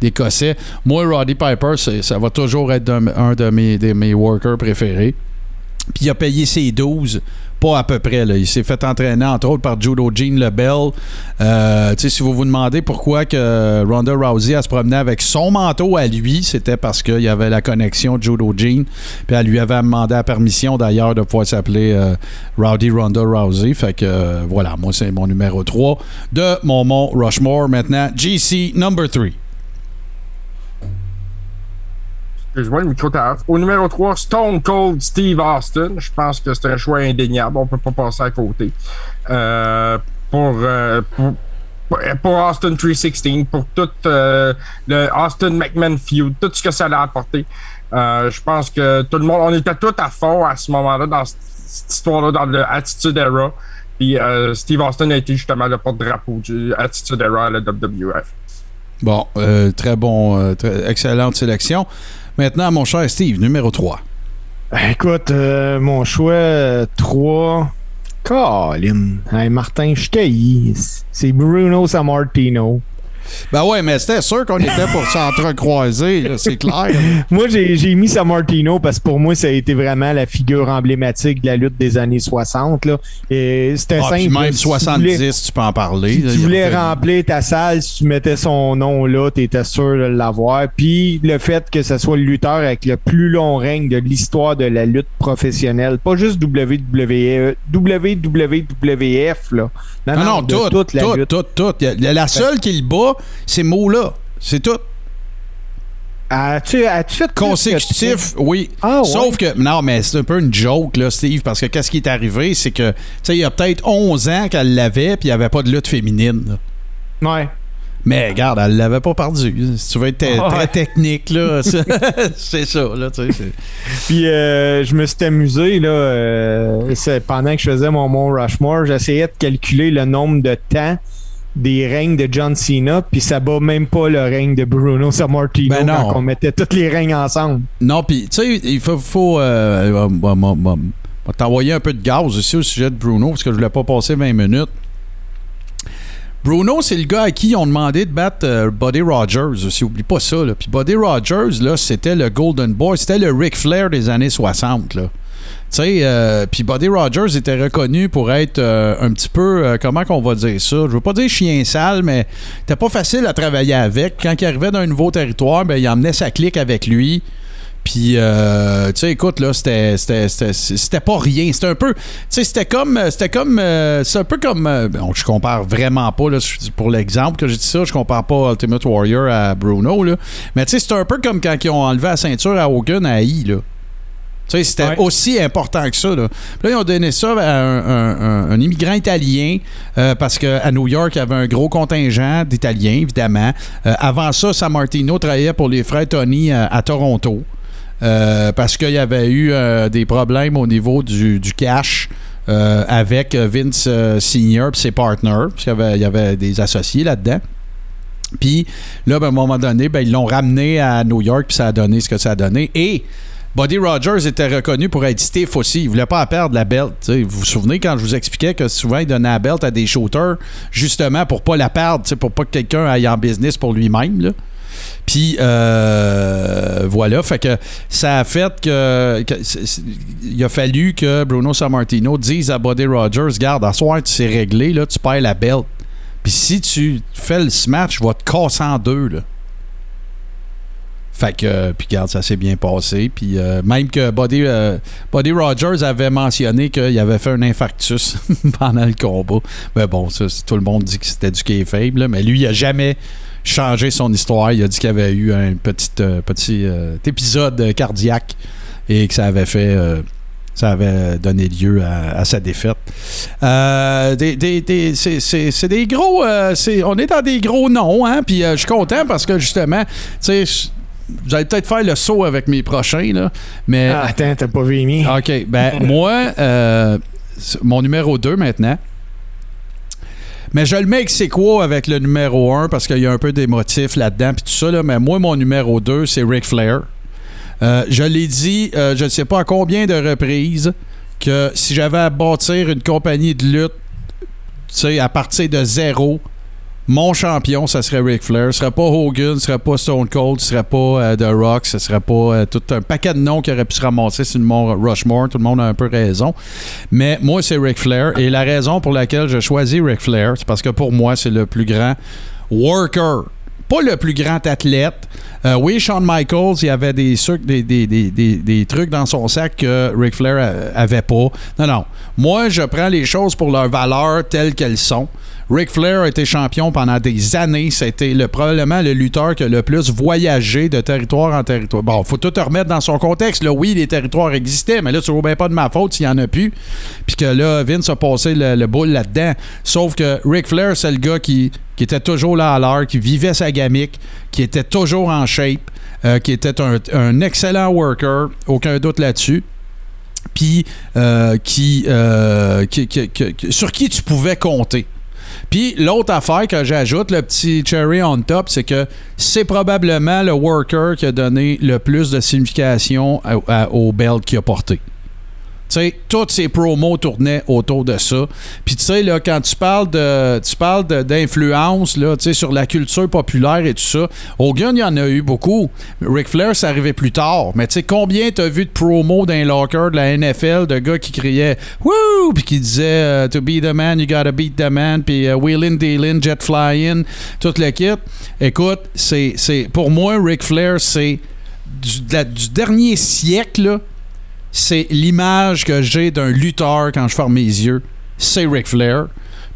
d'écossais. Moi, Roddy Piper, ça va toujours être un, un de, mes, de mes workers préférés. Puis il a payé ses 12, pas à peu près. Là. Il s'est fait entraîner, entre autres, par Judo Jean Lebel. Euh, si vous vous demandez pourquoi que Ronda Rousey elle se promenait avec son manteau à lui, c'était parce qu'il y avait la connexion Judo Jean. Puis elle lui avait demandé la permission, d'ailleurs, de pouvoir s'appeler euh, Rowdy Ronda Rousey. Fait que, euh, voilà, moi, c'est mon numéro 3 de mon mont Rushmore. Maintenant, GC number 3. Excuse-moi, le micro. Au numéro 3, Stone Cold Steve Austin. Je pense que c'est un choix indéniable. On peut pas passer à côté. Euh, pour, euh, pour, pour- Austin 316, pour tout euh, le Austin McMahon feud, tout ce que ça a apporté. Je pense que tout le monde, on était tous à fond à ce moment-là, dans cette, histoire-là, dans le Attitude Era. Puis Steve Austin a été justement le porte-drapeau du Attitude Era à la WWF. Bon, très bon, excellente sélection. Maintenant, mon cher Steve, numéro 3. Écoute, euh, mon choix 3. Colin. Hey, Martin, je. C'est Bruno Sammartino. Ben ouais, mais c'était sûr qu'on était pour s'entrecroiser, c'est clair. Moi, j'ai mis Sammartino parce que pour moi, ça a été vraiment la figure emblématique de la lutte des années 60. Là. Et C'était Ah, puis simple. même Si tu voulais- 70, tu peux en parler. Si tu voulais remplir ta salle, si tu mettais son nom là, tu étais sûr de l'avoir. Puis le fait que ce soit le lutteur avec le plus long règne de l'histoire de la lutte professionnelle, pas juste WWE, WWF, là. Non, non, de tout, toute la lutte. La seule qui le bat, c'est Moula. C'est tout. As-tu as-tu fait Consécutif, oui. Ah, ouais. Sauf que, non, mais c'est un peu une joke, là, Steve, parce que qu'est-ce qui est arrivé, c'est que, tu sais, il y a peut-être 11 ans qu'elle l'avait, puis il n'y avait pas de lutte féminine. là. Ouais. Mais regarde, elle l'avait pas perdu. Si tu veux être Ouais. très technique, là, c'est ça, là, Puis euh, je me suis amusé là, euh, pendant que je faisais mon Mont Rushmore, j'essayais de calculer le nombre de temps des règnes de John Cena, puis ça bat même pas le règne de Bruno Sammartino Ben non. quand on mettait tous les règnes ensemble. Non, puis, tu sais, il faut. faut euh, euh, bah, bah, bah, t'envoyer un peu de gaz aussi au sujet de Bruno, parce que je voulais pas passer 20 minutes. Bruno, c'est le gars à qui ils ont demandé de battre euh, Buddy Rogers aussi. Oublie pas ça. Là. Puis Buddy Rogers, là, c'était le Golden Boy. C'était le Ric Flair des années 60. Là. Sais, euh, puis Buddy Rogers était reconnu pour être euh, un petit peu, euh, comment qu'on va dire ça? Je veux pas dire chien sale, mais c'était pas facile à travailler avec. Quand il arrivait dans un nouveau territoire, ben, il emmenait sa clique avec lui. Puis, euh, tu sais, écoute, là, c'était, c'était, c'était, pas rien. C'était un peu, tu c'était comme, c'était comme, c'est un peu comme, bon, je compare vraiment pas, là, pour l'exemple que j'ai dit ça, je compare pas Ultimate Warrior à Bruno, là. Mais tu sais, c'est un peu comme quand ils ont enlevé la ceinture à Hogan à I, là. Tu sais, c'était Ouais. aussi important que ça. Là. Là, ils ont donné ça à un, un- un- un immigrant italien euh, parce qu'à New York, il y avait un gros contingent d'Italiens, évidemment. Euh, avant ça, San Martino travaillait pour les frères Tony euh, à Toronto euh, parce qu'il y avait eu des problèmes au niveau du, du cash. avec Vince Senior et ses partners, parce qu'il y avait, il y avait des associés là-dedans. Puis là, ben, à un moment donné, ben, ils l'ont ramené à New York, puis ça a donné ce que ça a donné. Et Buddy Rogers était reconnu pour être stiff aussi. Il voulait pas perdre la belt. Vous vous souvenez quand je vous expliquais que souvent il donnait la belt à des shooters justement pour pas la perdre, pour pas que quelqu'un aille en business pour lui-même. Puis euh, voilà, fait que ça a fait que, il a fallu que Bruno Sammartino dise à Buddy Rogers, garde, à soir tu sais régler, là, tu perds la belt. Puis si tu fais le smash, je vais te casser en deux. Fait que, euh, puis regarde, ça s'est bien passé. Puis euh, même que Buddy, euh, Buddy Rogers avait mentionné qu'il avait fait un infarctus pendant le combat. Mais bon, ça, tout le monde dit que c'était du kayfabe, là, mais lui, il a jamais changé son histoire. Il a dit qu'il avait eu un petit, petit épisode cardiaque et que ça avait fait... ça avait donné lieu à, sa défaite. C'est, des gros. on est dans des gros noms, hein? Puis je suis content parce que justement, tu sais, allez peut-être faire le saut avec mes prochains, là. Mais. Ah, attends, t'as pas vu? OK. Ben, moi, euh, mon numéro 2 maintenant. Mais je le mets c'est quoi avec le numéro 1 parce qu'il y a un peu d'émotif là-dedans puis tout ça. Là. Mais moi, mon numéro 2, c'est Ric Flair. Euh, je l'ai dit, euh, je ne sais pas à combien de reprises, que si j'avais à bâtir une compagnie de lutte, tu sais, à partir de zéro, mon champion, ça serait Ric Flair. Ce serait pas Hogan, ce serait pas Stone Cold, ce serait pas euh, The Rock, ce serait pas euh, tout un paquet de noms qui aurait pu se ramasser sur le mont Rushmore. Tout le monde a un peu raison. Mais moi, c'est Ric Flair. Et la raison pour laquelle je choisis Ric Flair, c'est parce que pour moi, c'est le plus grand worker. Pas le plus grand athlète. Euh, oui, Shawn Michaels, il avait des, sucres- des, trucs dans son sac que Ric Flair avait pas. Non, non. Moi, je prends les choses pour leur valeur telles qu'elles sont. Ric Flair a été champion pendant des années. C'était le, probablement le lutteur qui a le plus voyagé de territoire en territoire. Bon, faut tout remettre dans son contexte. Là, oui, les territoires existaient, mais là, c'est bien pas de ma faute s'il n'y en a plus. Puis que là, Vince a passé le, le boule là-dedans. Sauf que Ric Flair, c'est le gars qui, était toujours là à l'heure, qui vivait sa gamique, qui était toujours en shape, euh, qui était un, un excellent worker, aucun doute là-dessus puis euh, euh, qui- qui- sur qui tu pouvais compter. Puis l'autre affaire que j'ajoute, le petit cherry on top, c'est que c'est probablement le worker qui a donné le plus de signification au belt qu'il a porté. Sais, toutes ces promos tournaient autour de ça. Puis tu sais, là, quand tu parles de tu parles d'influence là, tu sais, sur la culture populaire et tout ça, Hogan, il y en a eu beaucoup. Ric Flair, ça arrivait plus tard. Mais tu sais, combien t'as vu de promos dans les lockers de la NFL de gars qui criaient Wouh! Puis qui disaient euh, To be the man, you gotta beat the man. Puis euh, wheelin', dealin', jet flying, tout le kit. Écoute, c'est, c'est, pour moi, Ric Flair, c'est du, la- du dernier siècle, c'est l'image que j'ai d'un lutteur quand je ferme mes yeux. C'est Ric Flair.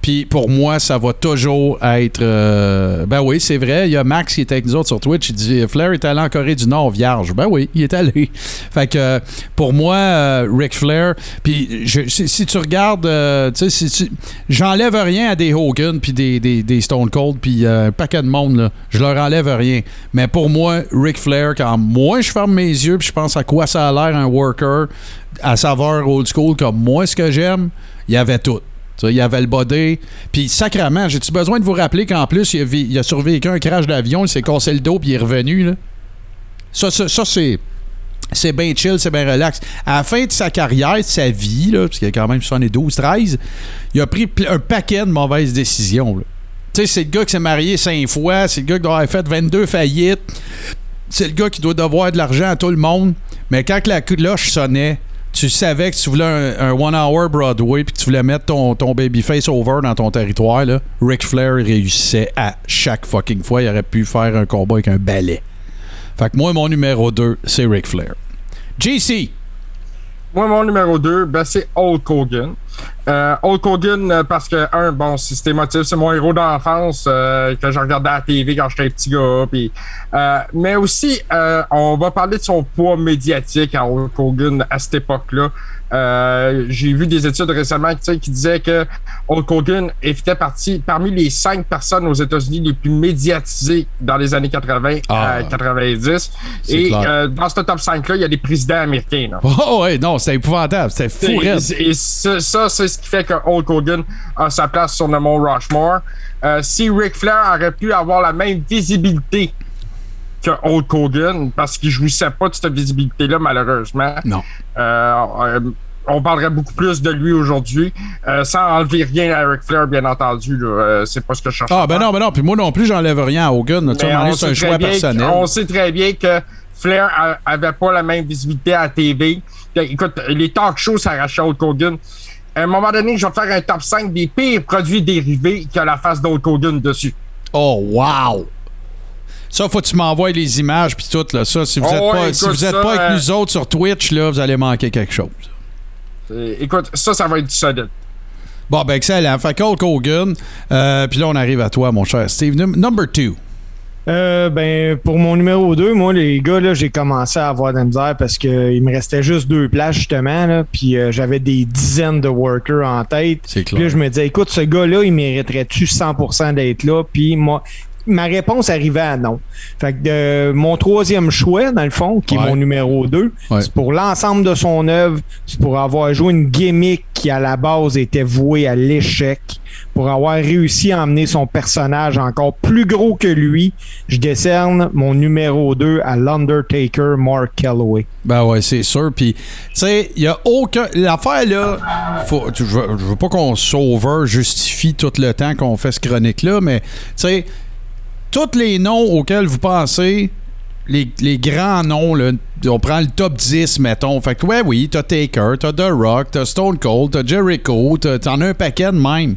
Puis pour moi, ça va toujours être. euh, ben oui, c'est vrai. Il y a Max qui est avec nous autres sur Twitch. Il dit Flair est allé en Corée du Nord vierge. Ben oui, il est allé. Fait que pour moi, euh, Ric Flair. Puis si, si tu regardes, euh, tu sais, j'enlève rien à des Hogan puis des, des, des Stone Cold puis un paquet de monde là. Je leur enlève rien. Mais pour moi, Ric Flair, quand moi je ferme mes yeux puis je pense à quoi ça a l'air un worker à saveur old school comme moi, ce que j'aime, il y avait tout. Il y avait le body. Puis, sacrement, j'ai-tu besoin de vous rappeler qu'en plus, il a, survécu un crash d'avion, il s'est cassé le dos, puis il est revenu. Là? Ça, ça, ça, c'est. C'est bien chill, c'est bien relax. À la fin de sa carrière, de sa vie, là, parce qu'il a quand même 72, 13, il a pris un paquet de mauvaises décisions. Tu sais, c'est le gars qui s'est marié cinq fois, c'est le gars qui doit avoir fait 22 faillites, c'est le gars qui doit devoir de l'argent à tout le monde. Mais quand la cloche sonnait, tu savais que tu voulais un, one-hour Broadway puis que tu voulais mettre ton, ton babyface over dans ton territoire, là, Ric Flair réussissait à chaque fucking fois. Il aurait pu faire un combat avec un balai. Fait que moi, mon numéro 2, c'est Ric Flair. JC, Moi, mon numéro 2, ben, c'est Hulk Hogan. Euh, Hulk Hogan, euh, parce que, un, bon, c'est c'est mon héros d'enfance euh, que je regardais à la TV quand j'étais petit gars. Puis, euh, mais aussi, euh, on va parler de son poids médiatique à Hulk Hogan à cette époque-là. Euh, J'ai vu des études récemment qui disaient que Hulk Hogan était parti parmi les cinq personnes aux États-Unis les plus médiatisées dans les années 80 Ah. à 90. C'est Et clair. euh, dans ce top 5-là, il y a des présidents américains. Là. oh ouais, non, c'était épouvantable, c'était fou. Et, et ça, ça, c'est ce qui fait que Hulk Hogan a sa place sur le mont Rushmore. Euh, si Ric Flair aurait pu avoir la même visibilité que Hulk Hogan, parce qu'il jouissait pas de cette visibilité-là, malheureusement, Non. euh, euh, on parlerait beaucoup plus de lui aujourd'hui, euh, sans enlever rien à Ric Flair, bien entendu. Euh, c'est pas ce que je cherche. Ah, à ben non, ben non, puis moi non plus, j'enlève rien à Hogan. à c'est un choix personnel. On sait très bien que Flair a- avait pas la même visibilité à la TV. Écoute, les talk shows s'arrachaient Hulk Hogan. À un moment donné, je vais faire un top 5 des pires produits dérivés qui a la face d'Hulk Hogan dessus. Oh, wow! Ça, faut que tu m'envoies les images puis tout, là. Ça, si vous Oh êtes ouais, pas, si vous êtes ça, pas avec euh, nous autres sur Twitch, là, vous allez manquer quelque chose. Euh, Écoute, ça, ça va être du solide. Bon, ben excellent. Fait qu'Hulk Hogan. Euh, puis là, on arrive à toi, mon cher Steve. Num- number two. Euh, ben, pour mon numéro 2, moi, les gars, là, j'ai commencé à avoir de la misère parce qu'il me restait juste deux places, justement, là, puis euh, j'avais des dizaines de workers en tête. Puis là, je me disais, écoute, ce gars-là, il mériterait-tu 100% d'être là? Puis moi, ma réponse arrivait à non. Fait que euh, mon troisième choix, dans le fond, qui Ouais. est mon numéro 2, Ouais. c'est pour l'ensemble de son œuvre, c'est pour avoir joué une gimmick qui, à la base, était vouée à l'échec, pour avoir réussi à emmener son personnage encore plus gros que lui. Je décerne mon numéro 2 à l'Undertaker, Mark Calloway. Ben ouais, c'est sûr. Puis, tu sais, il y a aucun. L'affaire là, faut, je, veux, je veux pas qu'on sauveur justifie tout le temps qu'on fait ce chronique-là, mais, tu sais, tous les noms auxquels vous pensez, les, les grands noms, là, on prend le top 10, mettons. Fait que, ouais, oui, t'as Taker, t'as The Rock, t'as Stone Cold, t'as Jericho, t'en as un paquet de même.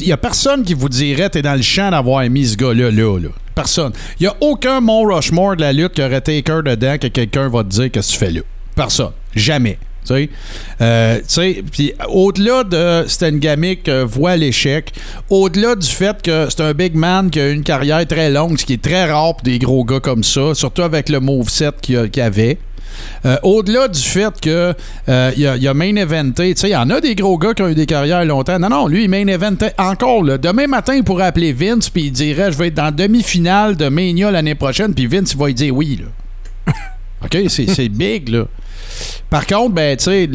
Il y a personne qui vous dirait t'es dans le champ d'avoir mis ce gars-là, là, là. Personne. Il y a aucun Mont Rushmore de la lutte qui aurait Taker dedans que quelqu'un va te dire que tu fais là. Personne. Jamais. Tu sais, Euh, tu sais, puis au-delà de c'était une euh, voit l'échec, au-delà du fait que c'est un big man qui a une carrière très longue, ce qui est très rare pour des gros gars comme ça, surtout avec le moveset qu'il qu'il avait. Euh, au-delà du fait que euh, il a, a main eventé, tu sais, il y en a des gros gars qui ont eu des carrières longtemps. Non, non, lui, main eventait encore. Demain matin, il pourrait appeler Vince puis il dirait Je vais être dans la demi-finale de Mania l'année prochaine, puis Vince, il va lui dire oui. Là. OK? C'est big, là. Par contre, ben, tu sais,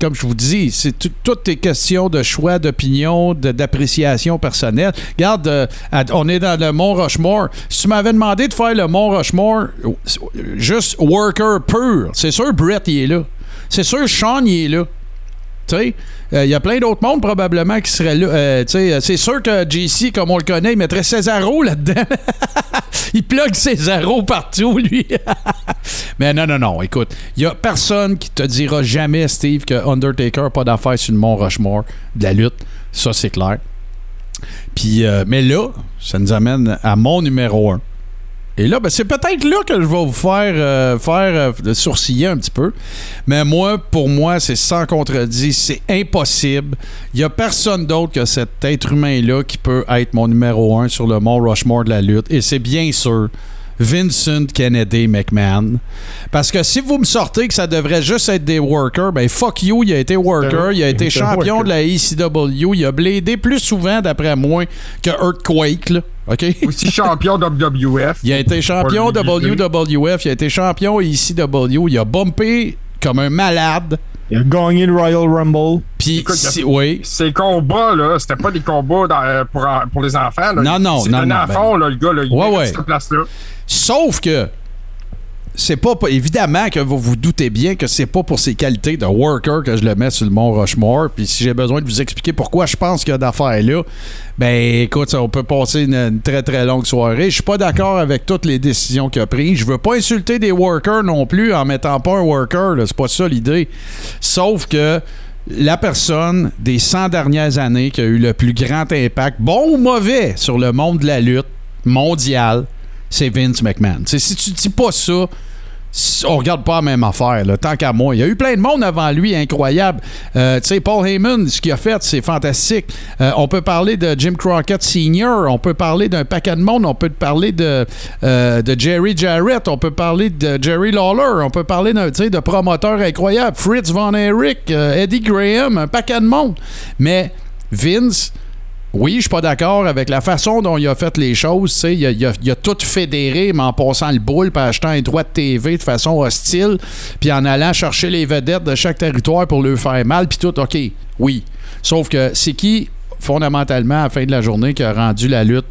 comme je vous dis, c'est tout- toutes tes questions de choix, d'opinion, d'appréciation personnelle. Regarde, euh, on est dans le Mont Rushmore. Si tu m'avais demandé de faire le Mont Rushmore, euh, juste worker pur, c'est sûr Brett, il est là. C'est sûr Sean, il est là. Il y a plein d'autres mondes probablement qui seraient là. Euh, c'est sûr que JC, comme on le connaît, il mettrait Cesaro là-dedans. il plug Cesaro partout, lui. Mais non, non, non. Écoute, il y a personne qui te dira jamais, Steve, que Undertaker n'a pas d'affaire sur le Mont Rushmore de la lutte. Ça, c'est clair. Puis, euh, mais là, ça nous amène à mon numéro 1. Et là, ben, c'est peut-être là que je vais vous faire, euh, faire euh, sourciller un petit peu. Mais moi, pour moi, c'est sans contredit, c'est impossible. Il n'y a personne d'autre que cet être humain-là qui peut être mon numéro un sur le Mont Rushmore de la lutte. Et c'est bien sûr Vincent Kennedy McMahon. Parce que si vous me sortez que ça devrait juste être des workers, ben fuck you, il a été worker, il a été champion de la ECW, il a blédé plus souvent, d'après moi, que Earthquake, là. OK? Aussi champion WWF. Il a été champion WWF, il a été champion ECW, il a bumpé comme un malade. Il a gagné le Royal Rumble. Puis, si- oui. Ces combats, là, c'était pas des combats dans- euh, pour, pour les enfants. Là. Non, non, C'était non, un non, enfant, là, le gars. Là, il Ouais, ouais. cette place-là. Sauf que c'est pas évidemment que vous vous doutez bien que c'est pas pour ses qualités de worker que je le mets sur le Mont Rushmore. Puis si j'ai besoin de vous expliquer pourquoi je pense qu'il y a d'affaires là, ben écoute, on peut passer une, très très longue soirée. Je suis pas d'accord avec toutes les décisions qu'il a prises. Je veux pas insulter des workers non plus en mettant pas un worker. C'est pas ça l'idée. Sauf que la personne des 100 dernières années qui a eu le plus grand impact, bon ou mauvais, sur le monde de la lutte mondiale, c'est Vince McMahon. Si tu dis pas ça, on regarde pas la même affaire, là, tant qu'à moi. Il y a eu plein de monde avant lui, incroyable. Euh, tu sais, Paul Heyman, ce qu'il a fait, c'est fantastique. Euh, on peut parler de Jim Crockett Sr., on peut parler d'un paquet de monde, on peut parler de, euh, de Jerry Jarrett, on peut parler de Jerry Lawler, on peut parler d'un, de promoteurs incroyables, Fritz Von Erich, Eddie Graham, un paquet de monde. Mais Vince, oui, je suis pas d'accord avec la façon dont il a fait les choses. Il a, il a- tout fédéré, mais en passant le boule, puis achetant un droit de TV de façon hostile, puis en allant chercher les vedettes de chaque territoire pour leur faire mal, puis tout, OK, oui. Sauf que c'est qui, fondamentalement, à la fin de la journée, qui a rendu la lutte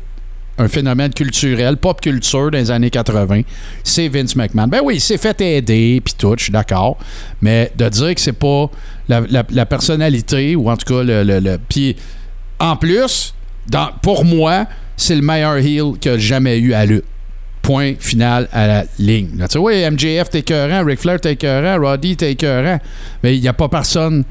un phénomène culturel, pop culture dans les années 80, c'est Vince McMahon. Ben oui, il s'est fait aider, puis tout, je suis d'accord. Mais de dire que c'est pas la, personnalité, ou en tout cas le... le, en plus, pour moi, c'est le meilleur heel que j'ai jamais eu à lutte. Point final à la ligne. Tu sais, oui, MJF t'es écœurant, Ric Flair t'es écœurant, Roddy t'es écœurant, mais il n'y a pas personne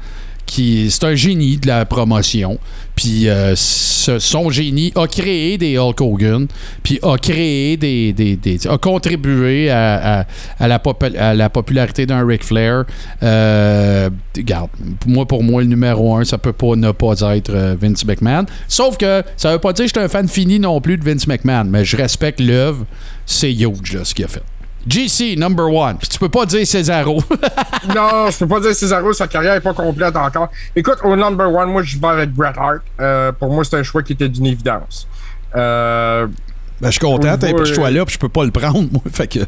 C'est un génie de la promotion. Puis euh, son génie a créé des Hulk Hogan, puis a créé des. a contribué à, la, popularité d'un Ric Flair. Euh, regarde, moi, pour moi, le numéro un, ça peut pas ne pas être euh, Vince McMahon. Sauf que ça veut pas dire que je suis un fan fini non plus de Vince McMahon, mais je respecte l'œuvre. C'est huge, ce qu'il a fait. GC, number one. Puis tu peux pas dire Cesaro. non, je peux pas dire Cesaro, sa carrière est pas complète encore. Écoute, au number one, moi, je vais avec Bret Hart. Euh, pour moi, c'est un choix qui était d'une évidence. Euh, Ben, je suis content, t'as pris ce choix-là, puis je peux pas le prendre, moi. Fait que.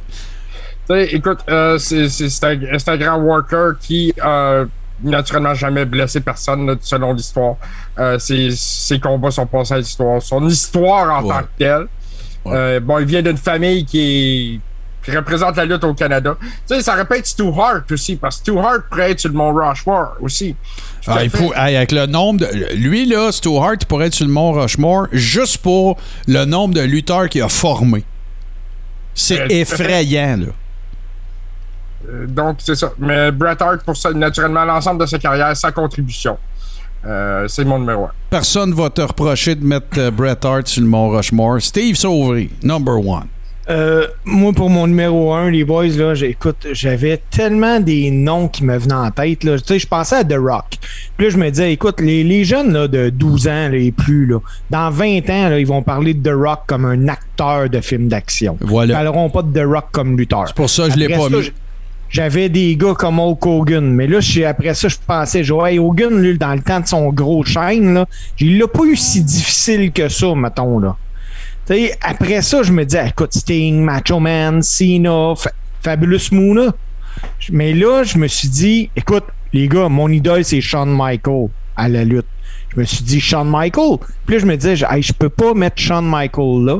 Écoute, euh, c'est un, grand worker qui, euh, naturellement, jamais blessé personne, là, selon l'histoire. Euh, ses, ses combats sont passés à l'histoire. Son histoire en Ouais. tant que telle. Ouais. Bon, il vient d'une famille qui, est, qui représente la lutte au Canada. Tu sais, ça répète Stu Hart aussi, parce que Stu Hart pourrait être sur le Mont Rushmore aussi. Ah, il faut- avec le nombre de. Lui, là, Stu Hart, il pourrait être sur le Mont Rushmore juste pour le nombre de lutteurs qu'il a formés. C'est Euh, effrayant, là. Euh, donc, c'est ça. Mais Bret Hart, pour ça, naturellement, l'ensemble de sa carrière, sa contribution. Euh, c'est mon numéro un. Personne va te reprocher de mettre Bret Hart sur le Mont Rushmore. Steve Sauvry, number one. Euh, moi, pour mon numéro 1, les boys, là, j'ai- écoute, j'avais tellement des noms qui me venaient en tête. Là. Tu sais, je pensais à The Rock. Puis là, je me disais, écoute, les, les jeunes là, de 12 ans là, et plus, là, dans 20 ans, là, ils vont parler de The Rock comme un acteur de film d'action. Ils Voilà. parleront pas de The Rock comme lutteur. C'est pour ça que je l'ai pas ça, mis. J'avais des gars comme Hulk Hogan, mais là, après ça, je pensais, hey, Hogan, lui, dans le temps de son gros chaîne, là, il l'a pas eu si difficile que ça, mettons, là. Après ça, je me disais, écoute, Sting, Macho Man, Cena, Fa- Fabulous Moona. Mais là, je me suis dit, écoute, les gars, mon idole, c'est Shawn Michael à la lutte. Je me suis dit, Shawn Michael. Puis là, je me disais, je, hey, je peux pas mettre Shawn Michael là,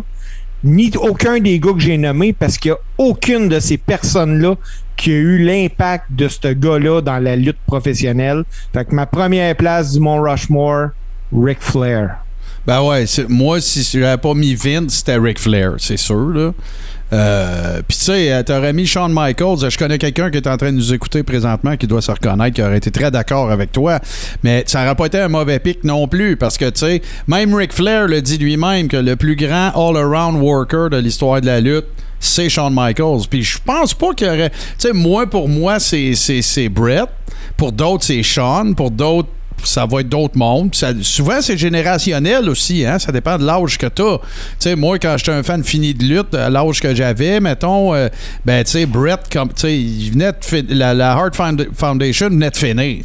ni aucun des gars que j'ai nommés, parce qu'il y a aucune de ces personnes-là qui a eu l'impact de ce gars-là dans la lutte professionnelle. Fait que ma première place du Mont Rushmore, Ric Flair. Ben ouais, moi, si j'avais pas mis Vince, c'était Ric Flair, c'est sûr, là. Euh, Puis tu sais, t'aurais mis Shawn Michaels. Je connais quelqu'un qui est en train de nous écouter présentement qui doit se reconnaître, qui aurait été très d'accord avec toi. Mais ça n'aurait pas été un mauvais pic non plus parce que tu sais, même Ric Flair le dit lui-même que le plus grand all-around worker de l'histoire de la lutte, c'est Shawn Michaels. Puis je pense pas qu'il y aurait. Tu sais, moi, pour moi, c'est Brett. Pour d'autres, c'est Shawn. Pour d'autres, ça va être d'autres mondes. Souvent, c'est générationnel aussi. Hein? Ça dépend de l'âge que tu as. Moi, quand j'étais un fan fini de lutte, à l'âge que j'avais, mettons, euh, ben, tu sais, Brett, comme, il venait de la, la Heart Found- Foundation venait de finir.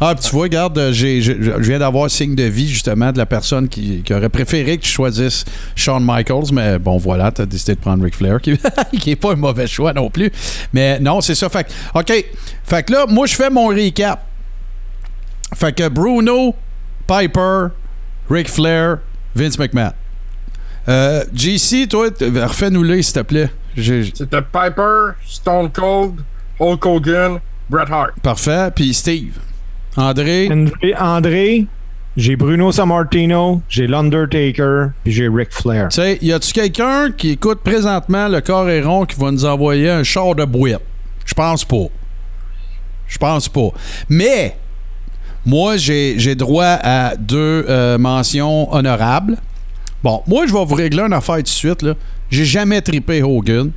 Ah, tu vois, regarde, euh, je viens d'avoir signe de vie, justement, de la personne qui, aurait préféré que tu choisisses Shawn Michaels, mais bon, voilà, tu as décidé de prendre Ric Flair, qui, qui est pas un mauvais choix non plus. Mais non, c'est ça. Fait OK. Fait que là, moi, je fais mon recap. Fait que Bruno, Piper, Ric Flair, Vince McMahon. Euh, JC, toi, refais-nous-les, s'il te plaît. J'ai- C'était Piper, Stone Cold, Hulk Hogan, Bret Hart. Parfait. Puis Steve. André. André, André, j'ai Bruno Sammartino, j'ai l'Undertaker, puis j'ai Ric Flair. Tu sais, y a-tu quelqu'un qui écoute présentement le corps est rond qui va nous envoyer un char de bouette? Je pense pas. Je pense pas. Mais, moi, j'ai droit à deux euh, mentions honorables. Bon, moi, je vais vous régler une affaire tout de suite. J'ai jamais trippé Hogan.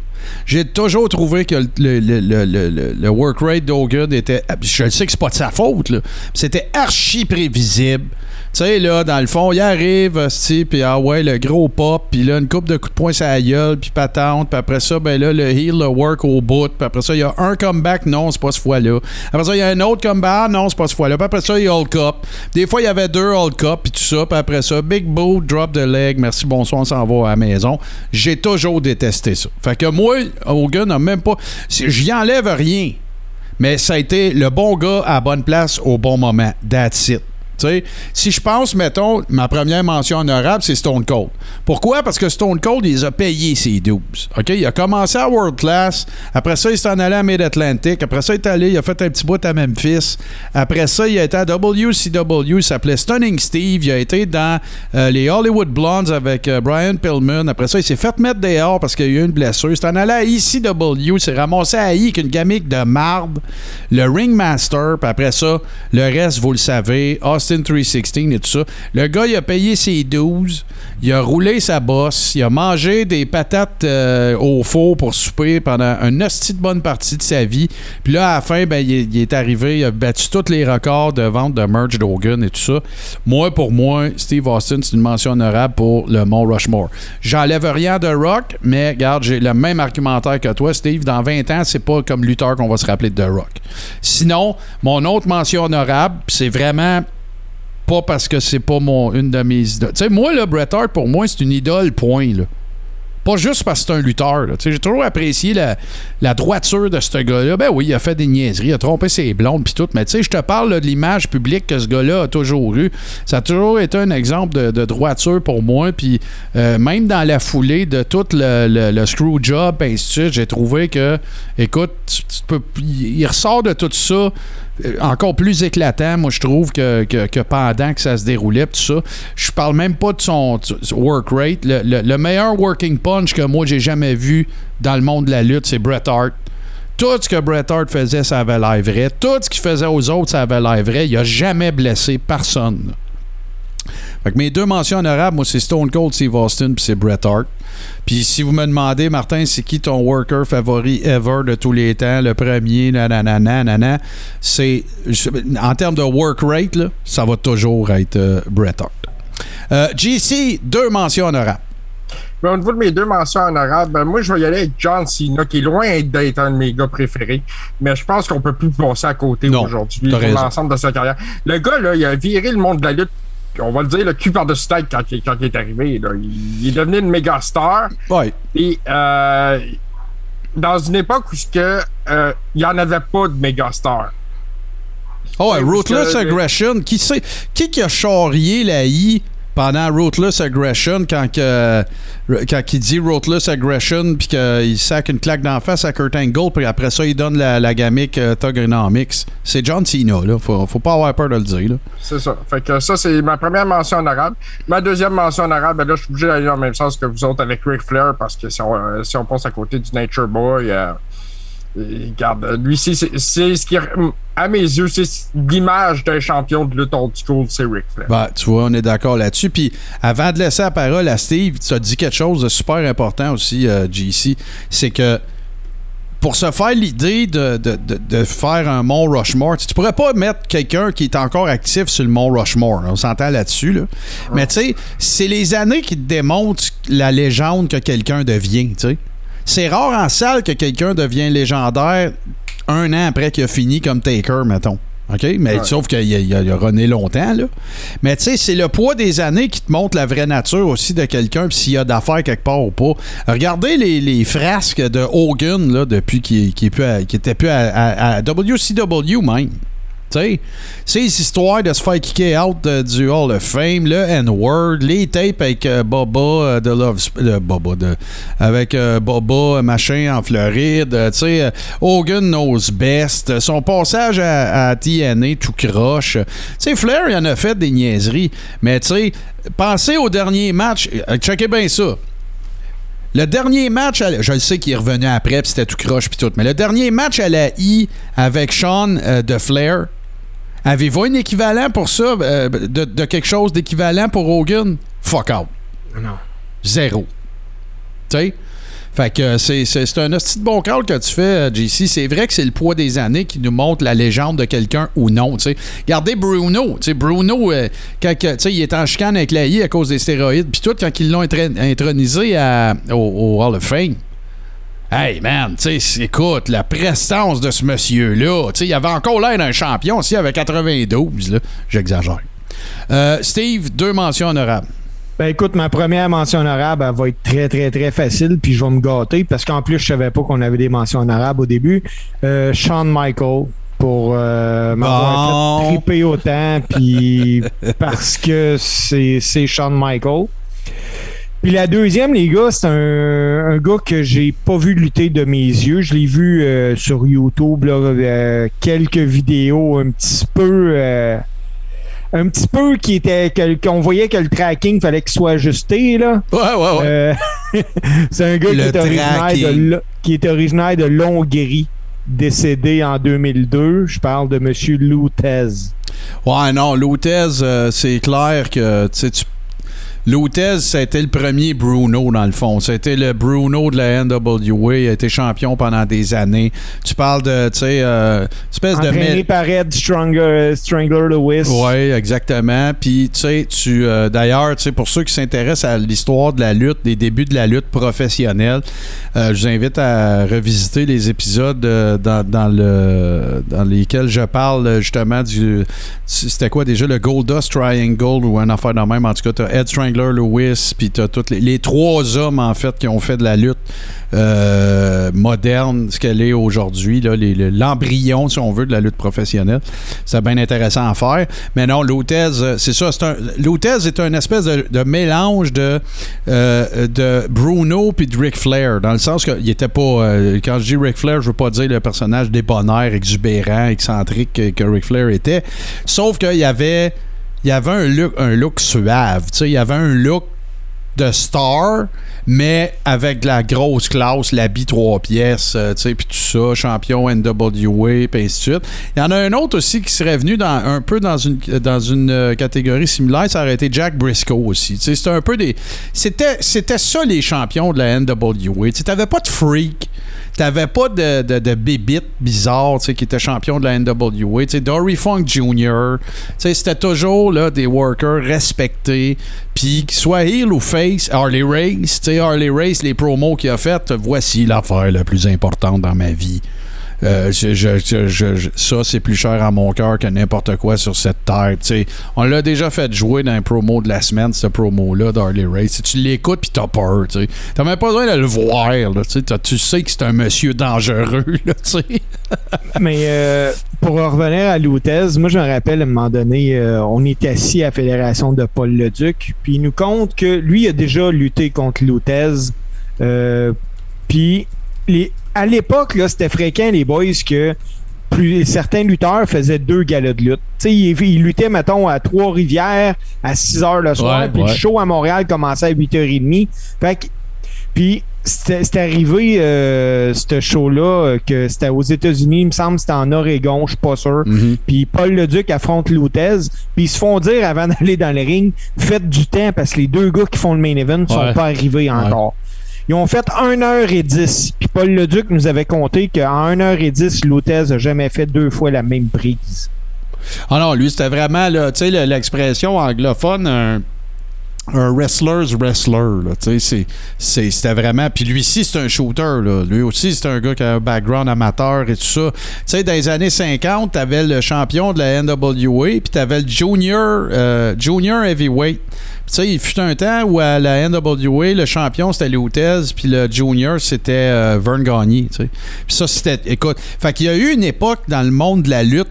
J'ai toujours trouvé que le, le, le, le, work rate d'Hogan était. Je sais que c'est pas de sa faute. C'était archi prévisible. Tu sais, là, dans le fond, il arrive, puis ah ouais, le gros pop, puis là, une coupe de coups de poing la gueule, puis patente, puis après ça, ben là, le heel, le work au bout, puis après ça, il y a un comeback, non, c'est pas ce fois-là. Après ça, il y a un autre comeback, ah, non, c'est pas ce fois-là. Puis après ça, il y a Hulk Cup. Des fois, il y avait deux Hulk Cup, puis tout ça, puis après ça, Big Boot, drop the leg, merci, bonsoir, on s'en va à la maison. J'ai toujours détesté ça. Fait que moi, Hogan n'a même pas. J'y enlève rien. Mais ça a été le bon gars à la bonne place au bon moment. That's it. Tu sais, si je pense, mettons, ma première mention honorable, c'est Stone Cold. Pourquoi? Parce que Stone Cold, il a payés ses 12. OK? Il a commencé à World Class. Après ça, il s'est en allé à Mid-Atlantic. Après ça, il est allé, il a fait un petit bout à Memphis. Après ça, il a été à WCW. Il s'appelait Stunning Steve. Il a été dans euh, les Hollywood Blondes avec euh, Brian Pillman. Après ça, il s'est fait mettre dehors parce qu'il y a eu une blessure. Il s'est en allé à ECW. Il s'est ramassé à I avec une gamique de marde. Le Ringmaster. Puis après ça, le reste, vous le savez. Austin 316 et tout ça. Le gars, il a payé ses 12. Il a roulé sa bosse. Il a mangé des patates euh, au four pour souper pendant une hostie bonne partie de sa vie. Puis là, à la fin, ben, il, est, arrivé. Il a battu tous les records de vente de merch d'Hogan et tout ça. Moi, pour moi, Steve Austin, c'est une mention honorable pour le Mont Rushmore. J'enlève rien de Rock, mais regarde, j'ai le même argumentaire que toi, Steve. Dans 20 ans, c'est pas comme lutteur qu'on va se rappeler de The Rock. Sinon, mon autre mention honorable, c'est vraiment pas parce que c'est pas mon une de mes idoles. Tu sais, moi, là, Bret Hart, pour moi, c'est une idole, point. Là. Pas juste parce que c'est un lutteur. J'ai toujours apprécié la, la droiture de ce gars-là. Ben oui, il a fait des niaiseries, il a trompé ses blondes puis tout. Mais tu sais, je te parle là, de l'image publique que ce gars-là a toujours eu. Ça a toujours été un exemple de, de droiture pour moi. Puis euh, même dans la foulée de tout le, le, le screw job, suite, j'ai trouvé que, écoute, il ressort de tout ça encore plus éclatant, moi, je trouve, que, que, pendant que ça se déroulait, tout ça. Je parle même pas de son, work rate. Le, le- le meilleur working punch que moi, j'ai jamais vu dans le monde de la lutte, c'est Bret Hart. Tout ce que Bret Hart faisait, ça avait l'air vrai. Tout ce qu'il faisait aux autres, ça avait l'air vrai. Il a jamais blessé personne. Fait que mes deux mentions honorables, moi, c'est Stone Cold Steve Austin puis c'est Bret Hart. Puis si vous me demandez, Martin, c'est qui ton worker favori ever de tous les temps, le premier, nanana, nanana, c'est en termes de work rate, là, ça va toujours être euh, Bret Hart. Euh, GC, deux mentions honorables. Ben, au niveau de mes deux mentions honorables, ben, moi, je vais y aller avec John Cena, qui est loin d'être un de mes gars préférés. Mais je pense qu'on peut plus passer à côté aujourd'hui pour l'ensemble de sa carrière. Le gars, là, il a viré le monde de la lutte. On va le dire, le cul par-dessus tête quand, il- quand il est arrivé. là. Il, il est devenu une méga star. Ouais. Et euh, dans une époque où que, euh, il n'y en avait pas de méga star. Oh, ouais, Ruthless Aggression. Qui, c'est, qui qui a charrié la I pendant Ruthless Aggression quand, il dit Ruthless Aggression puis qu'il sac une claque d'en face à Kurt Angle puis après ça il donne la, la gamique euh. C'est John Cena, là. Faut, faut pas avoir peur de le dire, là. C'est ça. Fait que ça, c'est ma première mention honorable. Ma deuxième mention honorable, ben là, je suis obligé d'aller dans le même sens que vous autres avec Ric Flair parce que si on, euh, si on passe à côté du Nature Boy, euh, regarde, euh, lui, c'est ce qui, à mes yeux, c'est l'image d'un champion de lutte old school, c'est Ric Flair. Ben, tu vois, on est d'accord là-dessus. Puis avant de laisser la parole à Steve, tu as dit quelque chose de super important aussi, euh, JC. C'est que pour se faire l'idée de, de- de- faire un Mont Rushmore, tu, pourrais pas mettre quelqu'un qui est encore actif sur le Mont Rushmore. On s'entend là-dessus. Là. Mais tu sais, c'est les années qui te démontrent la légende que quelqu'un devient. tu sais. C'est rare en salle que quelqu'un devient légendaire un an après qu'il a fini comme Taker, mettons. OK? Mais Ouais. sauf qu'il a, a- runné longtemps, là. Mais tu sais, c'est le poids des années qui te montre la vraie nature aussi de quelqu'un, puis s'il y a d'affaires quelque part ou pas. Regardez les, les frasques de Hogan, là, depuis qu'il qu'il était plus à, à- à WCW même. Sais, ces histoires de se faire kicker out euh, du Hall of Fame, le N-word, les tapes avec euh, Boba euh, de Love, Sp- euh, de, avec euh, machin en Floride, tu Hogan knows best, son passage à, TNA tout croche. Tu Flair, il en a fait des niaiseries, mais tu sais, pensez au dernier match, checkez bien ça. Le dernier match, à la- je le sais qu'il est revenu après, puis c'était tout croche, puis tout, mais le dernier match à la I avec Sean de Flair, avez-vous un équivalent pour ça, euh, de, de quelque chose d'équivalent pour Hogan? Fuck out. Non. Zéro. Tu sais? Fait que c'est, c'est, un de bon call que tu fais, euh, JC. C'est vrai que c'est le poids des années qui nous montre la légende de quelqu'un ou non. tu sais. Regardez Bruno. Tu sais, Bruno, euh, quand il est en chicane avec la I à cause des stéroïdes. Puis tout, quand ils l'ont intronisé à- au, au Hall of Fame. Hey man, tu sais, écoute, la prestance de ce monsieur-là. Tu sais, il avait encore l'air d'un champion aussi avec 92. Là. J'exagère. Euh, Steve, deux mentions honorables. Ben écoute, ma première mention honorable, elle va être très, très, très facile, puis je vais me gâter, parce qu'en plus, je savais pas qu'on avait des mentions honorables au début. Euh, Shawn Michael, pour euh, m'avoir Bon. fait triper autant, puis parce que c'est c'est Shawn Michael. Puis la deuxième, les gars, c'est un, un gars que j'ai pas vu lutter de mes yeux. Je l'ai vu euh, sur YouTube, là, euh, quelques vidéos un petit peu... euh, un petit peu qui était qu'on voyait que le tracking fallait qu'il soit ajusté là. Ouais, ouais, ouais. C'est un gars qui est, originaire de, qui est originaire de décédé en 2002. Je parle de Monsieur Lutez. Ouais, non, Lutez, euh, c'est clair que tu sais, tu- Lutez, c'était le premier Bruno, dans le fond. C'était le Bruno de la NWA. Il a été champion pendant des années. Tu parles de, tu sais, euh, espèce de... Entraîné mé- par Ed Stronger, Strangler Lewis. Oui, exactement. Puis, tu sais, tu, euh, d'ailleurs, tu sais, pour ceux qui s'intéressent à l'histoire de la lutte, des débuts de la lutte professionnelle, euh, je vous invite à revisiter les épisodes euh, dans, dans le, dans lesquels je parle justement du. C'était quoi déjà le Goldust Triangle ou un affaire de même. En tout cas, tu Ed Strangler Lewis, puis t'as tous les, les trois hommes, en fait, qui ont fait de la lutte euh, moderne, ce qu'elle est aujourd'hui, l'embryon, si on veut, de la lutte professionnelle. C'est bien intéressant à faire. Mais non, Lutez, euh, c'est ça. Lutez est un espèce de, mélange de, euh, de Bruno puis de Ric Flair, dans le sens qu'il était pas. quand je dis Ric Flair, je veux pas dire le personnage débonnaire, exubérant, excentrique que, que Ric Flair était. Sauf qu'il y avait. Il y avait un look, un look suave. Il y avait un look de star, mais avec la grosse classe, l'habit trois pièces, euh, tu sais, puis tout ça, champion NWA, puis ainsi de suite. Il y en a un autre aussi qui serait venu dans, un peu dans une, dans une euh, catégorie similaire, ça aurait été Jack Briscoe aussi. Tu sais, c'était un peu des... C'était, c'était ça les champions de la NWA. Tu n'avais pas de freak, t'avais pas de, de, de bébite bizarre, qui était champion de la NWA. Tu sais, Dory Funk Jr., c'était toujours là, des workers respectés, puis qu'ils soient heel ou face, Harley Race, Harley Race, les promos qu'il a fait, voici l'affaire la plus importante dans ma vie. Euh, ça, c'est plus cher à mon cœur que n'importe quoi sur cette terre. tu sais. on l'a déjà fait jouer dans un promo de la semaine, ce promo-là d'Harley Race. Si tu l'écoutes puis t'as peur. tu. T'as même pas besoin de le voir. là, tu sais. Que c'est un monsieur dangereux. Là. Mais euh, pour revenir à Lutez, moi je me rappelle à un moment donné, euh, on est assis à la fédération de Paul Leduc, puis il nous compte que lui a déjà lutté contre Lutez. Euh, puis les- à l'époque, là, c'était fréquent les boys que plus, certains lutteurs faisaient deux galas de lutte. Tu sais, ils, ils luttaient, mettons, à Trois-Rivières à 6 h le soir, Ouais, puis ouais. le show à Montréal commençait à 8h30. Fait que puis c'était c'était arrivé, euh, ce show-là, euh, que c'était aux États-Unis, il me semble que c'était en Oregon, je suis pas sûr. Mhm. Puis Paul Leduc affronte Lutez, puis ils se font dire avant d'aller dans le ring, faites du temps parce que les deux gars qui font le main event sont Ouais. pas arrivés encore. Ils ont fait 1h10, puis Paul Leduc nous avait compté qu'en 1h10, Lutez a jamais fait deux fois la même prise. Ah non, lui, c'était vraiment, tu sais, le- l'expression anglophone, un, un wrestler's wrestler. C'était vraiment. Puis lui aussi, c'est un shooter. Là. Lui aussi, c'est un gars qui a un background amateur et tout ça. Sais, dans les années 50, t'avais le champion de la NWA, puis t'avais le junior, euh, junior heavyweight. Tu sais, il fut un temps où à la NWA, le champion c'était Lutez, puis le junior c'était euh, Vern Gagné. Puis ça, c'était. Écoute, fait qu'il y a eu une époque dans le monde de la lutte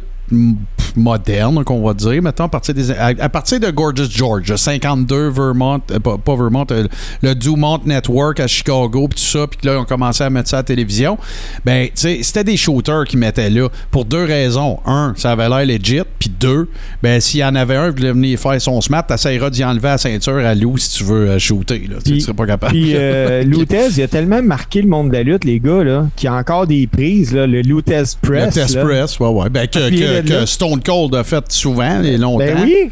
moderne, qu'on va dire, maintenant à partir, des, à, à partir de Gorgeous George, 52 Vermont, euh, pas, pas Vermont, euh, le Dumont Network à Chicago, puis tout ça, puis là, on commençait à mettre ça à la télévision. Ben, tu sais, c'était des shooters qui mettaient là pour deux raisons. Un, ça avait l'air legit, puis deux, ben, s'il y en avait un qui voulait venir faire son smart, t'essayeras d'y enlever la ceinture à Lou si tu veux euh, shooter, là. Tu serais pas capable. Puis euh, Lutez, il a tellement marqué le monde de la lutte, les gars, là, qu'il y a encore des prises, là, le Lutez Press. le test là. press, ouais, ouais. Ben, que, que- que. Stone Cold a fait souvent et longtemps. Ben oui.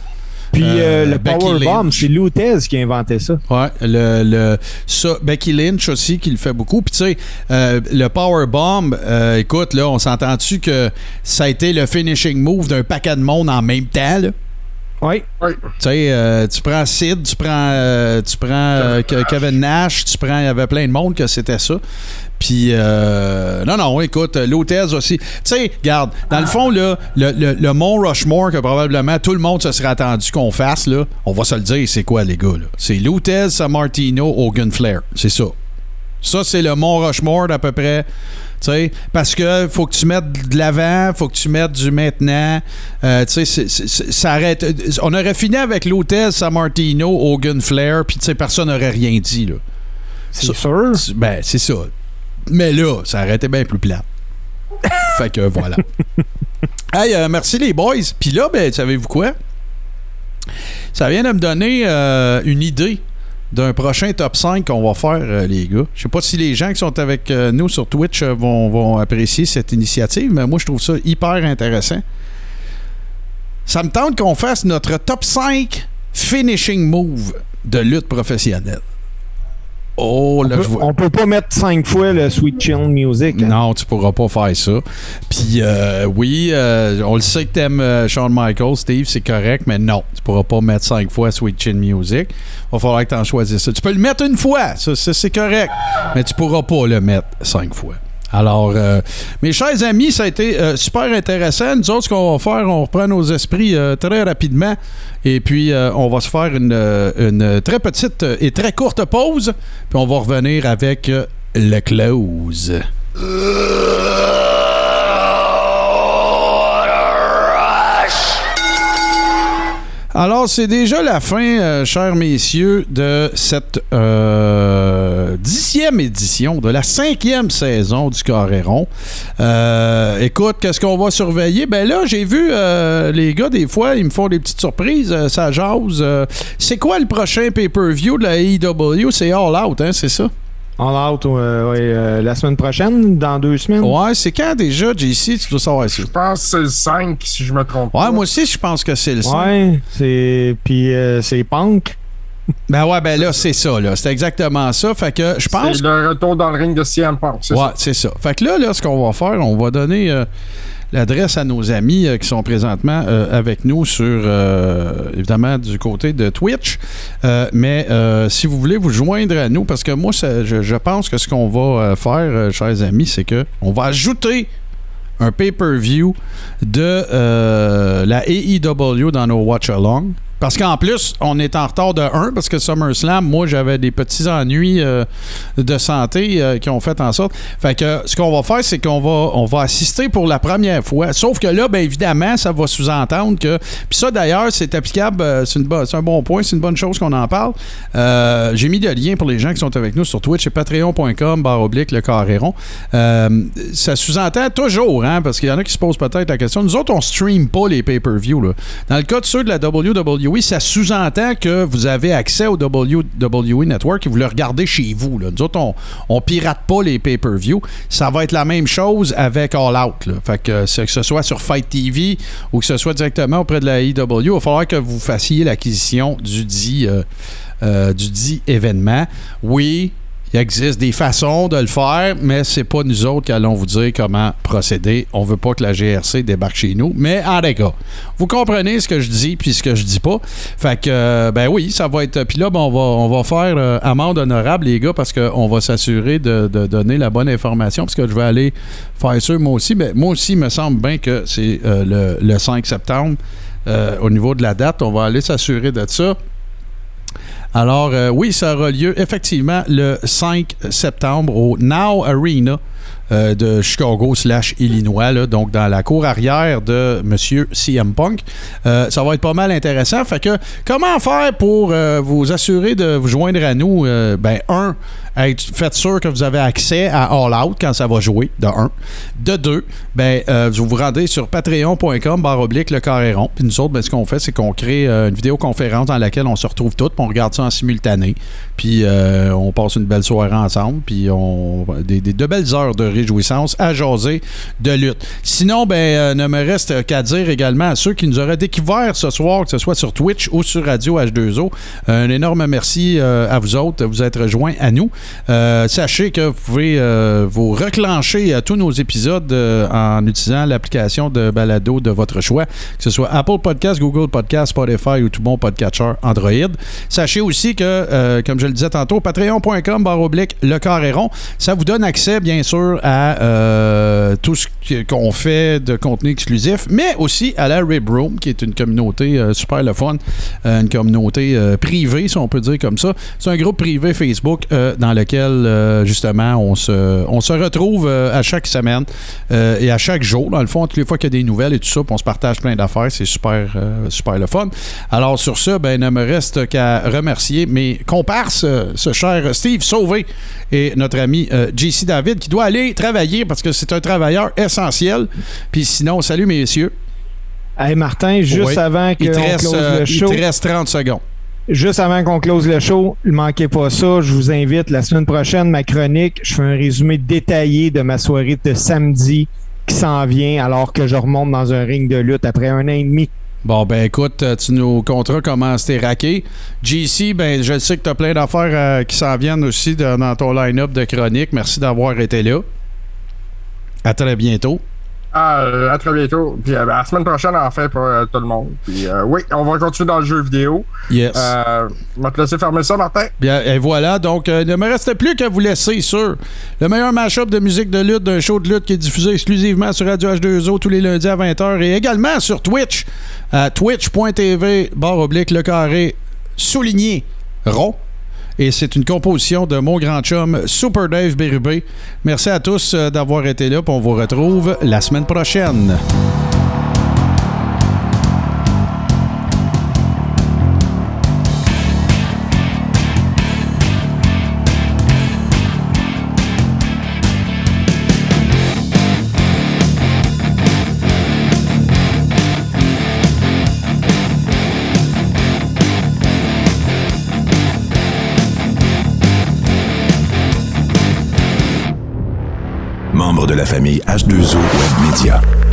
Puis euh, Euh, le Becky Powerbomb, Lynch. c'est Lutez qui a inventé ça. Ouais, le, le, ça, Becky Lynch aussi qui le fait beaucoup. Puis tu sais, euh, le Powerbomb, euh, écoute, là, on s'entend-tu que ça a été le finishing move d'un paquet de monde en même temps, là? Oui. Tu sais, euh, tu prends Sid, tu prends, euh, tu prends euh, Ke- Kevin Nash, tu prends, il y avait plein de monde que c'était ça. Puis, euh, non, non, écoute, Lutez aussi. Tu sais, regarde, dans le fond, là, le, le, le Mont Rushmore que probablement tout le monde se serait attendu qu'on fasse, là, on va se le dire, c'est quoi, les gars, là? C'est Lutez, Sammartino, Hogan Flair. C'est ça. Ça, c'est le Mont Rushmore d'à peu près. Tu sais, parce que faut que tu mettes de l'avant, faut que tu mettes du maintenant. Euh, tu sais, c'est- c'est- c'est- ça arrête. On aurait fini avec Lutez, Sammartino, Hogan Flair, puis tu sais, personne n'aurait rien dit, là. C'est Ça- sûr. Ben, c'est ça. Mais là, ça aurait été bien plus plat. fait que voilà. hey, euh, merci les boys. Puis là, ben, savez-vous quoi? Ça vient de me donner euh, une idée d'un prochain top 5 qu'on va faire, euh, les gars. Je sais pas si les gens qui sont avec euh, nous sur Twitch euh, vont, vont apprécier cette initiative, mais moi, je trouve ça hyper intéressant. Ça me tente qu'on fasse notre top 5 finishing move de lutte professionnelle. Oh, On peut, je vois. on peut pas mettre cinq fois le Sweet Chill Music. hein. Non, tu pourras pas faire ça. Puis euh, oui, euh, on le sait que t'aimes euh, Shawn Michaels, Steve, c'est correct, mais non, tu pourras pas mettre cinq fois Sweet Chin Music. Va falloir que t'en choisisses ça. Tu peux le mettre une fois, ça, ça, c'est correct, mais tu pourras pas le mettre cinq fois. Alors, euh, mes chers amis, ça a été euh, super intéressant. Nous autres, ce qu'on va faire, on reprend nos esprits euh, très rapidement. Et puis, on va se faire une, une très petite et très courte pause. Puis, on va revenir avec le close. Alors, c'est déjà la fin, euh, chers messieurs, de cette euh, dixième édition de la cinquième saison du Coréron. Euh, écoute, qu'est-ce qu'on va surveiller? Ben là, j'ai vu les gars, des fois, ils me font des petites surprises, ça jase. C'est quoi le prochain pay-per-view de la AEW? C'est All Out, hein, c'est ça? All out euh, ouais, euh, la semaine prochaine, dans deux semaines. Ouais, c'est quand déjà, JC? Tu dois savoir ça. Je pense que c'est le 5, si je me trompe Ouais, pas. moi aussi, je pense que c'est le 5. Ouais, c'est. Puis euh, c'est punk. Ben ouais, ben là, c'est ça, là. C'est exactement ça. Fait que je pense C'est le retour dans le ring de CM Punk, c'est Ouais, ça. c'est ça. Fait que là, là ce qu'on va faire, on va donner euh, l'adresse à nos amis euh, qui sont présentement euh, avec nous sur, euh, évidemment, du côté de Twitch. Mais si vous voulez vous joindre à nous, parce que moi, je, pense que ce qu'on va faire, chers amis, c'est que on va ajouter un pay-per-view de la AEW dans nos watch-along. Parce qu'en plus, on est en retard de 1 parce que SummerSlam, moi, j'avais des petits ennuis euh, de santé euh, qui ont fait en sorte. Fait que ce qu'on va faire, c'est qu'on va, on va assister pour la première fois. Sauf que là, bien évidemment, ça va sous-entendre que. Puis ça, d'ailleurs, c'est applicable. euh, c'est, un bon point. C'est une bonne chose qu'on en parle. J'ai mis le lien pour les gens qui sont avec nous sur Twitch. C'est patreon.com, barre oblique, le ça sous-entend toujours, hein, parce qu'il y en a qui se posent peut-être la question. Nous autres, on stream pas les pay-per-view. Dans le cas de ceux de la WWE, ça sous-entend que vous avez accès au WWE Network et vous le regardez chez vous. là. Nous autres, on, on pirate pas les pay-per-view. Ça va être la même chose avec All Out. Fait que, ce soit sur Fight TV ou que ce soit directement auprès de la AEW, il va falloir que vous fassiez l'acquisition du euh, euh, du dit événement. Oui, il existe des façons de le faire, mais c'est pas nous autres qui allons vous dire comment procéder. On veut pas que la GRC débarque chez nous. Mais en gars, vous comprenez ce que je dis puis ce que je dis pas. Fait que, euh, ben oui, ça va être. Puis là, ben, on, va, on va faire euh, amende honorable, les gars, parce qu'on va s'assurer de, donner la bonne information, parce que je vais aller faire ça moi aussi. Mais moi aussi, il me semble bien que c'est euh, le, le 5 septembre. Au niveau de la date, on va aller s'assurer de ça. Alors, euh, oui, ça aura lieu effectivement le 5 septembre au Now Arena euh, de Chicago slash Illinois, donc dans la cour arrière de Monsieur CM Punk. Euh, ça va être pas mal intéressant. Fait que, comment faire pour vous assurer de vous joindre à nous? Ben, un, faites sûr que vous avez accès à All Out quand ça va jouer, de un. De deux, ben, euh, vous vous rendez sur patreon.com barre oblique le carré rond. Puis nous autres, ben, ce qu'on fait, c'est qu'on crée euh, une vidéoconférence dans laquelle on se retrouve tous, puis on regarde ça en simultané. Puis euh, on passe une belle soirée ensemble, puis on des, des- de belles heures de réjouissance à jaser de lutte. Sinon, ben, ne me reste qu'à dire également à ceux qui nous auraient découvert ce soir, que ce soit sur Twitch ou sur Radio H2O, un énorme merci à vous autres de vous être rejoints à nous. Euh, sachez que vous pouvez euh, vous reclencher à tous nos épisodes euh, en utilisant l'application de balado de votre choix, que ce soit Apple Podcast, Google Podcast, Spotify ou tout bon podcatcher Android. Sachez aussi que, euh, comme je le disais tantôt, patreon.com barre oblique le carré rond, ça vous donne accès bien sûr à euh, tout ce qu'on fait de contenu exclusif, mais aussi à la Rib Room, qui est une communauté euh, super le fun, euh, une communauté euh, privée, si on peut dire comme ça. C'est un groupe privé Facebook euh, dans lequel euh, justement on se, on se retrouve euh, à chaque semaine euh, et à chaque jour, dans le fond, toutes les fois qu'il y a des nouvelles et tout ça, puis on se partage plein d'affaires, c'est super, super le fun. Alors sur ça, ben, il ne me reste qu'à remercier mes comparses, ce cher Steve Sauvé et notre ami JC David qui doit aller travailler parce que c'est un travailleur essentiel. Puis sinon, salut messieurs. Hey Martin, juste Oui. avant Il te, qu'on reste, close le il show, te reste 30 secondes. Juste avant qu'on close le show, ne manquez pas ça. Je vous invite la semaine prochaine, ma chronique. Je fais un résumé détaillé de ma soirée de samedi qui s'en vient alors que je remonte dans un ring de lutte après un an et demi. Bon, ben écoute, euh, tu nous compteras comment c'était raqué. JC, ben je sais que tu as plein d'affaires euh, qui s'en viennent aussi dans ton line-up de chronique. Merci d'avoir été là. À très bientôt. Euh, à très bientôt. Puis euh, ben, la semaine prochaine, enfin, pour euh, tout le monde. Puis oui, on va continuer dans le jeu vidéo. Yes. On va te laisser fermer ça, Martin. Bien, et voilà. Donc, il ne me reste plus qu'à vous laisser sur le meilleur mashup de musique de lutte d'un show de lutte qui est diffusé exclusivement sur Radio H2O tous les lundis à 20h et également sur Twitch à twitch.tv barre oblique le carré souligné rond. Et c'est une composition de mon grand chum Super Dave Bérubé. Merci à tous euh, d'avoir été là. on vous retrouve la semaine prochaine. Famille H2O Web Media.